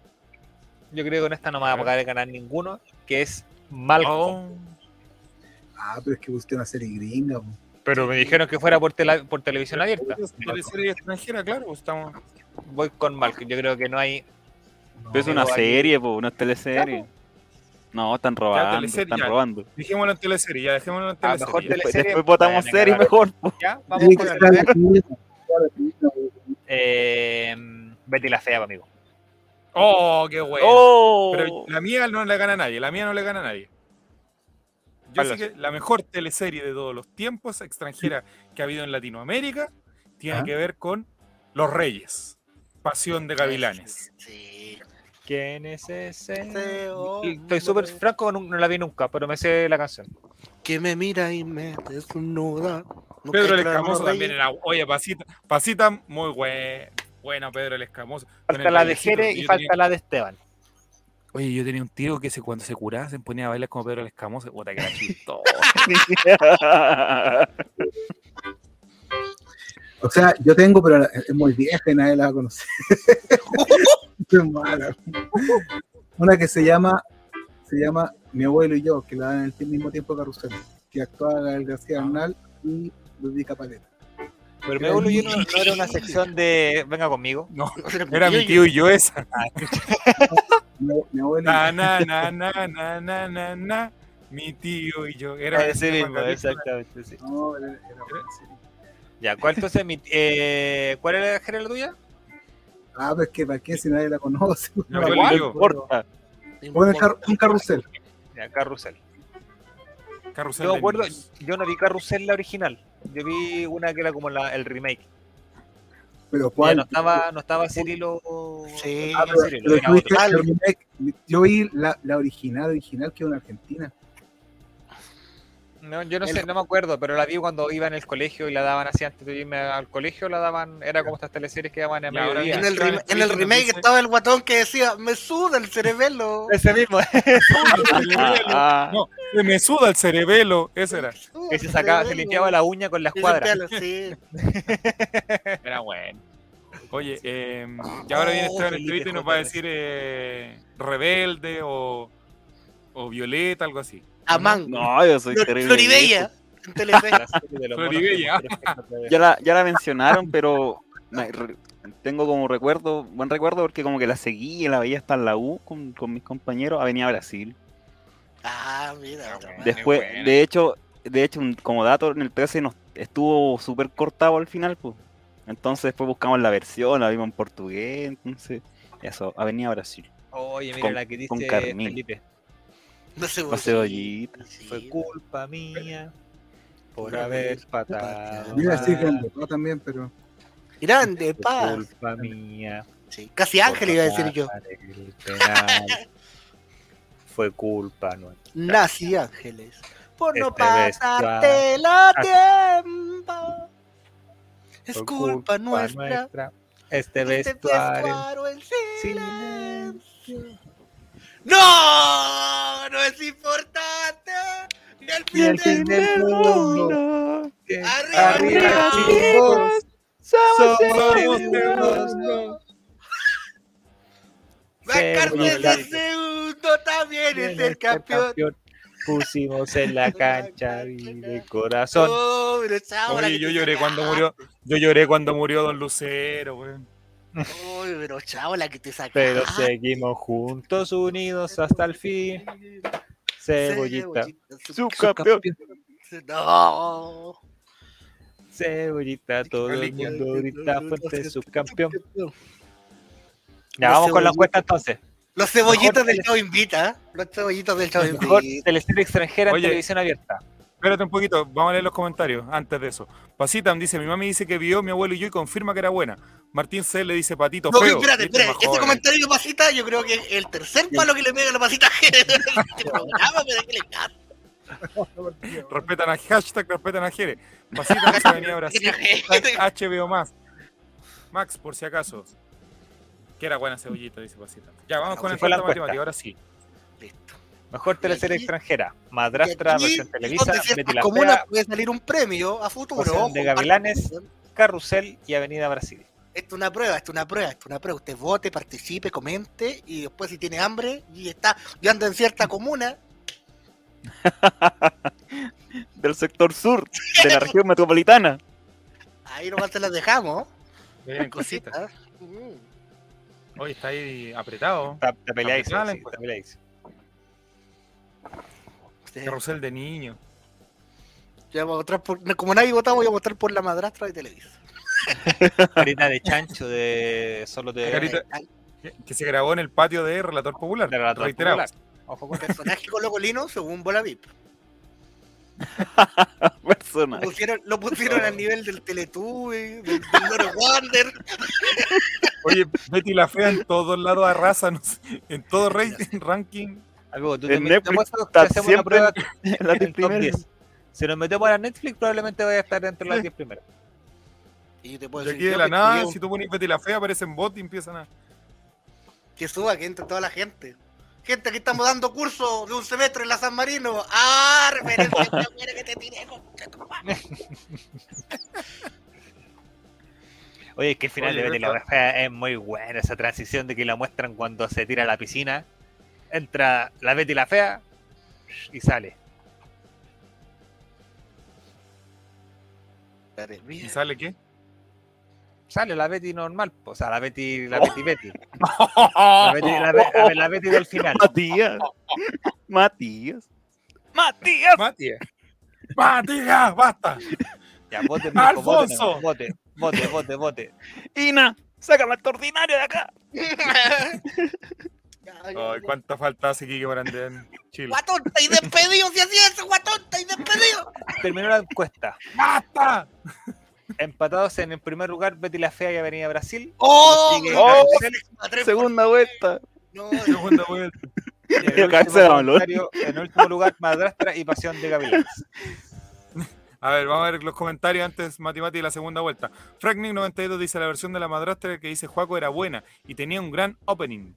Yo creo que con esta no me va A a ver. poder ganar ninguno, que es Malcolm. Oh, Ah, pero es que busqué una serie gringa. Pero me dijeron que fuera por, tela- por televisión abierta. Teleserie extranjera, claro, pues estamos. Voy con Malcolm. Yo creo que no hay. Pero es una serie, po, una teleserie. No, están robando, teleserie, están ya. robando. Dejémoslo en teleserie, ya dejémoslo en teleserie. mejor ya. tele- Después, Teleserie, después votamos a serie mejor. po. Ya, vamos con gratuito, Eh, Betty la fea, amigo. Oh, qué bueno. ¡Oh! Pero la mía no le gana a nadie, la mía no le gana a nadie. Yo ¿Cuál sé que la mejor teleserie de todos los tiempos extranjera que ha habido en Latinoamérica tiene ¿Ah? que ver con Los Reyes, Pasión de Gavilanes. Sí. ¿Quién es ese? Estoy súper franco, no, no la vi nunca, pero me sé la canción. Que me mira y me desnuda. Nunca Pedro el Escamoso también era. Oye, Pasita, Pasita muy buen, bueno, Pedro el Escamoso. Falta el la de Jere y falta tenía- la de Esteban. Oye, yo tenía un tío que se, cuando se curaba se ponía a bailar como Pedro el Escamoso. Puta que era chistoso. O sea, yo tengo, pero es muy vieja y nadie la va a conocer. Qué mala. Una que se llama, se llama Mi abuelo y yo, que la dan en el mismo tiempo Carrusel, que actúa Gael García Bernal y Ludwika Paleta. Pero me no, no era una sección de Venga conmigo. No, era mi tío y yo esa. Y Na, na, na, na, na, na, na, na. Mi tío y yo. Era Ese ese mismo, exactamente, sí. No, era- era buena serie. Ya, ¿cuál entonces? mi- eh, ¿Cuál era Jere, la tuya? Ah, pues que para qué si nadie la conoce. No yo. importa. Pon el car- un carrusel. Ya, Carrusel. Carrusel Yo acuerdo, yo no vi Carrusel la original. Yo vi una que era como la, el remake. Pero cuál. no estaba, no estaba Cirilo. Sí. Cirilo, pero el remake. Yo vi la, la original, original que es una argentina. No, yo no El- sé, no me acuerdo, pero la vi cuando iba en el colegio y la daban así antes de irme al colegio, la daban, era como estas teleseries que daban en mediodía. En el, rem- en el remake dice- estaba el guatón que decía, me suda el cerebelo. Ese mismo, Ah, No, me suda el cerebelo. Ese era. que se sacaba, se limpiaba la uña con la escuadra. sí. Era bueno. Oye, eh, y ahora viene Oh, Esteban Espíritu y nos va a decir eh, rebelde o, o violeta, algo así. A Mango. no, yo soy Flor- terrible. Floribella. En Floribella. Ya la, ya la mencionaron, pero me- re- tengo como recuerdo, buen recuerdo porque como que la seguí y la veía hasta en la U con, con mis compañeros a Avenida Brasil. Ah, mira. bueno. Después, de hecho, de hecho, un- como dato, en el 13 nos estuvo súper cortado al final, pues. Entonces después buscamos la versión, la vimos en portugués, entonces, eso, Avenida Brasil. Oye, mira Con- la que dice. Felipe. No sé, La cebollita. Sí. Fue culpa mía por haber patado. Mira, sí, que votó también, pero. Grande, Fue paz. culpa mía. Sí. Casi Ángel iba a decir yo. Fue culpa nuestra. Nazi Ángeles. Por no Este pasarte la tiempo. Es culpa nuestra. Este Este vestuario. vestuario en silencio. silencio. ¡No! ¡No es importante! ¡Ni el Y el fin fin del del mundo! mundo. Arriba, Arriba, chicos. Somos seguros. seguros. Valcarce Cebollita. de segundo también es el campeón. Pusimos en la cancha y de corazón. Oh, Oye, yo lloré cuando murió, yo lloré cuando murió Don Lucero, weón. Uy, pero chavo, la que te sacaste. Pero seguimos juntos, unidos hasta el fin. Cebollita. Su campeón. No. Cebollita, todo el mundo grita fuerte subcampeón. Ya vamos con la encuesta entonces. Los cebollitos Mejor del Chavo Invita. ¿eh? Los cebollitos del Chavo Mejor Invita. teleserie extranjera en televisión abierta. Espérate un poquito, vamos a leer los comentarios antes de eso. Pasitam dice, mi mami dice que vio mi abuelo y yo y confirma que era buena. Martín C le dice patito No, feo. espérate, espérate. joven. comentario de pasita, yo creo que es el tercer palo que le pega a la pasita este. Respetan a hashtag, respetan a Jere. Pasita dice venía a Brasil. HBO más. Max, por si acaso. Que era buena cebollita, dice Pasita. Ya, vamos con Se el encuesta. matemático, ahora sí. Listo. Mejor teleserie aquí- extranjera. Madrastra, aquí, versión televisa, Betty la comunas Fea, puede salir un premio a futuro. Pasión de ojo, Gavilanes. Carrusel y Avenida Brasil. Esto es una prueba, esto es una prueba, esto es una prueba. Usted vote, participe, comente y después si tiene hambre y está, yo ando en cierta comuna, del sector sur de la región metropolitana. Ahí nomás te las dejamos. Cositas. Mm. Hoy está ahí apretado. Te, te peleáis, sí, te peleáis. Ustedes- Carrusel de niño. ya vamos a votar por- no, como nadie votamos, voy a votar por la madrastra de Televisa. Carita de chancho de solo de, Carita- Que, que se grabó en el patio de Relator Popular. de relator reiterado. popular. Ojo con eso. Personaje colocolino según Bola VIP. Lo pusieron, lo pusieron al nivel del Teletubby, del, del Loro Wonder. Oye, Betty la Fea en todos lados arrasa, no sé, en todo rating, ranking. Amigo, tú En te Netflix metes- te está hacemos siempre prueba en la en top primera. 10. Si nos metemos a la Netflix, probablemente vaya a estar entre las 10 primeras. Y yo te puedo De decir aquí de la que nada, si tú pones Betty la Fea, aparecen bots y empiezan a. que suba, que entre toda la gente. Gente, aquí estamos dando curso de un semestre en la San Marino. ¡Ah! Referencia mira que te tiré, madre. Oye, es que el final Oye, de Betty la Fea es muy buena, esa transición de que la muestran cuando se tira a la piscina. Entra la Betty la Fea y sale. ¿Y sale qué? Sale la Betty normal, o sea, la Betty, la Betty Betty. La Betty, la, Be- a ver, la Betty del final. Matías. Matías. Matías. Matías. Matías, basta. Ya, vote, mijo, vote, ¡Alfonso! vote, vote, vote, vote. Ina, sácame este ordinario de acá. Ay, cuánta falta hace Kike Morandé en Chile. Guatonta y despedido, si así es, guatonta y despedido. Terminó la encuesta. ¡Basta! Empatados en el primer lugar, Betty la Fea y Avenida Brasil. ¡Oh! Oh, Segunda vuelta. No, Segunda vuelta. el último En último lugar, Madrastra y Pasión de Gavilanes. A ver, vamos a ver los comentarios antes, Mati Mati, de la segunda vuelta. Franknick92 dice la versión de la madrastra que dice Juaco era buena y tenía un gran opening.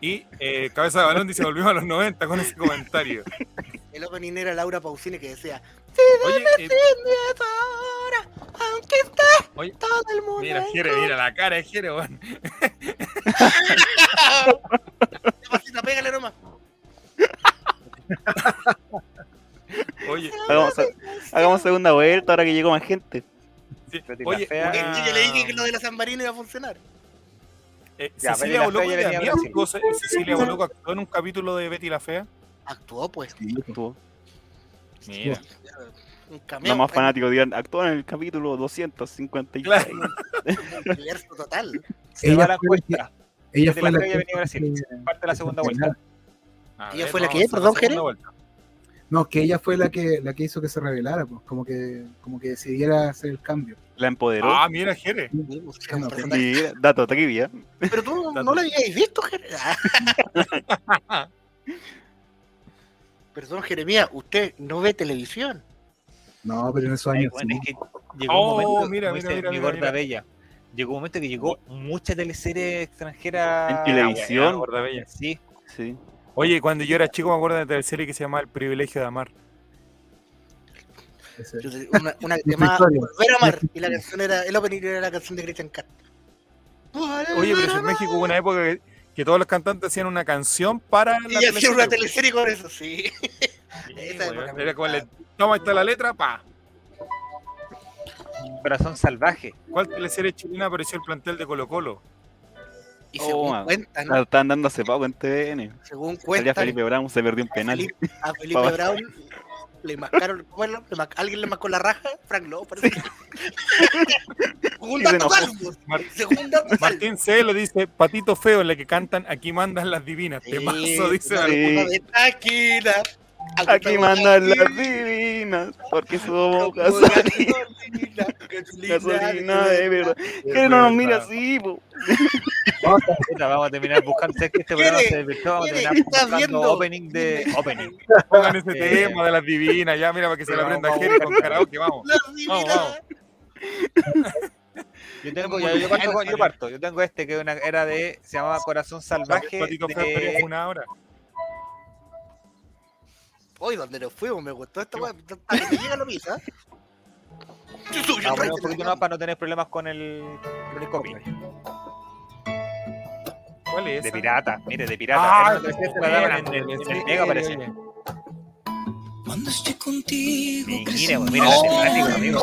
Y eh, Cabeza de Balón dice volvimos a los 90 con ese comentario. el opening era Laura Pausini que decía: Oye, eh, ahora, aunque esté Oye, todo el mundo. mira, Jere, mira la cara de Jere, weón. Ya, pasita, pégale nomás. Oye, Hagamos, hagamos segunda vuelta ahora que llegó más gente. sí, oye, Fea. Yo le dije que lo de la San Marino iba a funcionar. Eh, Ya, Cecilia Boloco venía a actuó- Cecilia Boloco actuó en un capítulo de Betty la Fea. Actuó, pues. Estuvo. Mira, Un camión. Los más fanáticos dirán, actuó en el capítulo 256. Claro. Un universo total. Se va Ella la fue la que- encuesta. Ella Betty fue la la Fea y Avenida Brasil. que, Parte de la segunda vuelta. A ¿Ella fue la que, a perdón, segunda Jere? vuelta. No, que ella fue la que la que hizo que se revelara, pues, como que como que decidiera hacer el cambio. La empoderó. Ah, mira, Jere. Sí, pues, era un no, personaje. Mira, dato trivia. Pero tú no lo habías visto, Jeremías. Perdón, Jeremías, usted no ve televisión. No, pero en esos Ay, años bueno, sí. es que llegó Oh, un momento, mira, mira, mi mira, gorda mira. bella. Llegó un momento que llegó mucha teleserie extranjera. En televisión. Ah, gorda bella. Sí, Sí. Oye, cuando yo era chico me acuerdo de una teleserie que se llamaba El privilegio de amar. Una, una que se llamaba. Volver a amar. Y la canción era, el opening era la canción de Christian Castro. Oye, pero en México hubo una época que, que todos los cantantes hacían una canción para la Y hacía teleserie. una teleserie con eso, sí. Sí, Era como le, toma, ahí está la letra, pa. Corazón Salvaje. ¿Cuál teleserie chilena apareció el plantel de Colo Colo? Y Oh, según cuentan, La estaban dando hace poco en TVN. según Salía cuentan, Felipe Brown, se perdió un a penal. Felipe, a Felipe Brown le mascaron, bueno, le alguien le mascó la raja, Frank Lowe, parece. Salvo. Mar- Según dato salvo. Martín C. lo dice, Patito Feo, en la que cantan Aquí mandan las divinas. Sí, Temazo, dice. Sí. Aquí mandan las divinas, porque somos gasolina, gasolina de verdad. Que no nos mira así, po. Vamos a terminar buscando. sé que este programa se desvirtuó, Vamos a terminar ¿estás buscando viendo? opening de opening. Pongan ese Eh, tema de las divinas, ya, mira, para que se la aprenda vamos, Jerry con karaoke, vamos. Las Vamos, divinas. vamos. Yo tengo, yo, yo parto, yo parto. Yo tengo este que una- era de. Se llamaba Corazón Salvaje. De, una hora. Hoy donde nos fuimos, me gustó esta weá. Hasta que me llega la misa. Yo soy vamos a poner un el poquito más para no tener problemas con el, con el copy. ¿Cuál es De pirata, mire, de pirata. Ah, daban en el, en el Mega, parece. Cuando estoy contigo, Mira, mira la mis temática, amigo.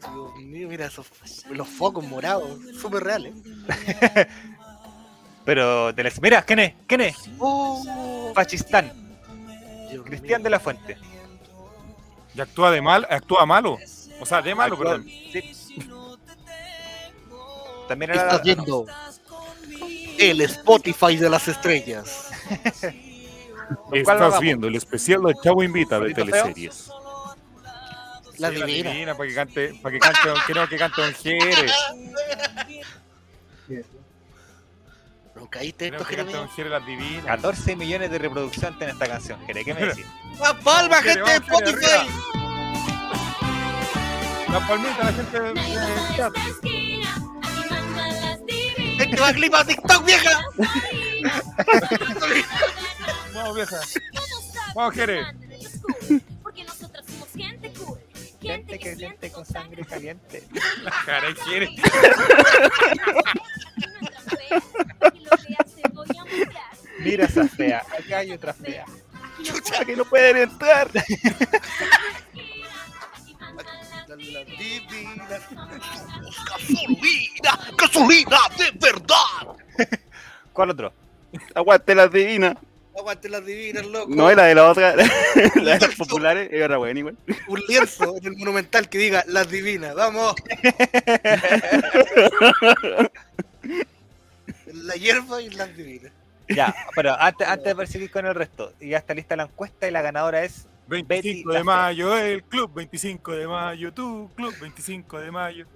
Dios mío, mira esos los focos morados, súper reales. Pero, de las- mira, ¿quién es? ¿Quién es? Oh, Pachistán, Cristian mío. de la Fuente. Y actúa de mal, actúa malo. O sea, de malo, perdón. sí. También era Estás viendo el Spotify de las estrellas. ¿Con cuál lo Estás viendo el especial de Chavo Invita de teleseries. La Sí, divina. para que cante, para que cante, quiero que cante Don Jere. ¿No caíste esto? Jere las divinas. 14 millones de reproducciones en esta canción, Jere. ¿Qué me decís? ¡La palma, gente de vamos, Jere, Spotify! La palmita, la gente del chat. ¡Este va a clip a TikTok, vieja! Vamos, vieja. Vamos, Jere. Porque nosotros somos gente cool. Gente que siente con sangre caliente. Mira esa fea, acá hay otra fea. Chucha, que no pueden entrar. La, la divina. ¡Gasolina! ¡Gasolina de verdad! ¿Cuál otro? Aguante las divinas. Aguante las divinas, loco. No es la de la otra, la de las populares, es otra buena igual. Un lienzo en el monumental que diga las divinas. ¡Vamos! la hierba y las divinas. Ya, pero antes, antes de perseguir con el resto, ya está lista la encuesta y la ganadora es 25 Betty de mayo, el club 25 de mayo, tu club 25 de mayo.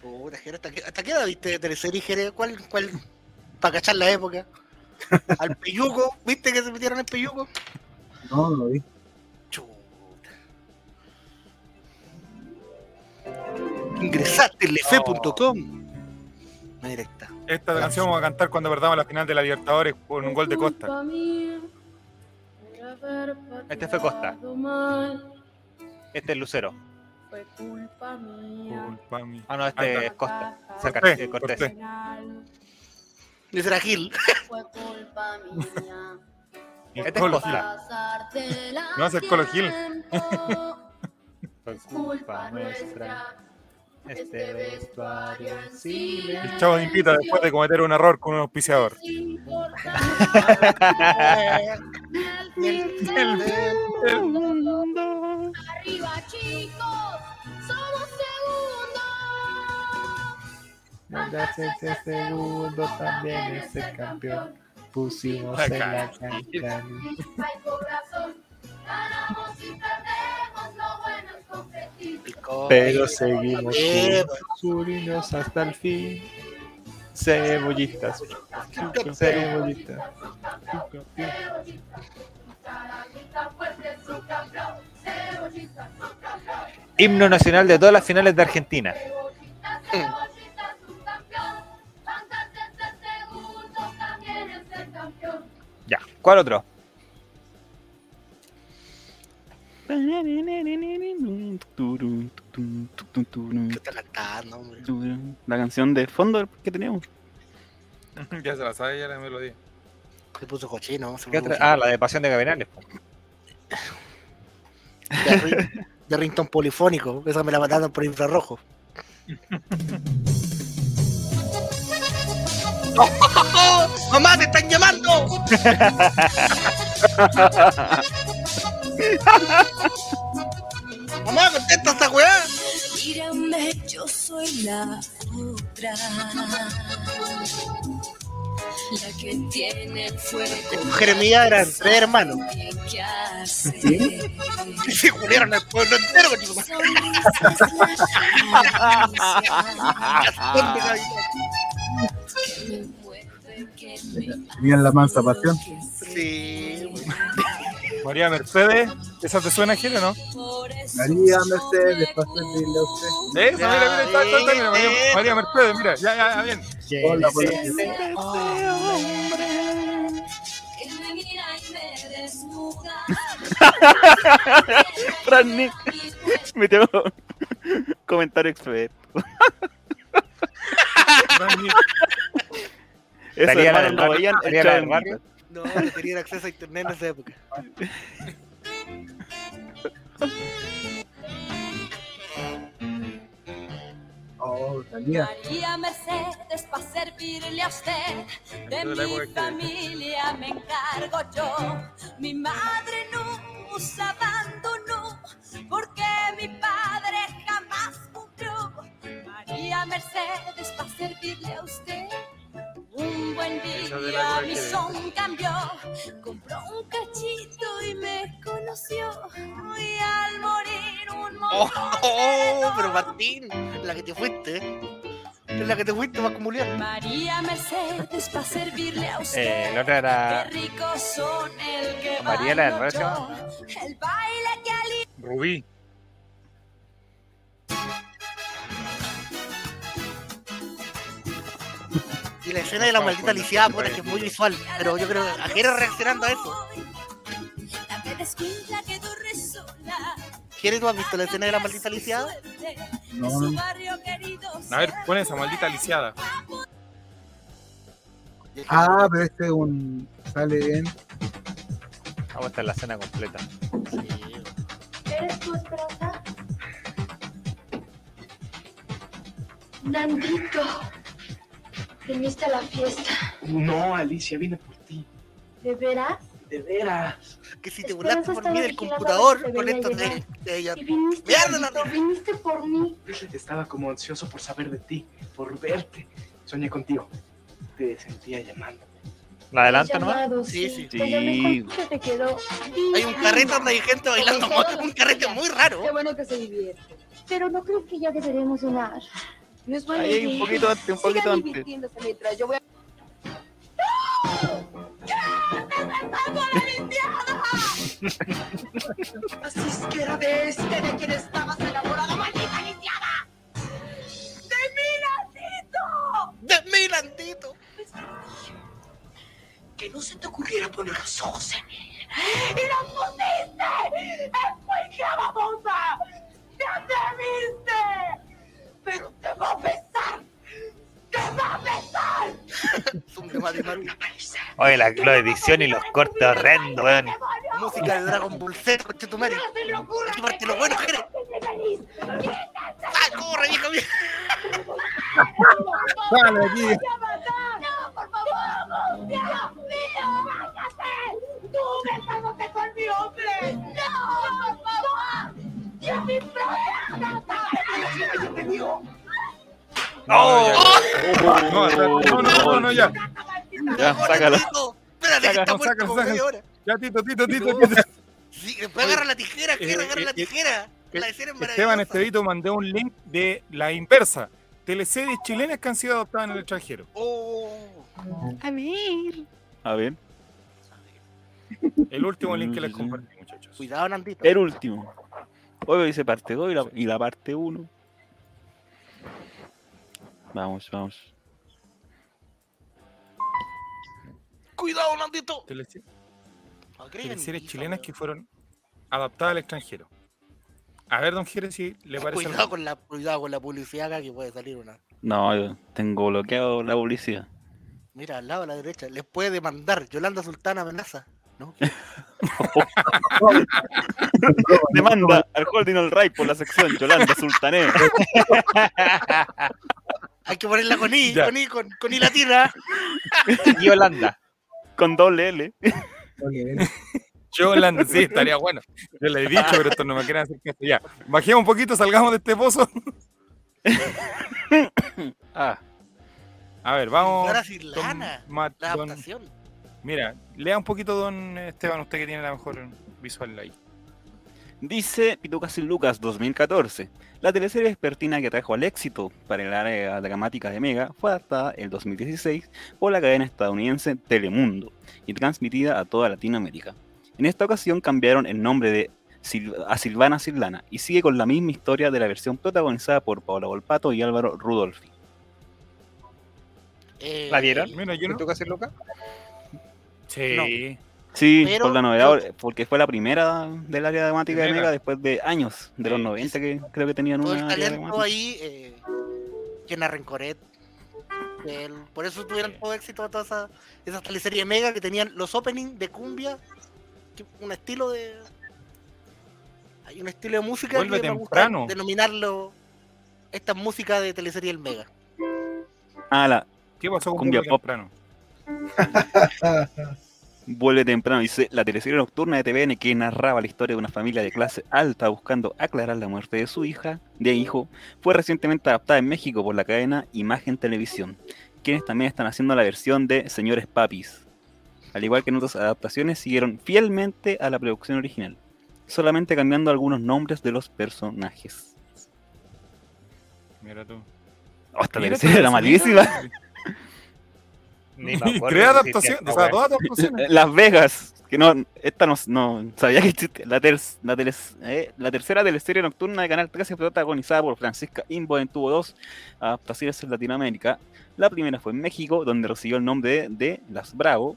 Puta, Jere, ¿hasta qué, hasta qué edad viste de teleserie, Jere? ¿Cuál, cuál? Para cachar la época. Al peyuco, ¿viste que se metieron en peyuco? No, no lo vi. Chuta. Ingresaste en lefe.com. Una directa. Esta canción vamos a cantar cuando perdamos la final de la Libertadores con un gol de Costa. Este fue Costa. Este es Lucero. Fue culpa mía. Culpa mía. Ah, no, este es Costa. Cerca, Cortés, eh, Cortés. Cortés. Ese era Gil. Fue culpa mía. Este es Colo Costa. No, es Colo Gil. Fue Culpa nuestra. Este vestuario en El chavo invita después de cometer un error con un auspiciador. Al fin del mundo. Arriba, chicos. Somos segundos. segundo también es el campeón. Pusimos en la Hay Pero seguimos surinos hasta el fin. Cebollitas. Cebollitas. Himno nacional de todas las finales de Argentina. Ya. ¿Cuál otro? ¿Qué está cantando, hombre? La canción de fondo que tenemos. ya se la sabe ya la melodía. Se puso cochino. Se ¿Qué puso otra? Ah, la de Pasión de Gavilanes. de, ring- de rington polifónico. Esa me la mataron por infrarrojo. ¡Mamá, te están llamando! ¡Mamá, contesta esta weá! Mírame, yo soy la otra. La que tiene fuego. Jeremías eran tres hermanos. ¿Qué hace? Y se culieron al pueblo entero. me Tenían la mansa pasión. Sí. María Mercedes, ¿esa te suena, Gil, o no? por eso María Mercedes, dile a usted. Esa, mira, mira, está, está, está, mira, María, María Mercedes, mira, ya, ya, ya, bien. Hola, hola. que me mira y me desnuda. Fran Nick. Metió comentario experto. Eso Talía la hermano, veían en No, no tenían acceso a internet en esa época. Oh. María Mercedes, para servirle a usted, de mi familia me encargo yo. Mi madre nos abandonó, porque mi padre jamás cumplió. María Mercedes, para servirle a usted. Un buen día mi son cambió, compró un cachito y me conoció. Y al morir un Oh, montón de oh, pero dos. Martín, la que te fuiste. Es la que te fuiste va a acumular. María Mercedes para servirle a usted. Eh, la otra era Qué ricos son el que María la del yo. El baile que ali Rubí. Y la escena de la maldita lisiada, puta, que es muy visual. Pero yo creo que Ajero reaccionando a eso. La que descuida quedó resola. Jere, ¿tú has visto la escena de la maldita lisiada? No, A ver, pon esa maldita lisiada. Ah, pero este es un. Sale en. Vamos a estar la cena completa. ¿Eres tu esperanza? Nandito, viniste a la fiesta. No, Alicia, vine por ti. ¿De veras? De veras. Que si te burlaste por mí del computador con esto de, ella. Y viniste, Mierda, viniste por mí. Estaba como ansioso por saber de ti, por verte. Soñé contigo. Te sentía llamando. ¿La adelanta llamado, Sí, sí. Sí. te quedó. Hay un carrete donde hay gente bailando moto, un carrete muy raro. Qué bueno que se divierte. Pero no creo que ya deberemos cenar. No es buena Ahí hay un poquito antes, un poquito Sigan antes. divirtiéndose mientras yo voy a... Así es que era de este de quien estabas enamorada, maldita lisiada. ¡De mí, Nandito! De mí, Nandito. Que no se te ocurriera poner los ojos en él. ¡Y los pusiste! Maru. Oye, la, la edición y los cortes horrendos, weón. Música de Dragon Ball Z, coche tu madre. Aquí parte lo bueno, Jere. ¡Ay, corre, vieja mía! Sale aquí. ¡No, por favor! ¡Dios mío! ¡Cállate! ¡Tú besándote con mi hombre! ¡No, por favor! No, espérate, no, no, no, no, ya. Ya, sácala. Espérate, que está muerto como media hora. Ya, Tito, Tito, Tito, Tito. Sí, después agarra la tijera, Jere, Eh, agarra eh, la eh, tijera. La escena es Esteban. Estevito mandó un link de la inversa. Teleseries chilenas que han sido adoptadas en el extranjero. Oh. A ver, El último link que les compartí, muchachos. Cuidado, Nandito. el último. Hoy dice parte 2 y la, y la parte 1. Vamos, vamos. Cuidado, Nandito. Teleseries hija, chilenas que fueron adaptadas al extranjero. A ver, don Jerez, si le parece. Cuidado algo. con la, cuidado con la publicidad acá que puede salir una. No, yo tengo bloqueado la publicidad. Mira, al lado a la derecha. Les puede demandar. Yolanda Sultana amenaza. ¿No? Demanda al Holding All Right por la sección Yolanda Sultané. Hay que ponerla con I, Ya. con I, con, con I latina. Y Holanda. Con doble L. Yolanda, sí, estaría bueno. Yo le he dicho, pero esto no me quieren hacer caso. Ya, bajemos un poquito, salgamos de este pozo. Ah, A ver, vamos. Ahora La don- adaptación. Mira, lea un poquito, don Esteban, usted que tiene la mejor visual ahí. Dice Pitucas y Lucas 2014. La teleserie vespertina que trajo al éxito para el área dramática de Mega fue adaptada el 2016 por la cadena estadounidense Telemundo y transmitida a toda Latinoamérica. En esta ocasión cambiaron el nombre de Sil- a Silvana Silvana y sigue con la misma historia de la versión protagonizada por Paola Volpato y Álvaro Rudolfi. Eh, ¿La vieron? Mira, yo no. ¿Tú qué haces, Luca? Sí. Pero por la novedad, porque fue la primera del área dramática De de Mega. Después de años, de los Sí. 90 que creo que tenían todo una el talento ahí. Eh, Jenna Rencoret. El- por eso tuvieron todo éxito todas esas, esas teleseries mega que tenían los openings de cumbia, que- un estilo de. Hay un estilo de música Vuelve que me temprano. gusta denominarlo esta música de teleserie el mega. Ah, la ¿Qué pasó con Cumbia pop. temprano? vuelve temprano. Dice la teleserie nocturna de TVN que narraba la historia de una familia de clase alta buscando aclarar la muerte de su hija, de hijo, fue recientemente adaptada en México por la cadena Imagen Televisión, quienes también están haciendo la versión de Señores Papis. Al igual que en otras adaptaciones, siguieron fielmente a la producción original, solamente cambiando algunos nombres de los personajes. Mira tú. Oh, esta teleserie era malísima. Ni me acuerdo adaptación, o sea, weá. adaptaciones. Las Vegas, que no, esta no, no sabía que existía. La, ter- la, teles- eh, la tercera teleserie nocturna de Canal 13 protagonizada por Francisca Imboden tuvo dos adaptaciones en Latinoamérica. La primera fue en México, donde recibió el nombre de, de Las Bravo,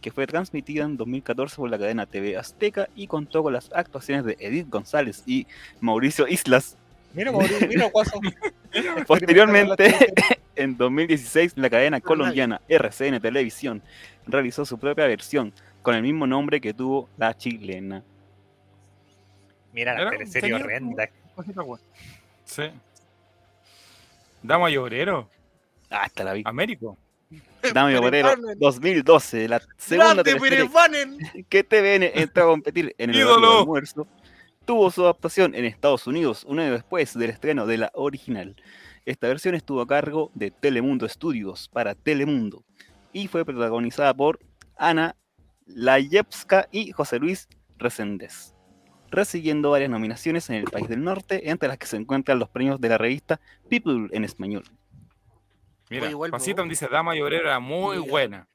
que fue transmitida en 2014 por la cadena TV Azteca y contó con las actuaciones de Edith González y Mauricio Islas. Mira, mira, Guaso. Posteriormente, en 2016, la cadena colombiana RCN Televisión realizó su propia versión con el mismo nombre que tuvo la chilena. Mira la teleserie horrenda. Sí. Dama y obrero. Hasta la vi. Américo. Dame Obrero Perepanen. 2012, la segunda ¡Grande que TVN entró a competir en el almuerzo, tuvo su adaptación en Estados Unidos un año después del estreno de la original. Esta versión estuvo a cargo de Telemundo Studios para Telemundo y fue protagonizada por Ana Layevska y José Luis Reséndez, recibiendo varias nominaciones en el país del norte, entre las que se encuentran los premios de la revista People en español. Mira. Pasito dice Dama y obrero era muy Mira. buena.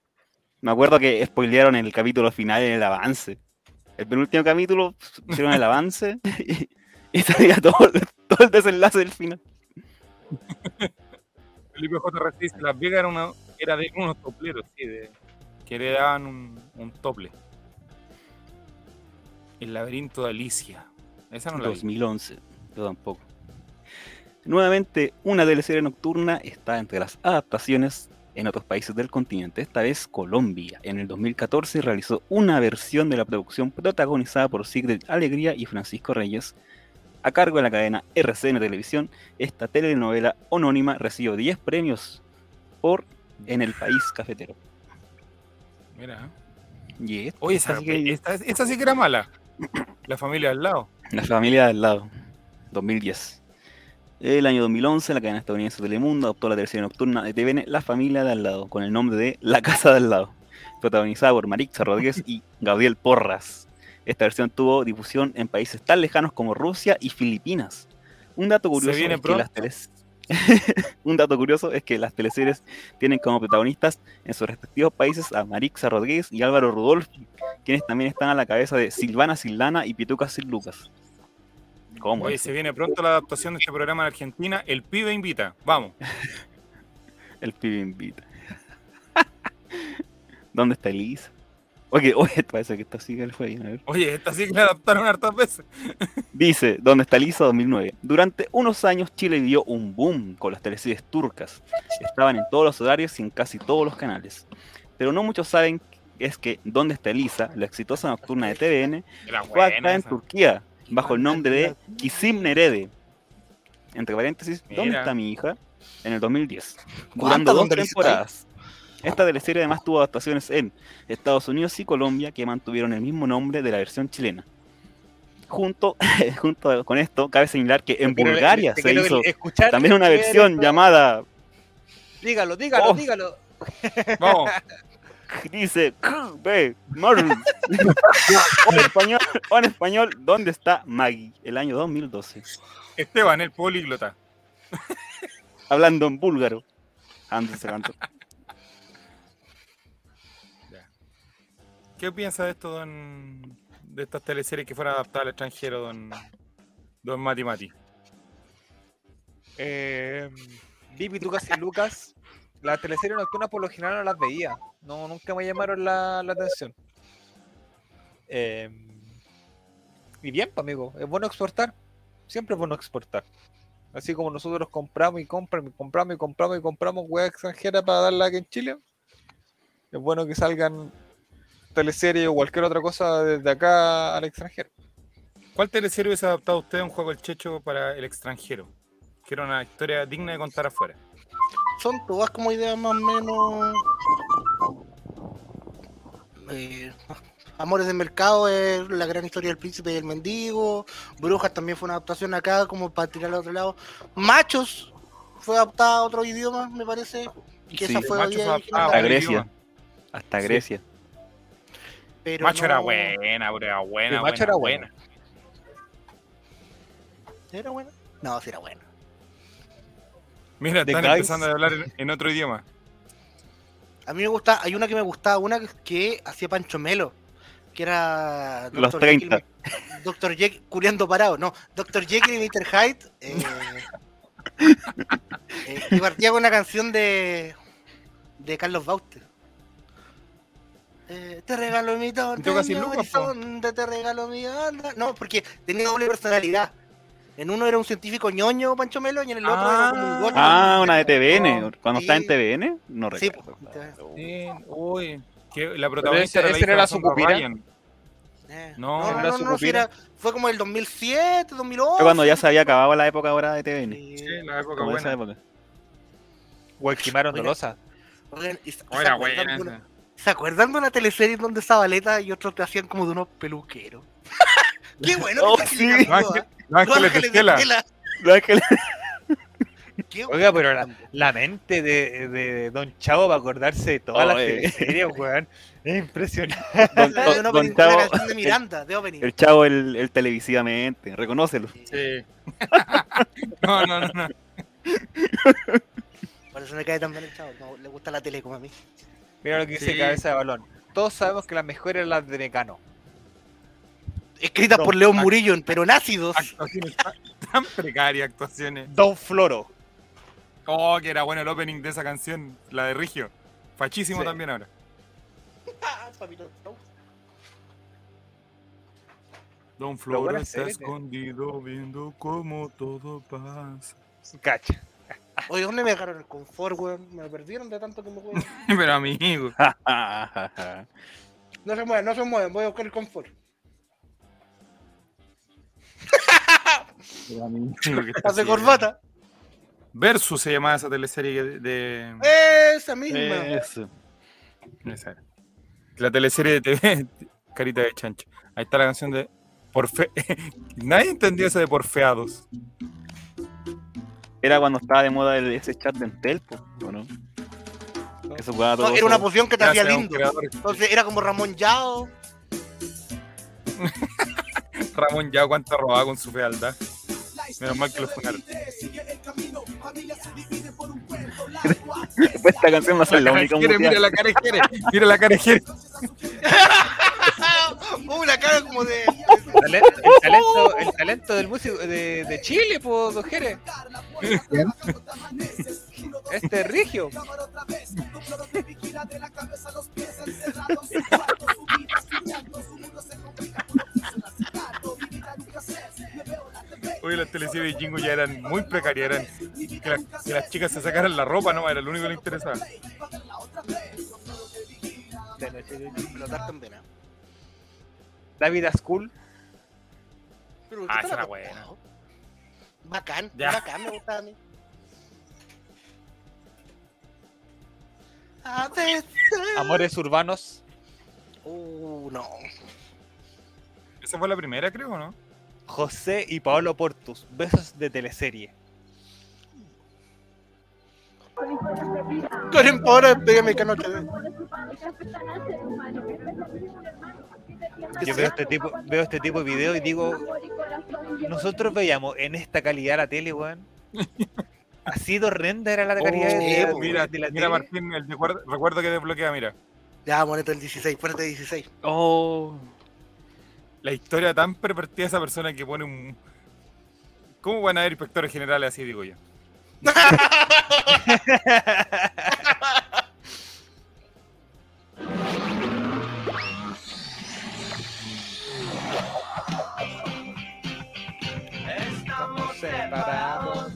Me acuerdo que spoilearon el capítulo final en el avance. El penúltimo capítulo pusieron el avance y, y salía todo, todo el desenlace del final. Felipe JRC dice, Las Vegas era, una, era de unos topleros, sí, de, que le daban un, un tople. El laberinto de Alicia. Esa no la vi. 2011, yo tampoco. Nuevamente, una teleserie nocturna está entre las adaptaciones en otros países del continente. Esta vez Colombia. En el 2014 realizó una versión de la producción protagonizada por Sigrid Alegría y Francisco Reyes. A cargo de la cadena RCN Televisión, esta telenovela anónima recibió 10 premios por En el País Cafetero. Mira. Y esta- Oye, esa, sí que- esta, esta sí que era mala. La familia al lado. La familia del lado, 2010. El año 2011, la cadena estadounidense Telemundo adoptó la teleserie nocturna de TVN La familia de al lado, con el nombre de La casa de al lado, protagonizada por Marixa Rodríguez y Gabriel Porras. Esta versión tuvo difusión en países tan lejanos como Rusia y Filipinas. Un dato curioso, es que las teles- Un dato curioso es que las teleseries tienen como protagonistas en sus respectivos países a Marixa Rodríguez y Álvaro Rudolfi, quienes también están a la cabeza de Silvana Silana y Pituca Sil Lucas. ¿Cómo? Oye, se viene pronto la adaptación de este programa en Argentina. El pibe invita. Vamos. El pibe invita. ¿Dónde está Elisa? Oye, oye, parece que esta le fue bien. A ver. Oye, esta sí que la adaptaron hartas veces. Dice, ¿dónde está Elisa 2009? Durante unos años Chile vivió un boom con las teleseries turcas. Estaban en todos los horarios y en casi todos los canales. Pero no muchos saben es que ¿Dónde está Elisa? La exitosa nocturna de TVN fue acá en. Turquía, bajo el nombre de Kisim Nerede. Entre paréntesis, ¿dónde Mira. está mi hija? En el 2010. ¿Cuántas Durando dos dónde temporadas. Esta teleserie además tuvo adaptaciones en Estados Unidos y Colombia que mantuvieron el mismo nombre de la versión chilena. Junto, junto con esto, cabe señalar que en Pero Bulgaria se hizo escuchar también una ver versión llamada, Dígalo, dígalo, Oh. dígalo. Vamos. dice, ve, o, en español, o en español, ¿dónde está Maggie? El año 2012. Esteban, el políglota. Hablando en búlgaro. Antes se cantó. ¿Qué piensa de esto, don, de estas teleseries que fueran adaptadas al extranjero, don, don Mati Mati? Eh, vi Pitucas y Lucas. Las teleseries nocturnas por lo general no las veía. No, nunca me llamaron la, atención. Eh, y bien, pues, amigo. Es bueno exportar. Siempre es bueno exportar. Así como nosotros compramos y compramos y compramos y compramos y compramos weas extranjeras para darla aquí en Chile. Es bueno que salgan teleseries o cualquier otra cosa desde acá al extranjero. ¿Cuál teleserie hubiese adaptado usted a un juego del Checho para el extranjero? Que era una historia digna de contar afuera. Son todas como ideas más o menos. eh, Amores del Mercado es la gran historia del príncipe y el mendigo. Brujas también fue una adaptación acá, como para tirar al otro lado. Machos fue adaptada a otro idioma, me parece. Que Sí, esa fue Hasta Grecia. idioma. Hasta Sí. Grecia. Pero Macho era buena, bro, era buena. Sí, Macho buena, era buena. ¿Era buena? No, sí era buena. Mira, The están Guys. empezando a hablar en, en otro idioma. A mí me gusta, hay una que me gustaba, una que, que hacía Pancho Melo, que era Los Dr. 30. Jekyll, Dr. Jekyll, curiando parado, no, Dr. Jekyll y Mr. Hyde, eh, eh, y partía con una canción de, de Carlos Bauter. Eh, te regalo mi horizonte, te regalo mi alma. No, porque tenía doble personalidad. En uno era un científico ñoño, Pancho Melo, y en el otro era como un gótico. Ah, una de TVN. Cuando Sí. está en TVN, no Sí, recuerdo. po. Sí, uy, que la ese- protagonista era la ese hija era de su Sandra copina. Ryan. Eh, No, no, no, era no, no, si era- fue como el 2007, 2008. Fue cuando ya se había acabado la época ahora de TVN. Sí. Sí, la época Como esa buena. época. Guayquimaron Oiga. Dolosa. Oigan, ¿y se- era acuerdan buena de una- esa. ¿Se acuerdan de una teleserie donde estaba Baleta y otros te hacían como de unos peluqueros? Qué bueno. Oh, que sí. se Los Ángeles- de de Estela. Los Ángeles- Qué Oiga, pero que la, la mente de, de Don Chavo para acordarse de todas las teleseries, weón. Es impresionante. Don, de don- don una Chavo, de el, Miranda, de opening. el chavo, el, el televisivamente, reconócelo. Sí. no, no, no, no. Por eso me cae tan bien el chavo. No, le gusta la tele como a mí. Mira lo que dice Sí. Cabeza de Balón. Todos sabemos que las mejores eran las de Mecano. Escritas No, por León Murillo, pero nácidos. Actuaciones tan, tan precarias, actuaciones. Don Floro. Oh, que era bueno el opening de esa canción, la de Rigio. Fachísimo Sí. también ahora. Ah. Don Floro está serie. escondido viendo cómo todo pasa. Cacha. Oye, ¿dónde me dejaron el confort, weón? Me perdieron de tanto que me juegan. Pero amigo. No se muevan, no se muevan, voy a buscar el confort. Hace corbata. Versus se llamaba esa teleserie de. Esa misma. Eso. esa era. La teleserie de TV, Carita de Chancho. Ahí está la canción de Porfe. Nadie entendió esa de Porfeados. Era cuando estaba de moda el, ese chat de Entel, ¿o no? Todo No, era una eso. poción que te hacía lindo. Entonces era como Ramón Yao. Ramón ya cuánto robaba con su fealdad. Menos mal que lo funaron. Después esta canción va a ser la única Jere, mundial. mira la cara de mira la cara de Jere. Uh, la cara como de. El talento, el talento del músico de, de Chile, po, don Jere. Este es Rigio. Oye, las teleseries de Jingo ya eran muy precarias. Eran que, la- que las chicas se sacaran la ropa, no, era lo único que les interesaba. También, ¿eh? David Ascool. Pero Ah, ¿qué esa era buena. Bacán, Ya. bacán, me gustaba a mí. A veces. Amores Urbanos. Uh, no. Esa fue la primera, creo, ¿no? José y Paolo Portus. Besos de teleserie. Karen Pora, pégame que noche. Yo veo este tipo, veo este tipo de video y digo, nosotros veíamos en esta calidad la tele, weón. Así de horrenda era la calidad Oh, de, de- mira, de la mira tele. Martín, el recuerdo, recuerdo que desbloquea, mira. Ya, moneta el 16, ponete el 16. Oh, La historia tan pervertida de esa persona que pone un. ¿Cómo van a haber inspectores generales así, digo yo? Estamos separados,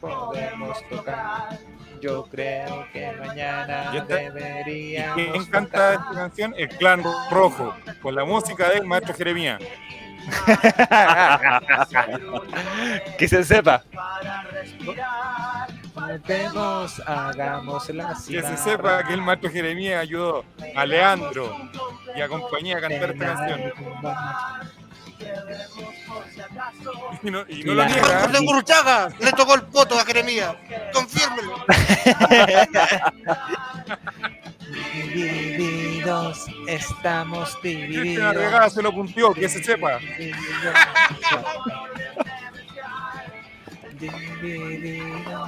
podemos tocar. Yo creo que mañana esta- deberíamos ¿Quién canta esta canción? El Clan Rojo, con la música del maestro Jeremías. que se sepa. Vemos, hagamos la Que se sepa que el maestro Jeremías ayudó a Leandro y a compañía a cantar esta canción. Y no, y no lo La- niega. Gurruchaga le tocó el poto a Jeremías. Confírmelo. Divididos, estamos Cristian divididos. Arregada se lo puntió, que se sepa. Divididos.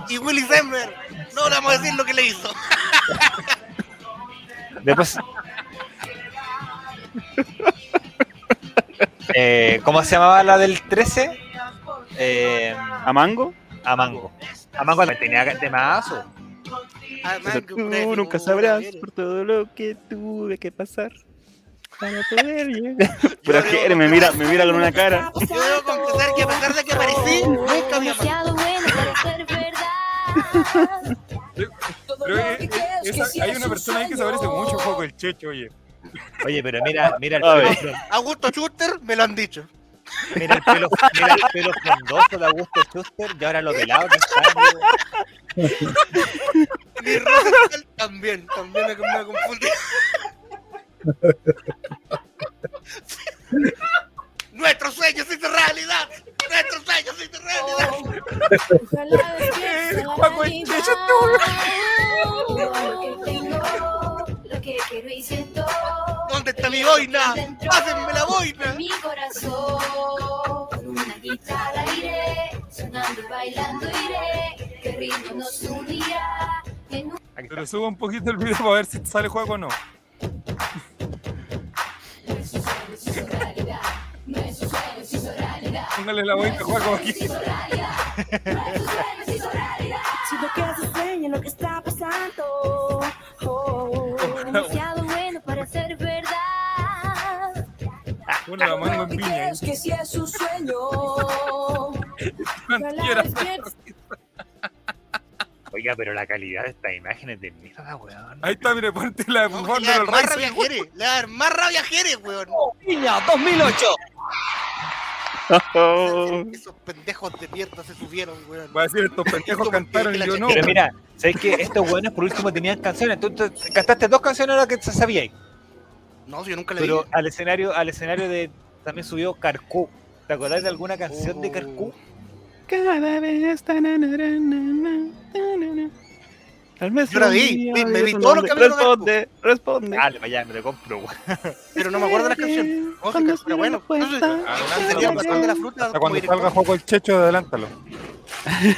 Y Willy Semmer. No le vamos a decir lo que le hizo. Después. Eh, ¿Cómo se llamaba la del 13? Eh, ¿A Mango? a Mango. A Mango tenía temazo. Además, Pero tú nunca sabrás por todo lo que tuve que pasar para poder llegar. Pero es que me mira, me mira con una cara. Yo debo confesar que a pesar de que aparecí, nunca había pasado. Demasiado bueno para ser verdad. Pero eh, eh, esa- hay una persona ahí que se parece mucho a Joco el Checho, oye. Oye, pero mira, mira el A pelo, Augusto Schuster me lo han dicho. mira el pelo, mira el pelo frondoso de Augusto Schuster y ahora lo pelado que está. Mi Rosenthal también, también me, me confundí. Nuestro sueño se hizo realidad. Nuestro sueño se hizo realidad. Ojalá que tengo, lo que quiero y siento. ¿Dónde está mi boina? Pásenme la boina. En mi corazón, con una guitarra iré, sonando y bailando iré, que ritmo nos unirá. En un Pero subo un poquito el video para ver si sale juego o no. Póngale la boina a Juaco aquí. Si lo que se sueña lo que está pasando. Oh, demasiado bueno para ser verdad. Pone la mano en piña. es que si es un sueño. Oiga, pero la calidad de estas imágenes de mierda, weón. Ahí está, mire, ponte la No, Fondo le da del más Racing. rabia a Jerez, le da más rabia a Jerez, weón. Piña 2008. Esos pendejos de mierda se subieron, weón. Va a decir, estos pendejos cantaron y yo no. Pero mira, ¿sabes que Estos weones por último tenían canciones. Tú, tú cantaste dos canciones ahora que se sabíais. No, yo nunca le Pero vi. al escenario, al escenario de también subió Carcú. ¿Te acordás de alguna canción de Carcú? Cada vez. ta, na, na, na, na, na, na, na. Tal vez Yo la vi, vi- me vi Dios todo lo nos que había de Responde, responde. Dale, vaya, me lo compro. Pero no me acuerdo de las canciones. Cuando pero bueno, el de la fruta. Hasta cuando salga Juego el Checho, adelántalo.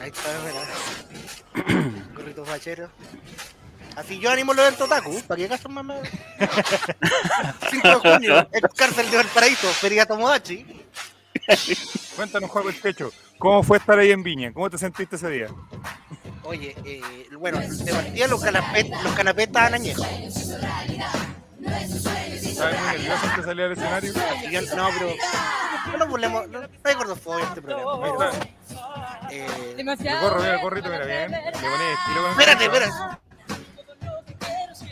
Ahí está, mira. Gorrito fachero. Así yo animo lo del Totaku, para que acaso mamá. 5 de junio, el cárcel de Valparaíso, Feria Tomodachi. Cuéntanos, Juego el Checho. ¿Cómo fue estar ahí en Viña? ¿Cómo te sentiste ese día? Oye, eh, bueno, de partida los canapés, los canapés estaban añejos. Yo- no, pero no nos burlemos, no, no hay gordofobia este programa. Ahí pero, está. eh, El gorro, mira el gorrito, mira bien. Le pones estilo con el espérate, espérate.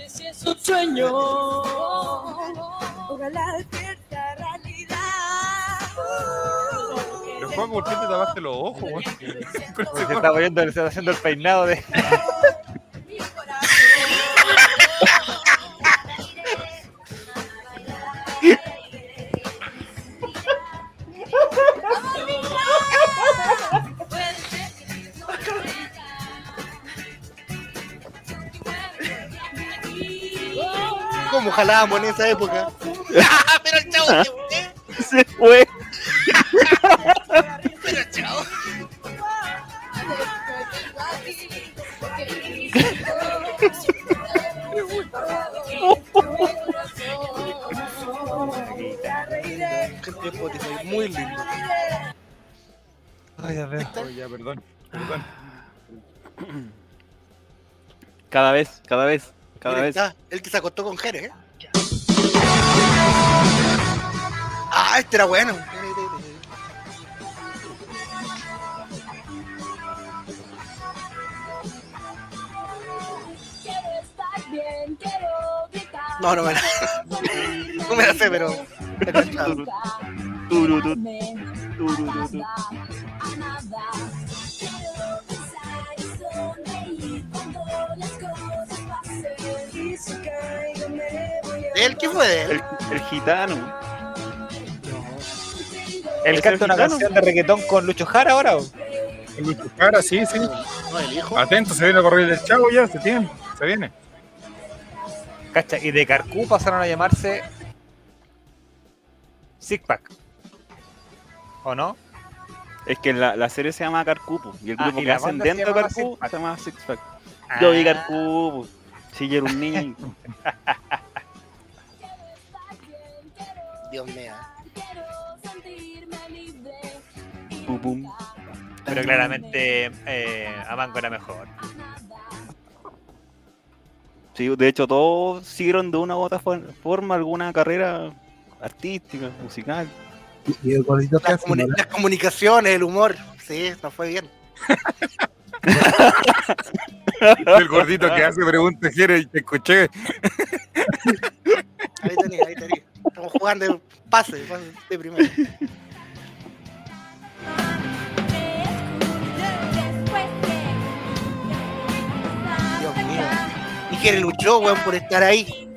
Si es un sueño. Ojalá despierta realidad. Pero Juan, ¿por qué te tapaste los ojos, weón? Se está viendo, se está haciendo el peinado de. ¿Cómo jalábamos en esa época? pero el chavo se fue. Spotify, muy lindo. Ay, a ver. Oye, ya, perdón. Perdón. Cada vez, cada vez, cada Mira, vez. está, el que se acostó con Jerez, ¿eh? Ah, este era bueno. No, no me la, no me la sé, pero. ¿Él qué fue de él? El, el gitano. Él ¿Es canta el una gitano? canción de reggaetón con Lucho Jara ahora. ¿o? El Lucho Jara, sí, sí. No, el hijo. Atento, se viene a correr del chavo ya, se tiene, se viene. Cacha, y de Carcú pasaron a llamarse Six Pack. ¿O no? Es que la, la serie se llama Carcupo y el Ah, grupo y que hacen dentro de se llama Six Pack. Yo vi Ah. Carcupo. Sí, yo era un niño. Dios mío. Pum, pum. Pero claramente eh, Amango era mejor. Sí, de hecho, todos siguieron de una u otra for- forma alguna carrera artística, musical. Y el gordito que Las, hace, comuni- ¿no? las comunicaciones, el humor. Sí, nos fue bien. El gordito que hace preguntas, quiere, te escuché. Ahí tenía, ahí tenía. Estamos jugando de pase, pase de primero. Dios mío. Que le luchó, weón, por estar ahí.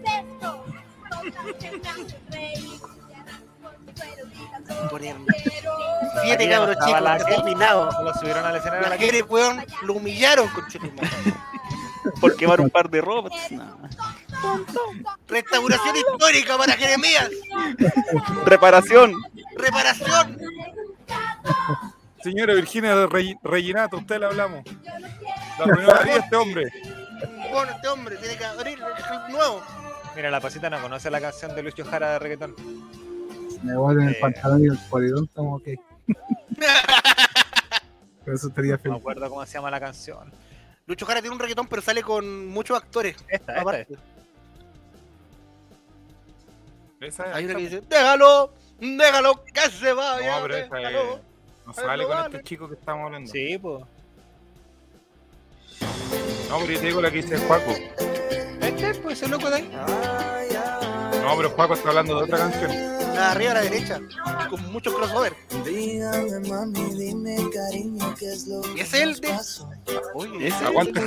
Ponerme. Siete cabros chicos la-. Lo subieron al escenario. La la Jere, weón, lo humillaron con ¿Por qué van un par de robots? No. Restauración histórica para Jeremías. Reparación. Reparación. Señora Virginia de Rey- Reginato, usted le hablamos. La vida este hombre. Bueno, este hombre tiene que abrir el club nuevo. Mira, la pasita no conoce la canción de Lucho Jara de reggaetón. Me devuelven el Eh. pantalón y el polidón, estamos ok. Pero eso estaría No me feliz. acuerdo cómo se llama la canción. Lucho Jara tiene un reggaetón, pero sale con muchos actores. Esta, esta aparte. Esa, Hay una esa- que dice, déjalo, déjalo, que se vaya. No, pero esta es- déjalo". no sale con vale. este chico que estamos hablando. Sí, pues. No, pero yo te digo la que dice Juaco. Este, pues ese loco de ahí. No, pero Juaco está hablando de otra canción. La de arriba a la derecha, con muchos crossover. Dígame, mami, dime, cariño, qué es lo Y es el de. Oye, ese. Aguanta.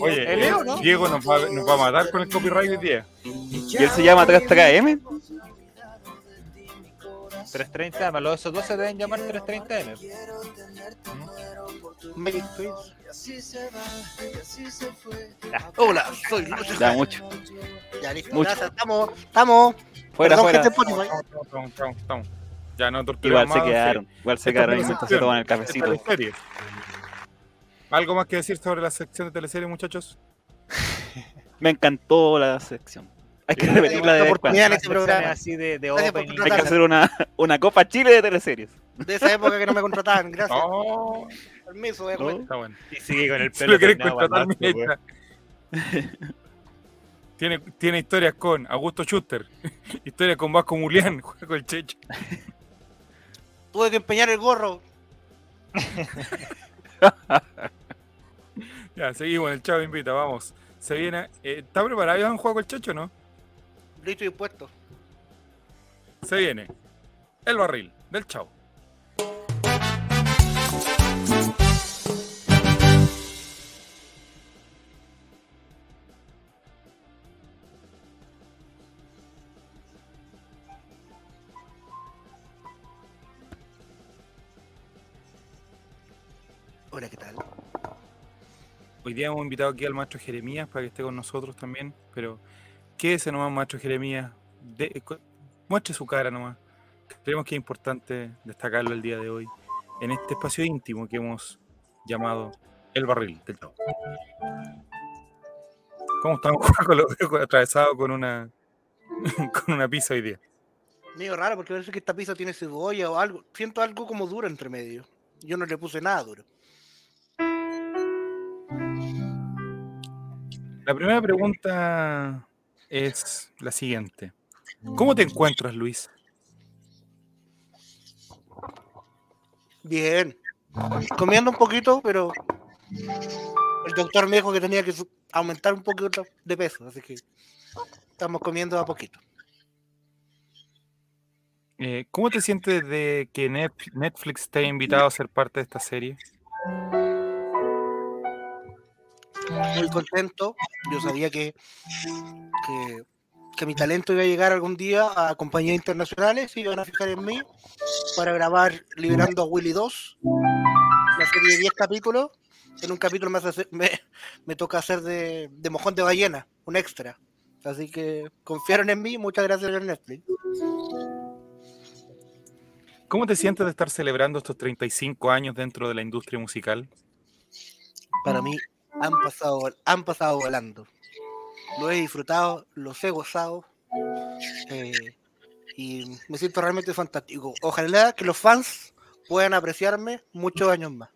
Oye, ¿El eh, Leo, no? Diego nos va, nos va a matar con el copyright hoy día. ¿Y él se llama 3KM? 330, además los esos dos se deben llamar 330M. Hola, soy Lucho Jara. mucho. Ya, listo. Mucho. Gracias, estamos. Estamos. Fuera, Perdón, fuera. Estamos, estamos, estamos, estamos. Ya no Igual se quedaron. Igual se Esta quedaron mientras se sección. toman el cafecito. ¿Algo más que decir sobre la sección de teleserie, muchachos? Me encantó la sección. Hay que repetirla de vez en oportunidad en cuando. este programa. así de. Hay que hacer una, una Copa Chile de teleseries. De esa época que no me contrataban. Gracias. No, Permiso, está bueno. Y sigue con el Si pelo. lo contratar. Tiene, tiene historias con Augusto Schuster, historias con Vasco Mulián, juega con el Checho. Tuve que empeñar el gorro. Ya, seguimos, el chavo invita, vamos. Se viene. eh, ¿Está preparado Iván juego con el Checho o no? Listo y dispuesto. Se viene. El barril del chavo. Hoy día hemos invitado aquí al maestro Jeremías para que esté con nosotros también, pero quédese nomás, maestro Jeremías. De- cu- muestre su cara nomás. Creemos que es importante destacarlo el día de hoy en este espacio íntimo que hemos llamado el barril del chavo. ¿Cómo estamos, Juaco? Lo veo atravesado con una, con una pizza hoy día. Medio raro porque parece que esta pizza tiene cebolla o algo. Siento algo como duro entre medio. Yo no le puse nada duro. La primera pregunta es la siguiente. ¿Cómo te encuentras, Luis? Bien. Comiendo un poquito, pero el doctor me dijo que tenía que aumentar un poquito de peso, así que estamos comiendo a poquito. Eh, ¿Cómo te sientes de que Net- Netflix te ha invitado a ser parte de esta serie? Muy contento. Yo sabía que, que, que mi talento iba a llegar algún día a compañías internacionales y iban a fijar en mí para grabar Liberando a Willy 2, la serie de 10 capítulos. En un capítulo me, hace- me, me toca hacer de, de mojón de ballena, un extra. Así que confiaron en mí. Muchas gracias a Netflix. ¿Cómo te sientes de estar celebrando estos 35 años dentro de la industria musical? para mí han pasado, han pasado volando. Lo he disfrutado, los he gozado eh, y me siento realmente fantástico. Ojalá que los fans puedan apreciarme muchos años más.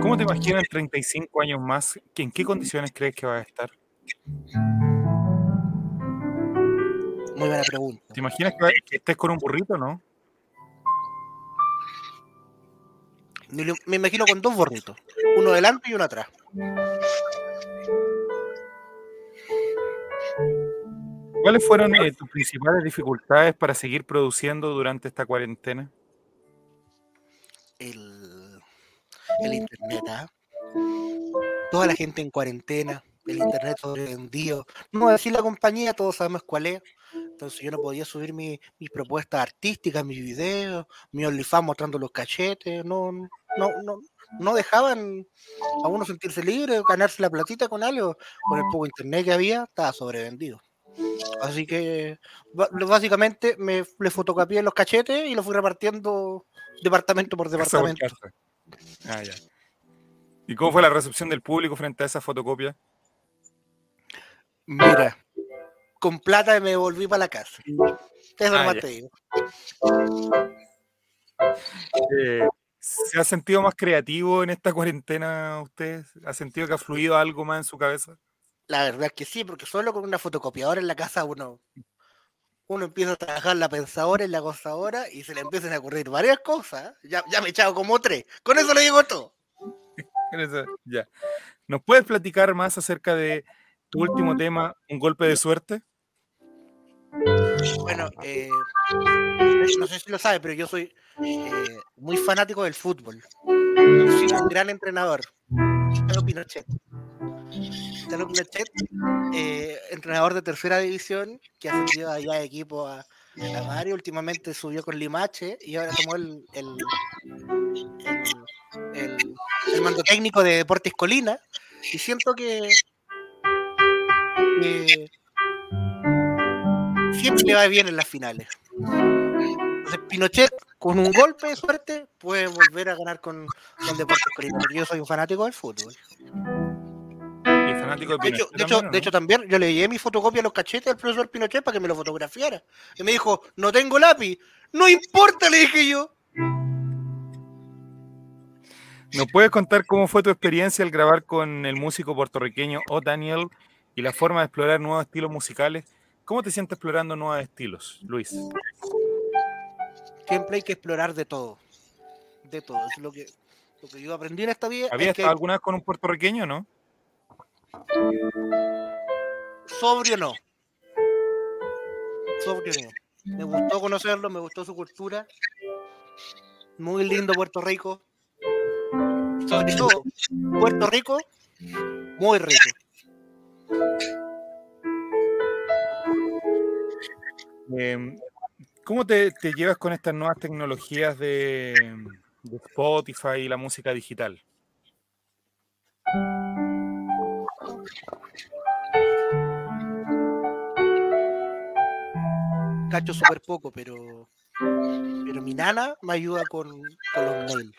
¿Cómo te imaginas en 35 años más? ¿Que ¿En qué condiciones crees que vas a estar? Muy buena pregunta. ¿Te imaginas que, va- que estés con un burrito, no? Me, imagino con dos burritos, uno delante y uno atrás. ¿Cuáles fueron eh, tus principales dificultades para seguir produciendo durante esta cuarentena? El, el internet, ¿ah? Toda la gente en cuarentena, el internet sobrevendido. No voy a decir la compañía, todos sabemos cuál es. Entonces yo no podía subir mi- mis propuestas artísticas, mis videos, mi OnlyFans mostrando los cachetes. No, no, no, no dejaban a uno sentirse libre, ganarse la platita con algo. Con el poco internet que había, estaba sobrevendido. Así que básicamente me le fotocopié los cachetes y los fui repartiendo departamento por departamento. Ah, ya. ¿Y cómo fue la recepción del público frente a esa fotocopia? Mira, con plata me volví para la casa. Eso Ah, nomás ya. te digo. Eh, ¿Se ha sentido más creativo en esta cuarentena usted? ¿Ha sentido que ha fluido algo más en su cabeza? La verdad es que sí, porque solo con una fotocopiadora en la casa uno, uno empieza a trabajar la pensadora y la gozadora y se le empiezan a ocurrir varias cosas. Ya, ya me he echado como tres. Con eso le digo todo. Ya. ¿Nos puedes platicar más acerca de tu último tema, Un golpe de suerte? Bueno, eh, no sé si lo sabe, pero yo soy eh, muy fanático del fútbol. Soy un gran entrenador. Italo Pinochet. Italo Pinochet, eh, entrenador de tercera división, que ha ascendido allá de equipo a, a varios. Últimamente subió con Limache y ahora tomó el, el, el- el- el mando técnico de Deportes Colina. Y siento que, que siempre le va bien en las finales. Entonces, Pinochet, con un golpe de suerte, puede volver a ganar con, con Deportes Colina, yo soy un fanático del fútbol. ¿Y fanático de De hecho, de hecho también yo le llevé mi fotocopia a los cachetes al profesor Pinochet para que me lo fotografiara. Y me dijo, no tengo lápiz. No importa, le dije yo. ¿Nos puedes contar cómo fue tu experiencia al grabar con el músico puertorriqueño O Daniel y la forma de explorar nuevos estilos musicales? ¿Cómo te sientes explorando nuevos estilos, Luis? Siempre hay que explorar de todo. De todo. Es lo que, lo que yo aprendí en esta vida. ¿Habías es que estado alguna vez con un puertorriqueño, no? sobrio no. Sobrio no. Me gustó conocerlo, me gustó su cultura. Muy lindo Puerto Rico. Sobre todo, Puerto Rico, muy rico. Em, ¿Cómo te, te llevas con estas nuevas tecnologías de, de Spotify y la música digital? Cacho súper poco, pero pero mi nana me ayuda con, con los mails.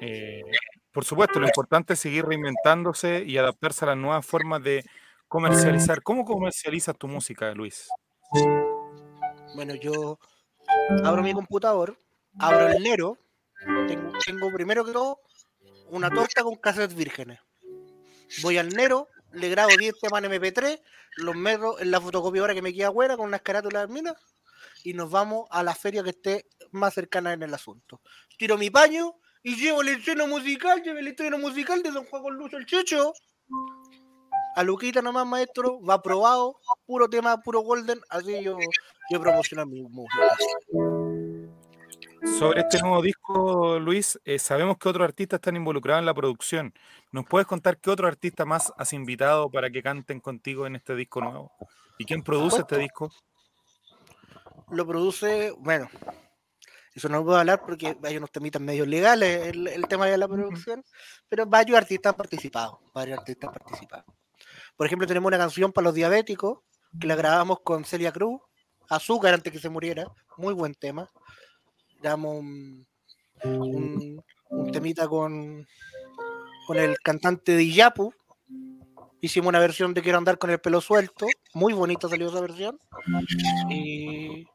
Eh, por supuesto, lo importante es seguir reinventándose y adaptarse a las nuevas formas de comercializar. ¿Cómo comercializas tu música, Luis? Bueno, yo abro mi computador, abro el Nero, tengo, tengo primero que todo una torta con cassettes vírgenes. Voy al Nero, le grabo 10 temas en MP3, los meto en la fotocopiadora que me queda buena con unas carátulas minas y nos vamos a la feria que esté más cercana en el asunto. Tiro mi paño Y llevo el estreno musical, llevo el estreno musical de Don Juan con Lucho el Checho. A Luquita nomás, maestro, va aprobado, puro tema, puro golden, así yo, yo promociono mi música. Sobre este nuevo disco, Luis, eh, sabemos que otros artistas están involucrados en la producción. ¿Nos puedes contar qué otro artista más has invitado para que canten contigo en este disco nuevo? ¿Y quién produce este disco? Lo produce, bueno, eso no lo puedo hablar porque hay unos temitas medios legales el, el tema de la producción, pero varios artistas han participado, varios artistas han participado. Por ejemplo, tenemos una canción para los diabéticos que la grabamos con Celia Cruz, Azúcar antes que se muriera, muy buen tema. Un, un- un temita con, con el cantante de Iyapu. Hicimos una versión de Quiero andar con el pelo suelto, muy bonita salió esa versión. Y,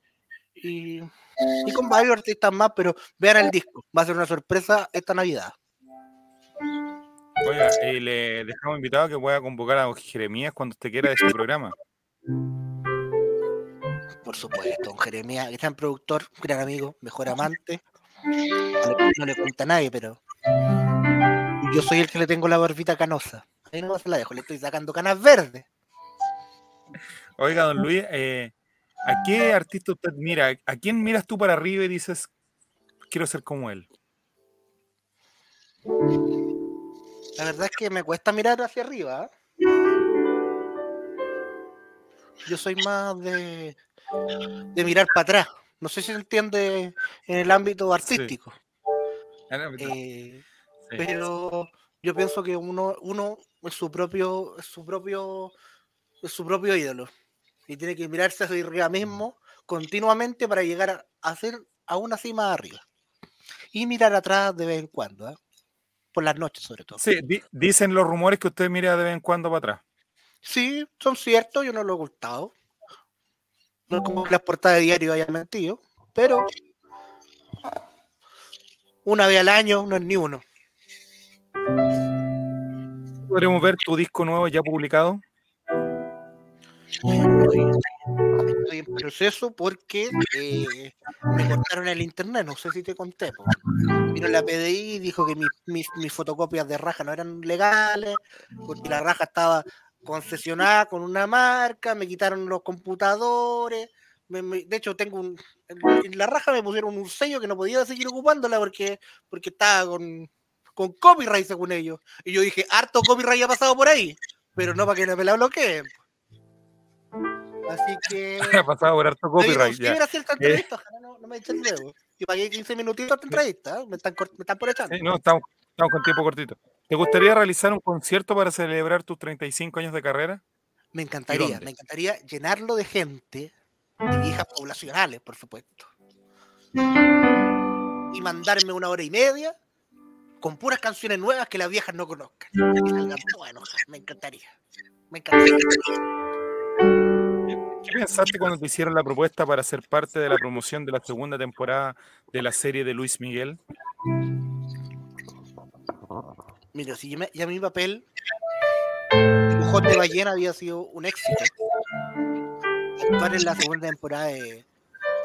y, y con varios artistas más, pero vean el disco, va a ser una sorpresa esta Navidad. Oiga, eh, le dejamos invitado que pueda convocar a Jeremías cuando usted quiera de este programa. Por supuesto, don Jeremías, gran productor, gran amigo, mejor amante. No le, no le cuenta a nadie, pero yo soy el que le tengo la barbita canosa. Ahí no se la dejo, le estoy sacando canas verdes. Oiga, don Luis, eh, ¿a qué artista usted mira? ¿A quién miras tú para arriba y dices, quiero ser como él? La verdad es que me cuesta mirar hacia arriba. ¿ah? Yo soy más de, de mirar para atrás. No sé si se entiende en el ámbito artístico. Eh, Sí. pero yo pienso que uno, uno es su propio, es su propio, es su propio ídolo. Y tiene que mirarse hacia arriba mismo continuamente para llegar a, a ser aún así más arriba. Y mirar atrás de vez en cuando, ¿ah? Por las noches sobre todo. Sí, di- dicen los rumores que usted mira de vez en cuando para atrás. Sí, son ciertos, yo no lo he ocultado. No es como que las portadas de diario hayan mentido, pero una vez al año no es ni uno. ¿Podremos ver tu disco nuevo ya publicado? Estoy, estoy en proceso porque eh, me cortaron el internet, no sé si te conté. po. Vino la PDI y dijo que mis, mis, fotocopias de raja no eran legales, porque la raja estaba concesionada con una marca, me quitaron los computadores. de hecho, tengo un. En la raja me pusieron un sello que no podía seguir ocupándola porque, porque estaba con, con copyright, según ellos. Y yo dije, harto copyright ha pasado por ahí, pero no para que me la bloqueen. Así que. Ha pasado por harto copyright. ¿Qué ya. hubiera sido esta entrevista? Ojalá no, no me echen luego. Y pagué 15 minutitos esta entrevista. ¿eh? Me están, cort- me están por echando. sí, no, estamos, estamos con tiempo cortito. ¿Te gustaría realizar un concierto para celebrar tus 35 años de carrera? Me encantaría, me encantaría llenarlo de gente, de viejas poblacionales, por supuesto. Y mandarme una hora y media con puras canciones nuevas que las viejas no conozcan. Enojadas. Me encantaría. Me encantaría. ¿Qué pensaste cuando te hicieron la propuesta para ser parte de la promoción de la segunda temporada de la serie de Luis Miguel? Mira, si ya, ya mi papel, Dibujón de Ballena, había sido un éxito. Actuar en la segunda temporada de,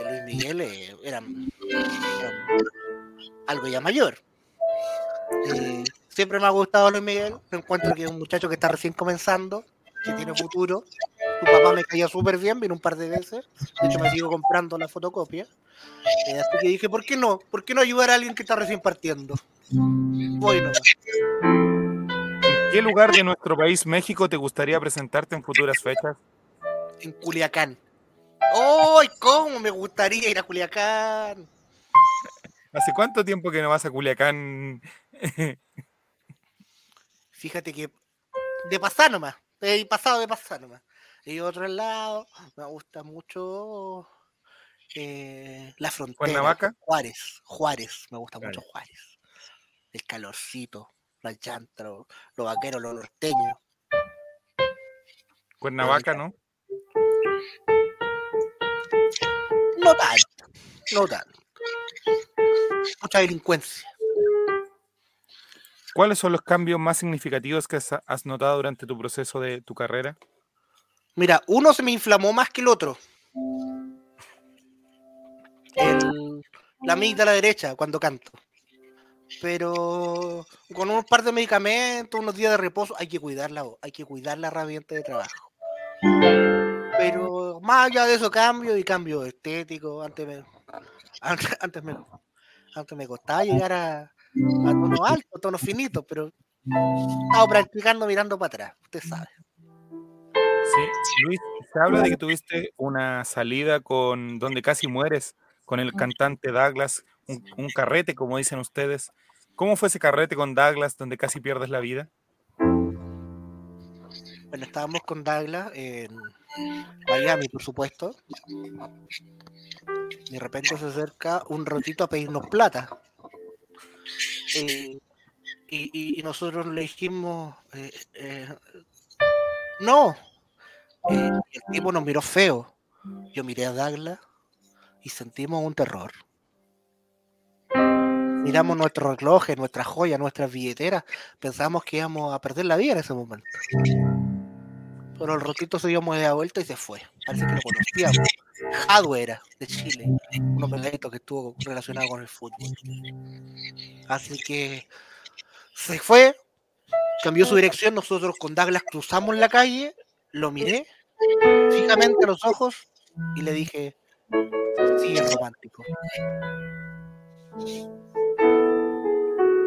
Luis Miguel eh, algo ya mayor. Eh, siempre me ha gustado Luis Miguel. Me encuentro que es un muchacho que está recién comenzando, que tiene futuro. Su papá me caía súper bien, vino un par de veces. De hecho, me sigo comprando la fotocopia. Eh, así que dije, ¿por qué no? ¿Por qué no ayudar a alguien que está recién partiendo? Voy nomás. ¿En qué lugar de nuestro país, México, te gustaría presentarte en futuras fechas? en Culiacán. ¡Ay, cómo me gustaría ir a Culiacán! ¿Hace cuánto tiempo que no vas a Culiacán? Fíjate que de pasar nomás, he pasado de pasar nomás. Y otro lado, me gusta mucho eh, la frontera. ¿Cuernavaca? Juárez, Juárez, me gusta mucho Juárez. El calorcito, la llanta, lo- los vaqueros, los norteños. Cuernavaca, ¿no? No tanto, no tanto. Mucha delincuencia. ¿Cuáles son los cambios más significativos que has notado durante tu proceso de tu carrera? Mira, uno se me inflamó más que el otro. El- la derecha cuando canto. pero con un par de medicamentos, unos días de reposo, hay que cuidarla, hay que cuidar la herramienta de trabajo. Pero más allá de eso, cambio y cambio estético. Antes me, antes, antes me, antes me costaba llegar a, a tono alto, tono finito, pero he estado practicando mirando para atrás, usted sabe. Sí, Luis, se habla de que tuviste una salida con donde casi mueres con el cantante Douglas, un, un carrete, como dicen ustedes. ¿Cómo fue ese carrete con Douglas donde casi pierdes la vida? Bueno, estábamos con Douglas en Miami, por supuesto. De repente se acerca un rotito a pedirnos plata. Eh, y, y- y nosotros le dijimos, eh, eh, no. El tipo nos miró feo. Yo miré a Douglas y sentimos un terror. Miramos nuestros relojes, nuestras joyas, nuestras billeteras. Pensamos que íbamos a perder la vida en ese momento. Pero el rotito se dio media vuelta y se fue. Parece que lo conocíamos. Jadwe era, de Chile. Uno pegadito que estuvo relacionado con el fútbol. Así que se fue, cambió su dirección. Nosotros con Douglas cruzamos la calle, lo miré fijamente a los ojos y le dije: Sigue romántico.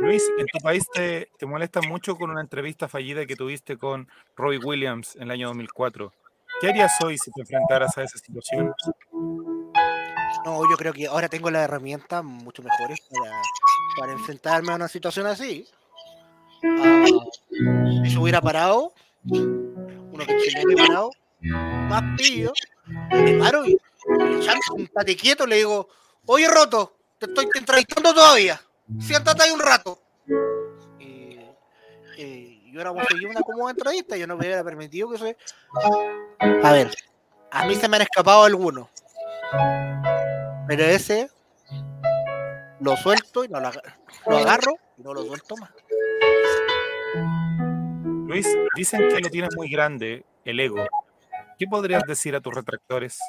Luis, en tu país te, te molesta mucho con una entrevista fallida que tuviste con Roy Williams en el año 2004. ¿Qué harías hoy si te enfrentaras a esa situación? No, yo creo que ahora tengo las herramientas mucho mejores para, para enfrentarme a una situación así. Ah, si yo hubiera parado, uno que es chileno y parado, más pillo, me paro y un tate quieto, le digo, oye Roto, te estoy entrevistando todavía, siéntate ahí un rato. Y, yo conseguí una cómoda entrevista, yo no me hubiera permitido que se... A ver, a mí se me han escapado algunos. Pero ese lo suelto y no lo agarro y no lo suelto más. Luis, dicen que lo tienes muy grande, el ego. ¿Qué podrías decir a tus retractores?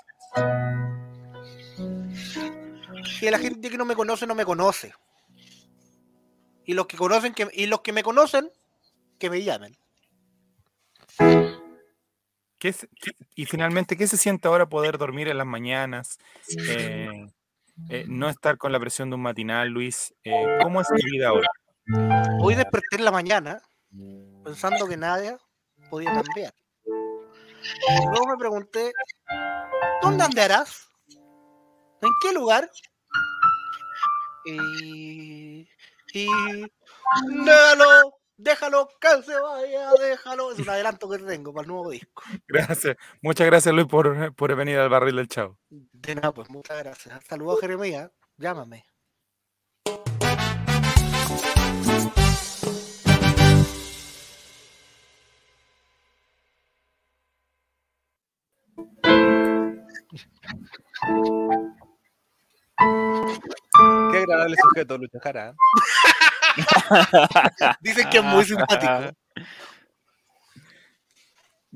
Que la gente que no me conoce no me conoce. Y los que conocen que y los que me conocen que me llamen. ¿Qué es- qué- y finalmente, ¿qué se siente ahora poder dormir en las mañanas? Eh, eh, no estar con la presión de un matinal, Luis. Eh, ¿Cómo es tu vida ahora? Hoy desperté en la mañana pensando que nada podía cambiar. Luego me pregunté, ¿dónde andarás? ¿En qué lugar? Y, y déjalo, déjalo, que se vaya, déjalo. Es un adelanto que tengo para el nuevo disco. Gracias. Muchas gracias, Luis, por, por venir al barril del Chavo. De nada, pues muchas gracias. Saludos, Jeremías. Llámame. Qué agradable sujeto, Lucho Jara. Dicen que es muy simpático.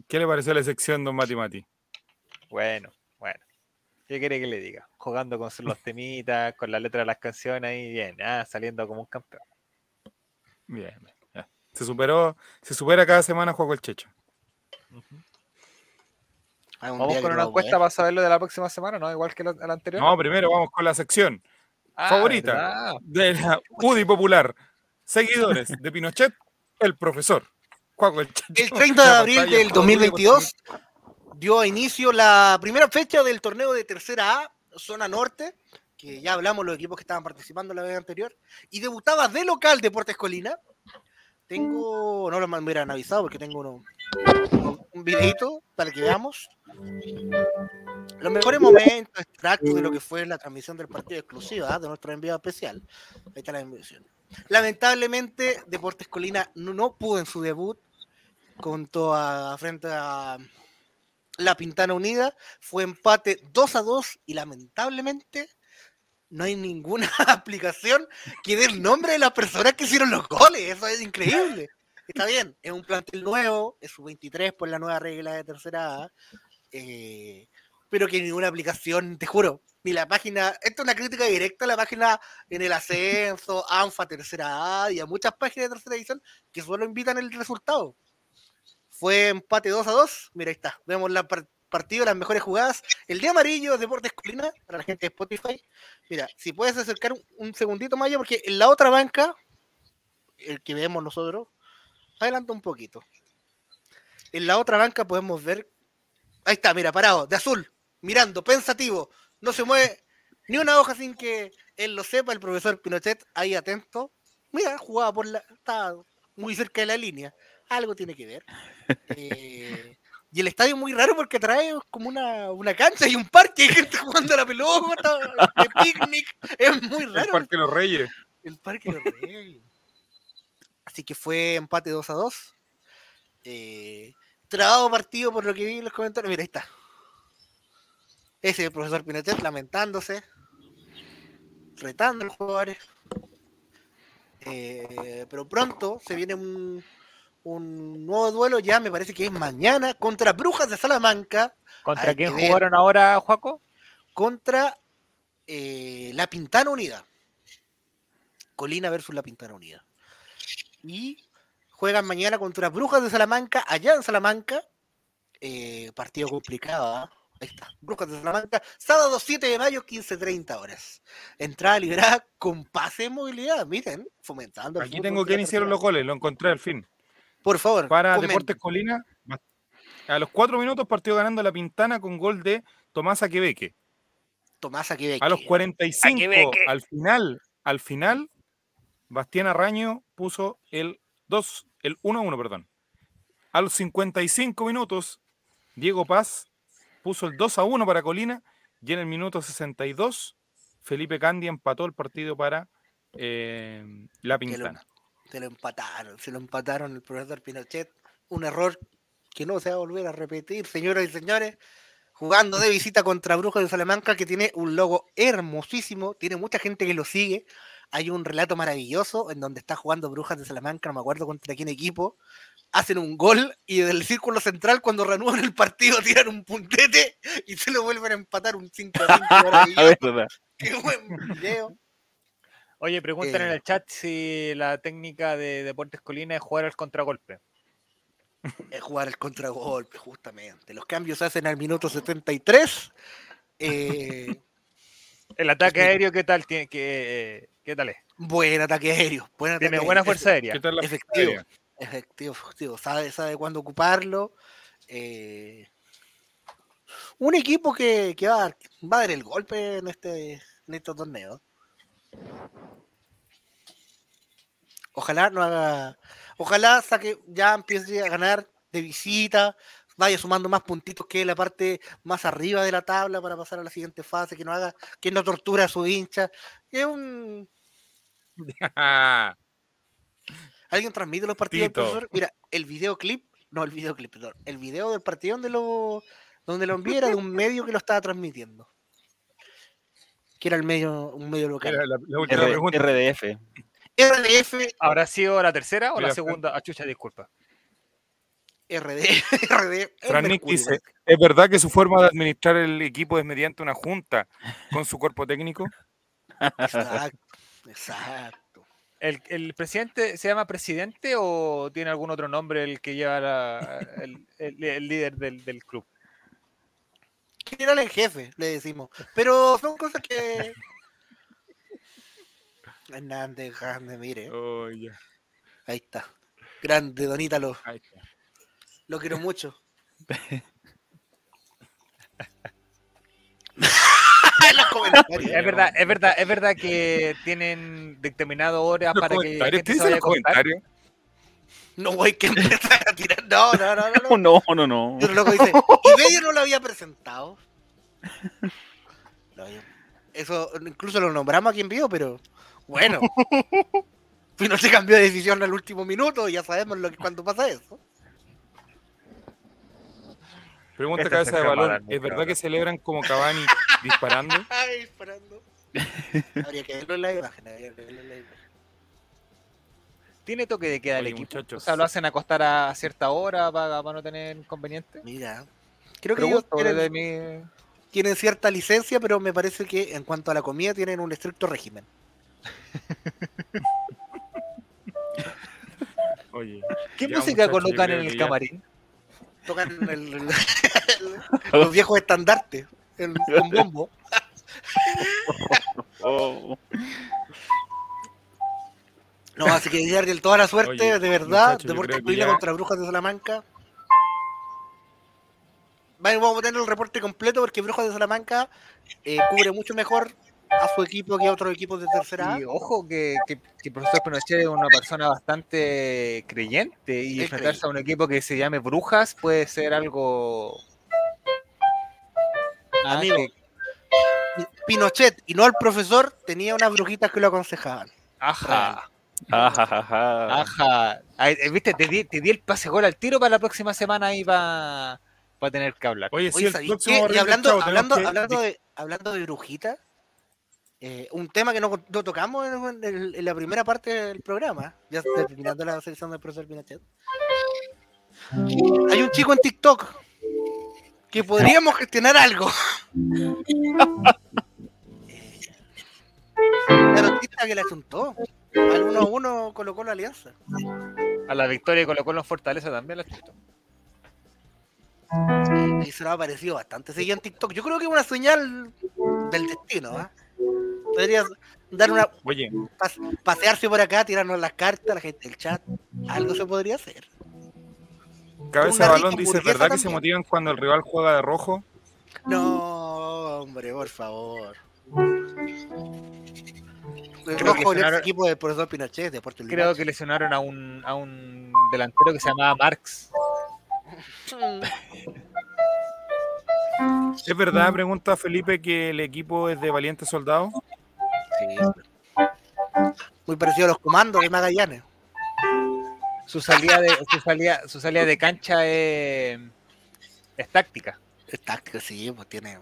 ¿Qué le pareció la sección, don Mati Mati? Bueno, bueno. ¿Qué quiere que le diga? Jugando con los temitas, con la letra de las canciones ahí, bien, ah, saliendo como un campeón. Bien, bien. Se superó, se supera cada semana juego el Checho. Un Vamos día con una encuesta vamos para saber lo de la próxima semana, ¿no? Igual que la, la anterior. No, primero vamos con la sección Ah, favorita ¿verdad? de la UDI Popular. Seguidores de Pinochet, el profesor. El Checho. El 30 de abril del con UDI 2022 dio inicio la primera fecha del torneo de tercera A, zona norte, que ya hablamos los equipos que estaban participando la vez anterior, y debutaba de local Deportes Colina. Tengo, no lo me hubieran avisado porque tengo uno- un, videito para que veamos los mejores momentos, extractos de lo que fue la transmisión del partido exclusiva ¿ah? de nuestro enviado especial. Ahí está la invitación. Lamentablemente, Deportes Colina no, pudo en su debut a frente a la Pintana Unida. Fue empate 2 a 2 y lamentablemente no hay ninguna aplicación que dé el nombre de las personas que hicieron los goles. Eso es increíble. Está bien, es un plantel nuevo, es su 23 por la nueva regla de tercera A. eh, pero que ninguna aplicación, te juro, ni la página, esto es una crítica directa a la página en el ascenso, ANFA, tercera A y a muchas páginas de tercera edición que solo invitan el resultado. Fue empate 2 a 2, mira ahí está, vemos la par- partido, las mejores jugadas, el de amarillo, Deportes Colina, para la gente de Spotify. Mira, si puedes acercar un, un segundito, Maya, porque en la otra banca, el que vemos nosotros, adelanta un poquito. En la otra banca podemos ver, ahí está, mira, parado, de azul, mirando, pensativo, no se mueve ni una hoja sin que él lo sepa, el profesor Pinochet ahí atento. Mira, jugaba por la, está muy cerca de la línea, algo tiene que ver. Eh, y el estadio es muy raro porque trae como una, una cancha y un parque, hay gente jugando a la pelota, de picnic, es muy El raro. Parque de los Reyes. El Parque de los Reyes. Así que fue empate 2 a 2. Eh, trabado partido por lo que vi en los comentarios. Mira, ahí está. Ese es el profesor Pinochet lamentándose, retando a los jugadores. Eh, pero pronto se viene un, un nuevo duelo, ya me parece que es mañana, contra Brujas de Salamanca. ¿Contra Hay quién ver. jugaron ahora, Juaco? Contra eh, la Pintana Unida. Colina versus la Pintana Unida. Y juegan mañana contra Brujas de Salamanca, allá en Salamanca. Eh, partido complicado. ¿ah? Ahí está. Brujas de Salamanca, sábado 7 de mayo, 15.30 horas. Entrada liberada con pase de movilidad. Miren, fomentando. el Aquí tengo quién hicieron los goles, lo encontré al fin. Por favor. Para. Deportes Colina, a los cuatro minutos partió ganando la Pintana con gol de Tomás Aquebeque. Tomás Aquebeque. A los 45, Aquebeque. al final, al final, Bastián Arraño puso el 2, el 1 1, perdón. A los 55 minutos, Diego Paz puso el 2 a 1 para Colina y en el minuto 62, Felipe Candia empató el partido para eh, la lo- Pintana. Se lo empataron, se lo empataron el profesor Pinochet. Un error que no se va a volver a repetir, señoras y señores. Jugando de visita contra Brujas de Salamanca, que tiene un logo hermosísimo, tiene mucha gente que lo sigue. Hay un relato maravilloso en donde está jugando Brujas de Salamanca, no me acuerdo contra quién equipo. Hacen un gol y del círculo central, cuando reanudan el partido, tiran un puntete y se lo vuelven a empatar un 5 a 5. A maravilloso. verdad. Qué buen video. Oye, preguntan en Eh. el chat si la técnica de Deportes Colina es jugar al contragolpe. es jugar el contragolpe, justamente. Los cambios se hacen al minuto 73. Eh, El ataque aéreo, ¿qué tal? tiene- ¿Qué, qué tal es? buen ataque aéreo. Buen ataque Tiene aéreo. buena fuerza aérea. ¿Qué tal la Efectivo. aérea? Efectivo, efectivo. Sabe, sabe cuándo ocuparlo. Eh, un equipo que, que va, a dar, va a dar el golpe en este, en este torneo. Ojalá no haga. Ojalá saque, ya empiece a ganar de visita, vaya sumando más puntitos que la parte más arriba de la tabla para pasar a la siguiente fase, que no haga, que no tortura a su hincha. Es un, ¿Alguien transmite los partidos del profesor? Mira, el videoclip, no el videoclip, perdón, el video del partido donde lo, donde lo envié era de un medio que lo estaba transmitiendo. Que era el medio, un medio local. Era la, la última R- pregunta. RDF. RDF, ¿Habrá sido la tercera o la segunda? Ah, chucha, disculpa. RD, RD. el Fran Nick Mercurio, dice, ¿es verdad que su forma de administrar el equipo es mediante una junta con su cuerpo técnico? Exacto, exacto. ¿El, el presidente se llama presidente o tiene algún otro nombre el que lleva la- el, el- el líder del, del club? General en jefe, le decimos. Pero son cosas que. Hernández, grande, mire. Oh, ya. Ahí está. Grande, Donita, lo, Ahí está. lo quiero mucho. Los comentarios. Es verdad, es verdad, es verdad que tienen determinado horas Los para que la comentarios, gente ¿qué se dicen vaya a los contar. comentarios? No, güey, que empezar a tirar. No, no, no, no. no. No, no, no. Y otro loco dice, y medio no lo había presentado. Eso incluso lo nombramos aquí en vivo, pero bueno. No se cambió de decisión al último minuto, ya sabemos lo que cuando pasa eso. Pregunta Este cabeza de balón. ¿Es verdad que celebran como Cavani disparando? Ay, disparando. Habría que verlo en la imagen. habría que verlo en la imagen. ¿Tiene toque de queda el equipo? muchachos. O sea, ¿lo hacen acostar a cierta hora para, para no tener inconveniente? Mira, creo que ellos tienen, desde mi... tienen cierta licencia, pero me parece que en cuanto a la comida tienen un estricto régimen. Oye. ¿Qué ya, música colocan en el ya- camarín? Tocan el- el- los viejos estandartes el- con bombo. No, así que Ariel, toda la suerte, Oye, de verdad. muchachos, yo Deportes ya- contra Brujas de Salamanca. Vamos a tener el reporte completo porque Brujas de Salamanca eh, cubre mucho mejor a su equipo que a otros equipos de tercera A. Y ojo que, que, que el profesor Pinochet es una persona bastante creyente y Es enfrentarse a un equipo que se llame Brujas puede ser algo... Ah, Amigo, que- Pinochet y no el profesor tenía unas brujitas que lo aconsejaban. Ajá, Ajajaja. ajá. Ay, eh, Viste, te di, te di el pase gol al tiro para la próxima semana y va, va a tener que hablar. Oye, sí, Oye, el ¿sabéis próximo Y hablando, tenemos hablando, que- hablando, de, hablando de brujitas, eh, un tema que no, no tocamos en, la primera parte del programa, ya terminando la sección del profesor Pinochet. Hay un chico en TikTok que podríamos gestionar algo. La noticia que le asuntó. Al 1 a 1 colocó la alianza. A la victoria colocó en Fortaleza también la chutó. Y se nos ha parecido bastante seguido en TikTok. Yo creo que es una señal del destino. ¿ah? Podría dar una Oye, pas- pasearse por acá, tirarnos las cartas, la gente del chat. Algo se podría hacer. Cabeza de Una balón dice, ¿verdad que se motivan cuando el rival juega de rojo? No, hombre, por favor. El Creo que rojo sonaron- equipo del profesor Pinochet, Deportes Creo Limache. que lesionaron a un, a un delantero que se llamaba Marx. ¿Es verdad, pregunta Felipe, que el equipo es de valientes soldados? Sí. Muy parecido a los comandos de Magallanes. Su salida de, su salida, su salida de cancha es, es táctica. Es táctico, sí, pues tiene.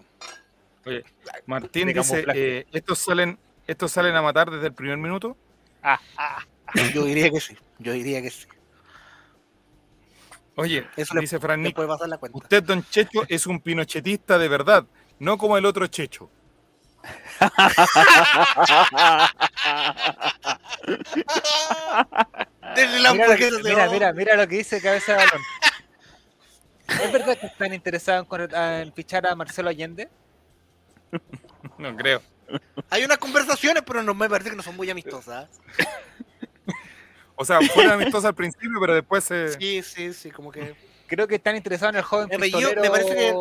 Oye, Martín dice, eh, ¿estos, salen, ¿estos salen a matar desde el primer minuto? Ah, ah. Yo diría que sí. Yo diría que sí. Oye, Eso le- dice Fran Nick, usted, don Checho, es un pinochetista de verdad, no como el otro Checho. La Mira, mira, mira, mira lo que dice Cabeza de Balón. ¿Es verdad que están interesados en, fichar a Marcelo Allende? No creo. Hay unas conversaciones, pero no me parece que no son muy amistosas. O sea, fueron amistosos al principio, pero después se... Sí, sí, sí, como que Creo que están interesados en el joven apellido, pistolero me parece que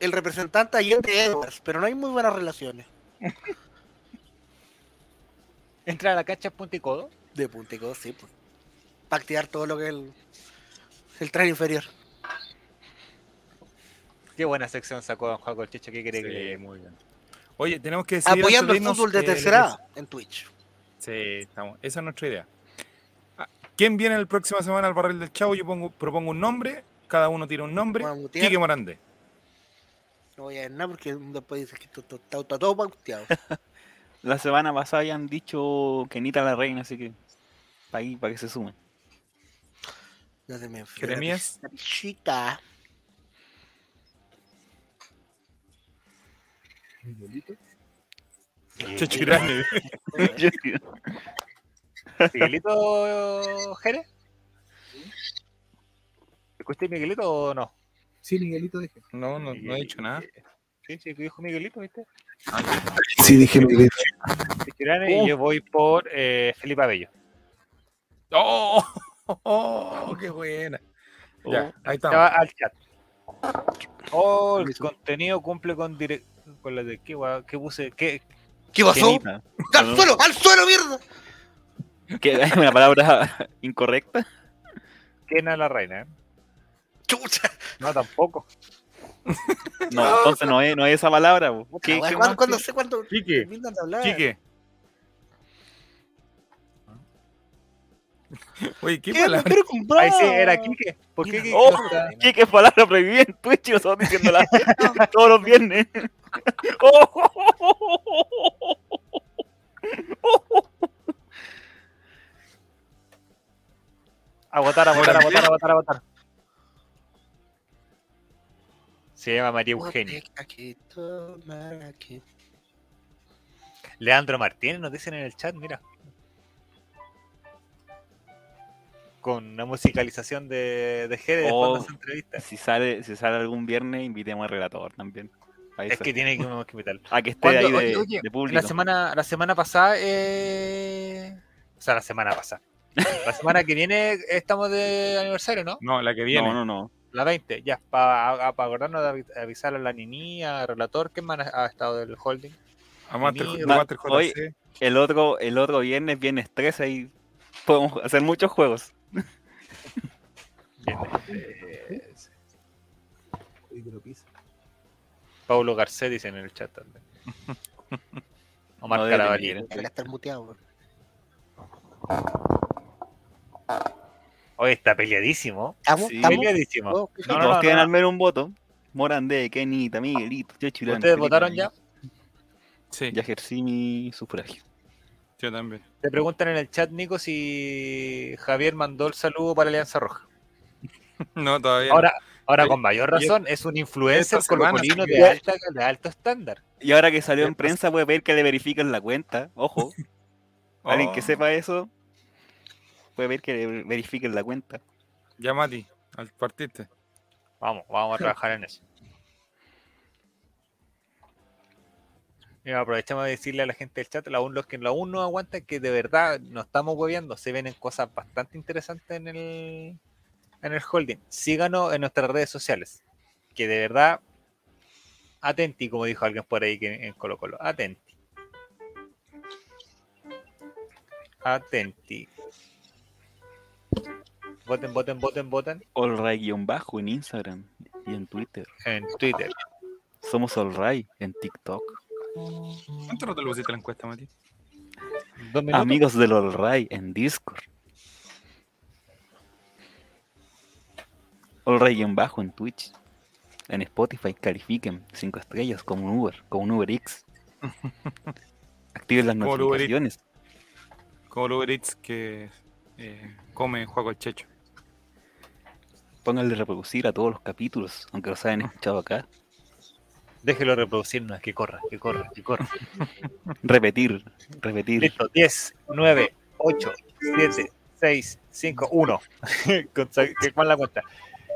el representante Allende Edwards, pero no hay muy buenas relaciones. Entra a la cancha en punta y codo. De puntico, sí, pues. Para activar todo lo que es el, el tren inferior. Qué buena sección sacó Don Juan Colchecho. ¿Qué quiere Sí, que muy bien. Oye, tenemos que decidir Apoyando el de fútbol de eh, tercera en Twitch. que- Sí, estamos. Esa es nuestra idea. Ah, ¿Quién viene la próxima semana al barril del Chavo? Yo pongo, propongo un nombre, cada uno tira un nombre. Quique Morandé. No voy a ver nada porque después dice que está todo pauteado. La semana pasada habían dicho que Nita la reina, así que para ahí, para que se sumen. Ya se me Jeremías. la pichita. Checho Irane. ¿Miguelito Jerez? ¿Escuchaste Miguelito o no? Sí, Miguelito dije. No, no, no he dicho nada. Sí, sí, dijo Miguelito, ¿viste? Sí, dije Miguelito. Y yo voy por eh, Felipe Abello. ¡Oh! oh, ¡Qué buena! Ya, ahí Se va estamos. al chat. Oh, el contenido cumple con direct... con la de qué qué puse, qué ¿Qué pasó? Kenita. ¡Al suelo! ¡Al suelo, mierda! ¿Qué? ¿Hay una palabra incorrecta? quién es la reina, ¿eh? ¡Chucha! No, tampoco. No, entonces no es, no es esa palabra. ¿Qué, qué ¿Cuándo, cuándo sé cuándo Quique, terminan de hablar? Quique. Oye, ¿qué ¿Qué palabra? Ahí sí, era Quique. ¿Por qué Quique? Oh? ¿Qué, qué palabra prohibida en Twitch? Y nosotros diciéndola todos los viernes. Oh. A votar, a votar, Se llama María Eugenia. Leandro Martínez nos dicen en el chat, mira. Con una musicalización de, de Jere después Oh, de esa entrevista. Si sale, si sale algún viernes, invitemos al relator también. Es que tiene que, que invitarlo. A que esté ahí de, Oye, oye, de público. La semana, la semana pasada, eh... o sea, la semana pasada. La semana que viene estamos de aniversario, ¿no? No, la que viene. No, no, no. La 20, ya, para acordarnos de avi- avisar a la Nini, al relator, ¿quién más ha ha estado del holding? A Master, Nini, Master hoy-. El otro, el otro viernes, viernes 13, ahí podemos hacer muchos juegos. Uy, que lo pisa. Paulo Garcés dice en el chat también. Omar No Carabalí. Debería estar muteado. weón. Hoy está peleadísimo. ¿Estamos? Sí. ¿Estamos? Peleadísimo. Oh, No, no, no, tienen no. al menos un voto. Morandé, Kenita, Miguelito, Checho Irán, ¿Ustedes Felipe votaron ya? Sí, Ya ejercí mi sufragio. yo también. Te preguntan en el chat, Nico, si Javier mandó el saludo para Alianza Roja. No, todavía. Ahora, ahora Oye, con mayor razón, es un influencer colocolino de, alta, de alto estándar. Y ahora que salió en ¿Qué prensa, puede pedir que le verifiquen la cuenta. Ojo, no. alguien que Oh, sepa eso, puede pedir que le verifiquen la cuenta. Ya, Mati, al partiste. Vamos, vamos a trabajar en eso. Mira, aprovechamos de decirle a la gente del chat, aún los que aún no aguantan, que de verdad no estamos hueveando, se vienen cosas bastante interesantes en el, en el holding. Síganos en nuestras redes sociales, que de verdad, atenti, como dijo alguien por ahí que en Colo Colo, atenti. Atenti. Voten, voten, voten, voten Allray-bajo en Instagram y en Twitter. en Twitter. Somos Allray en TikTok. ¿Cuánto no te lo pusiste la encuesta, Mati? Amigos del Allray en Discord. Allray-bajo en Twitch. En Spotify califiquen 5 estrellas como un Uber, como un Uber X. Activen las Como el Uber notificaciones. Como el Uber Eats que eh, come Juaco el Checho. Pónganle reproducir a todos los capítulos, aunque los hayan escuchado acá. Déjelo reproducirnos, que corra, que corra, que corra. Repetir, repetir. Listo, 10, 9, 8, 7, 6, 5, 1. Con sa- que- ¿Cuál es la cuenta?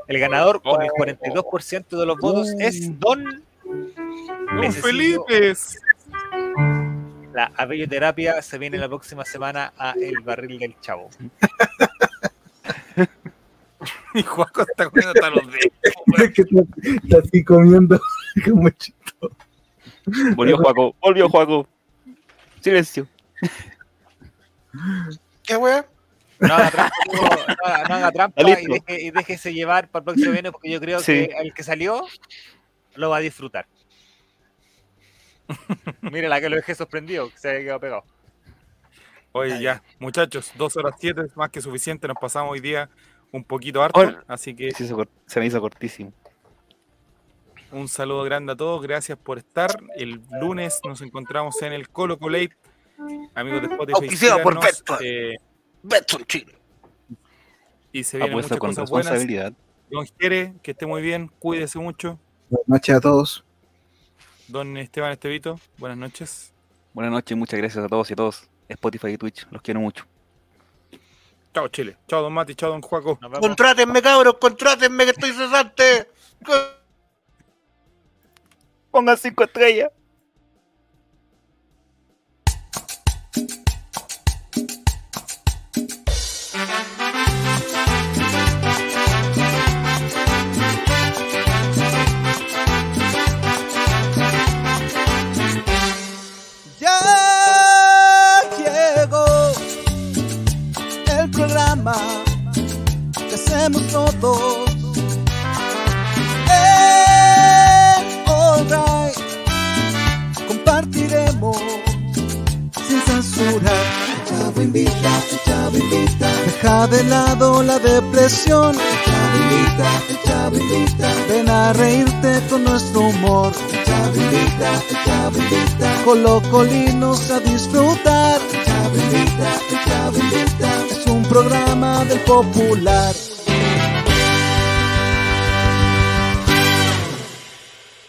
El ganador con el 42% de los votos es Don ¡Don Necesito- Felipe! La Abelloterapia se viene la próxima semana a El Barril del Chavo. Y Juaco está comiendo hasta los dedos. Es que está, está así comiendo como chistoso. Volvió Juaco, volvió Juaco. Silencio. ¿Qué weón? No haga trampa, no no haga trampa Está y, deje- y déjese llevar para el próximo viernes porque yo creo Sí. que el que salió lo va a disfrutar. Mira la que lo dejé sorprendido, que se había quedado pegado. Oye, ya, muchachos, dos horas siete es más que suficiente. Nos pasamos hoy día un poquito harto. Hola. Así que Se, hizo cort- se me hizo cortísimo. un saludo grande a todos. Gracias por estar. El lunes nos encontramos en el Colo Colate. Amigos de Spotify. Auspiciado por Betfair. eh, Betson Chile. y se vienen muchas con cosas buenas. responsabilidad. Don Jere, que esté muy bien. Cuídese mucho. Buenas noches a todos. Don Esteban Estevito, buenas noches. Buenas noches, muchas gracias a todos y a todos. Spotify y Twitch, los quiero mucho. Chao, Chile. Chao, don Mati. Chao, don Juaco. Contrátenme, cabros, contrátenme que estoy cesante. Pongan cinco estrellas. Todos. Eh, alright, compartiremos sin censura. El Chavo invita, el Chavo invita. Deja de lado la depresión. El Chavo invita, el Chavo invita. Ven a reírte con nuestro humor. El Chavo invita, el Chavo invita. Colocolinos a disfrutar. El Chavo invita, el Chavo invita. Es un programa del popular.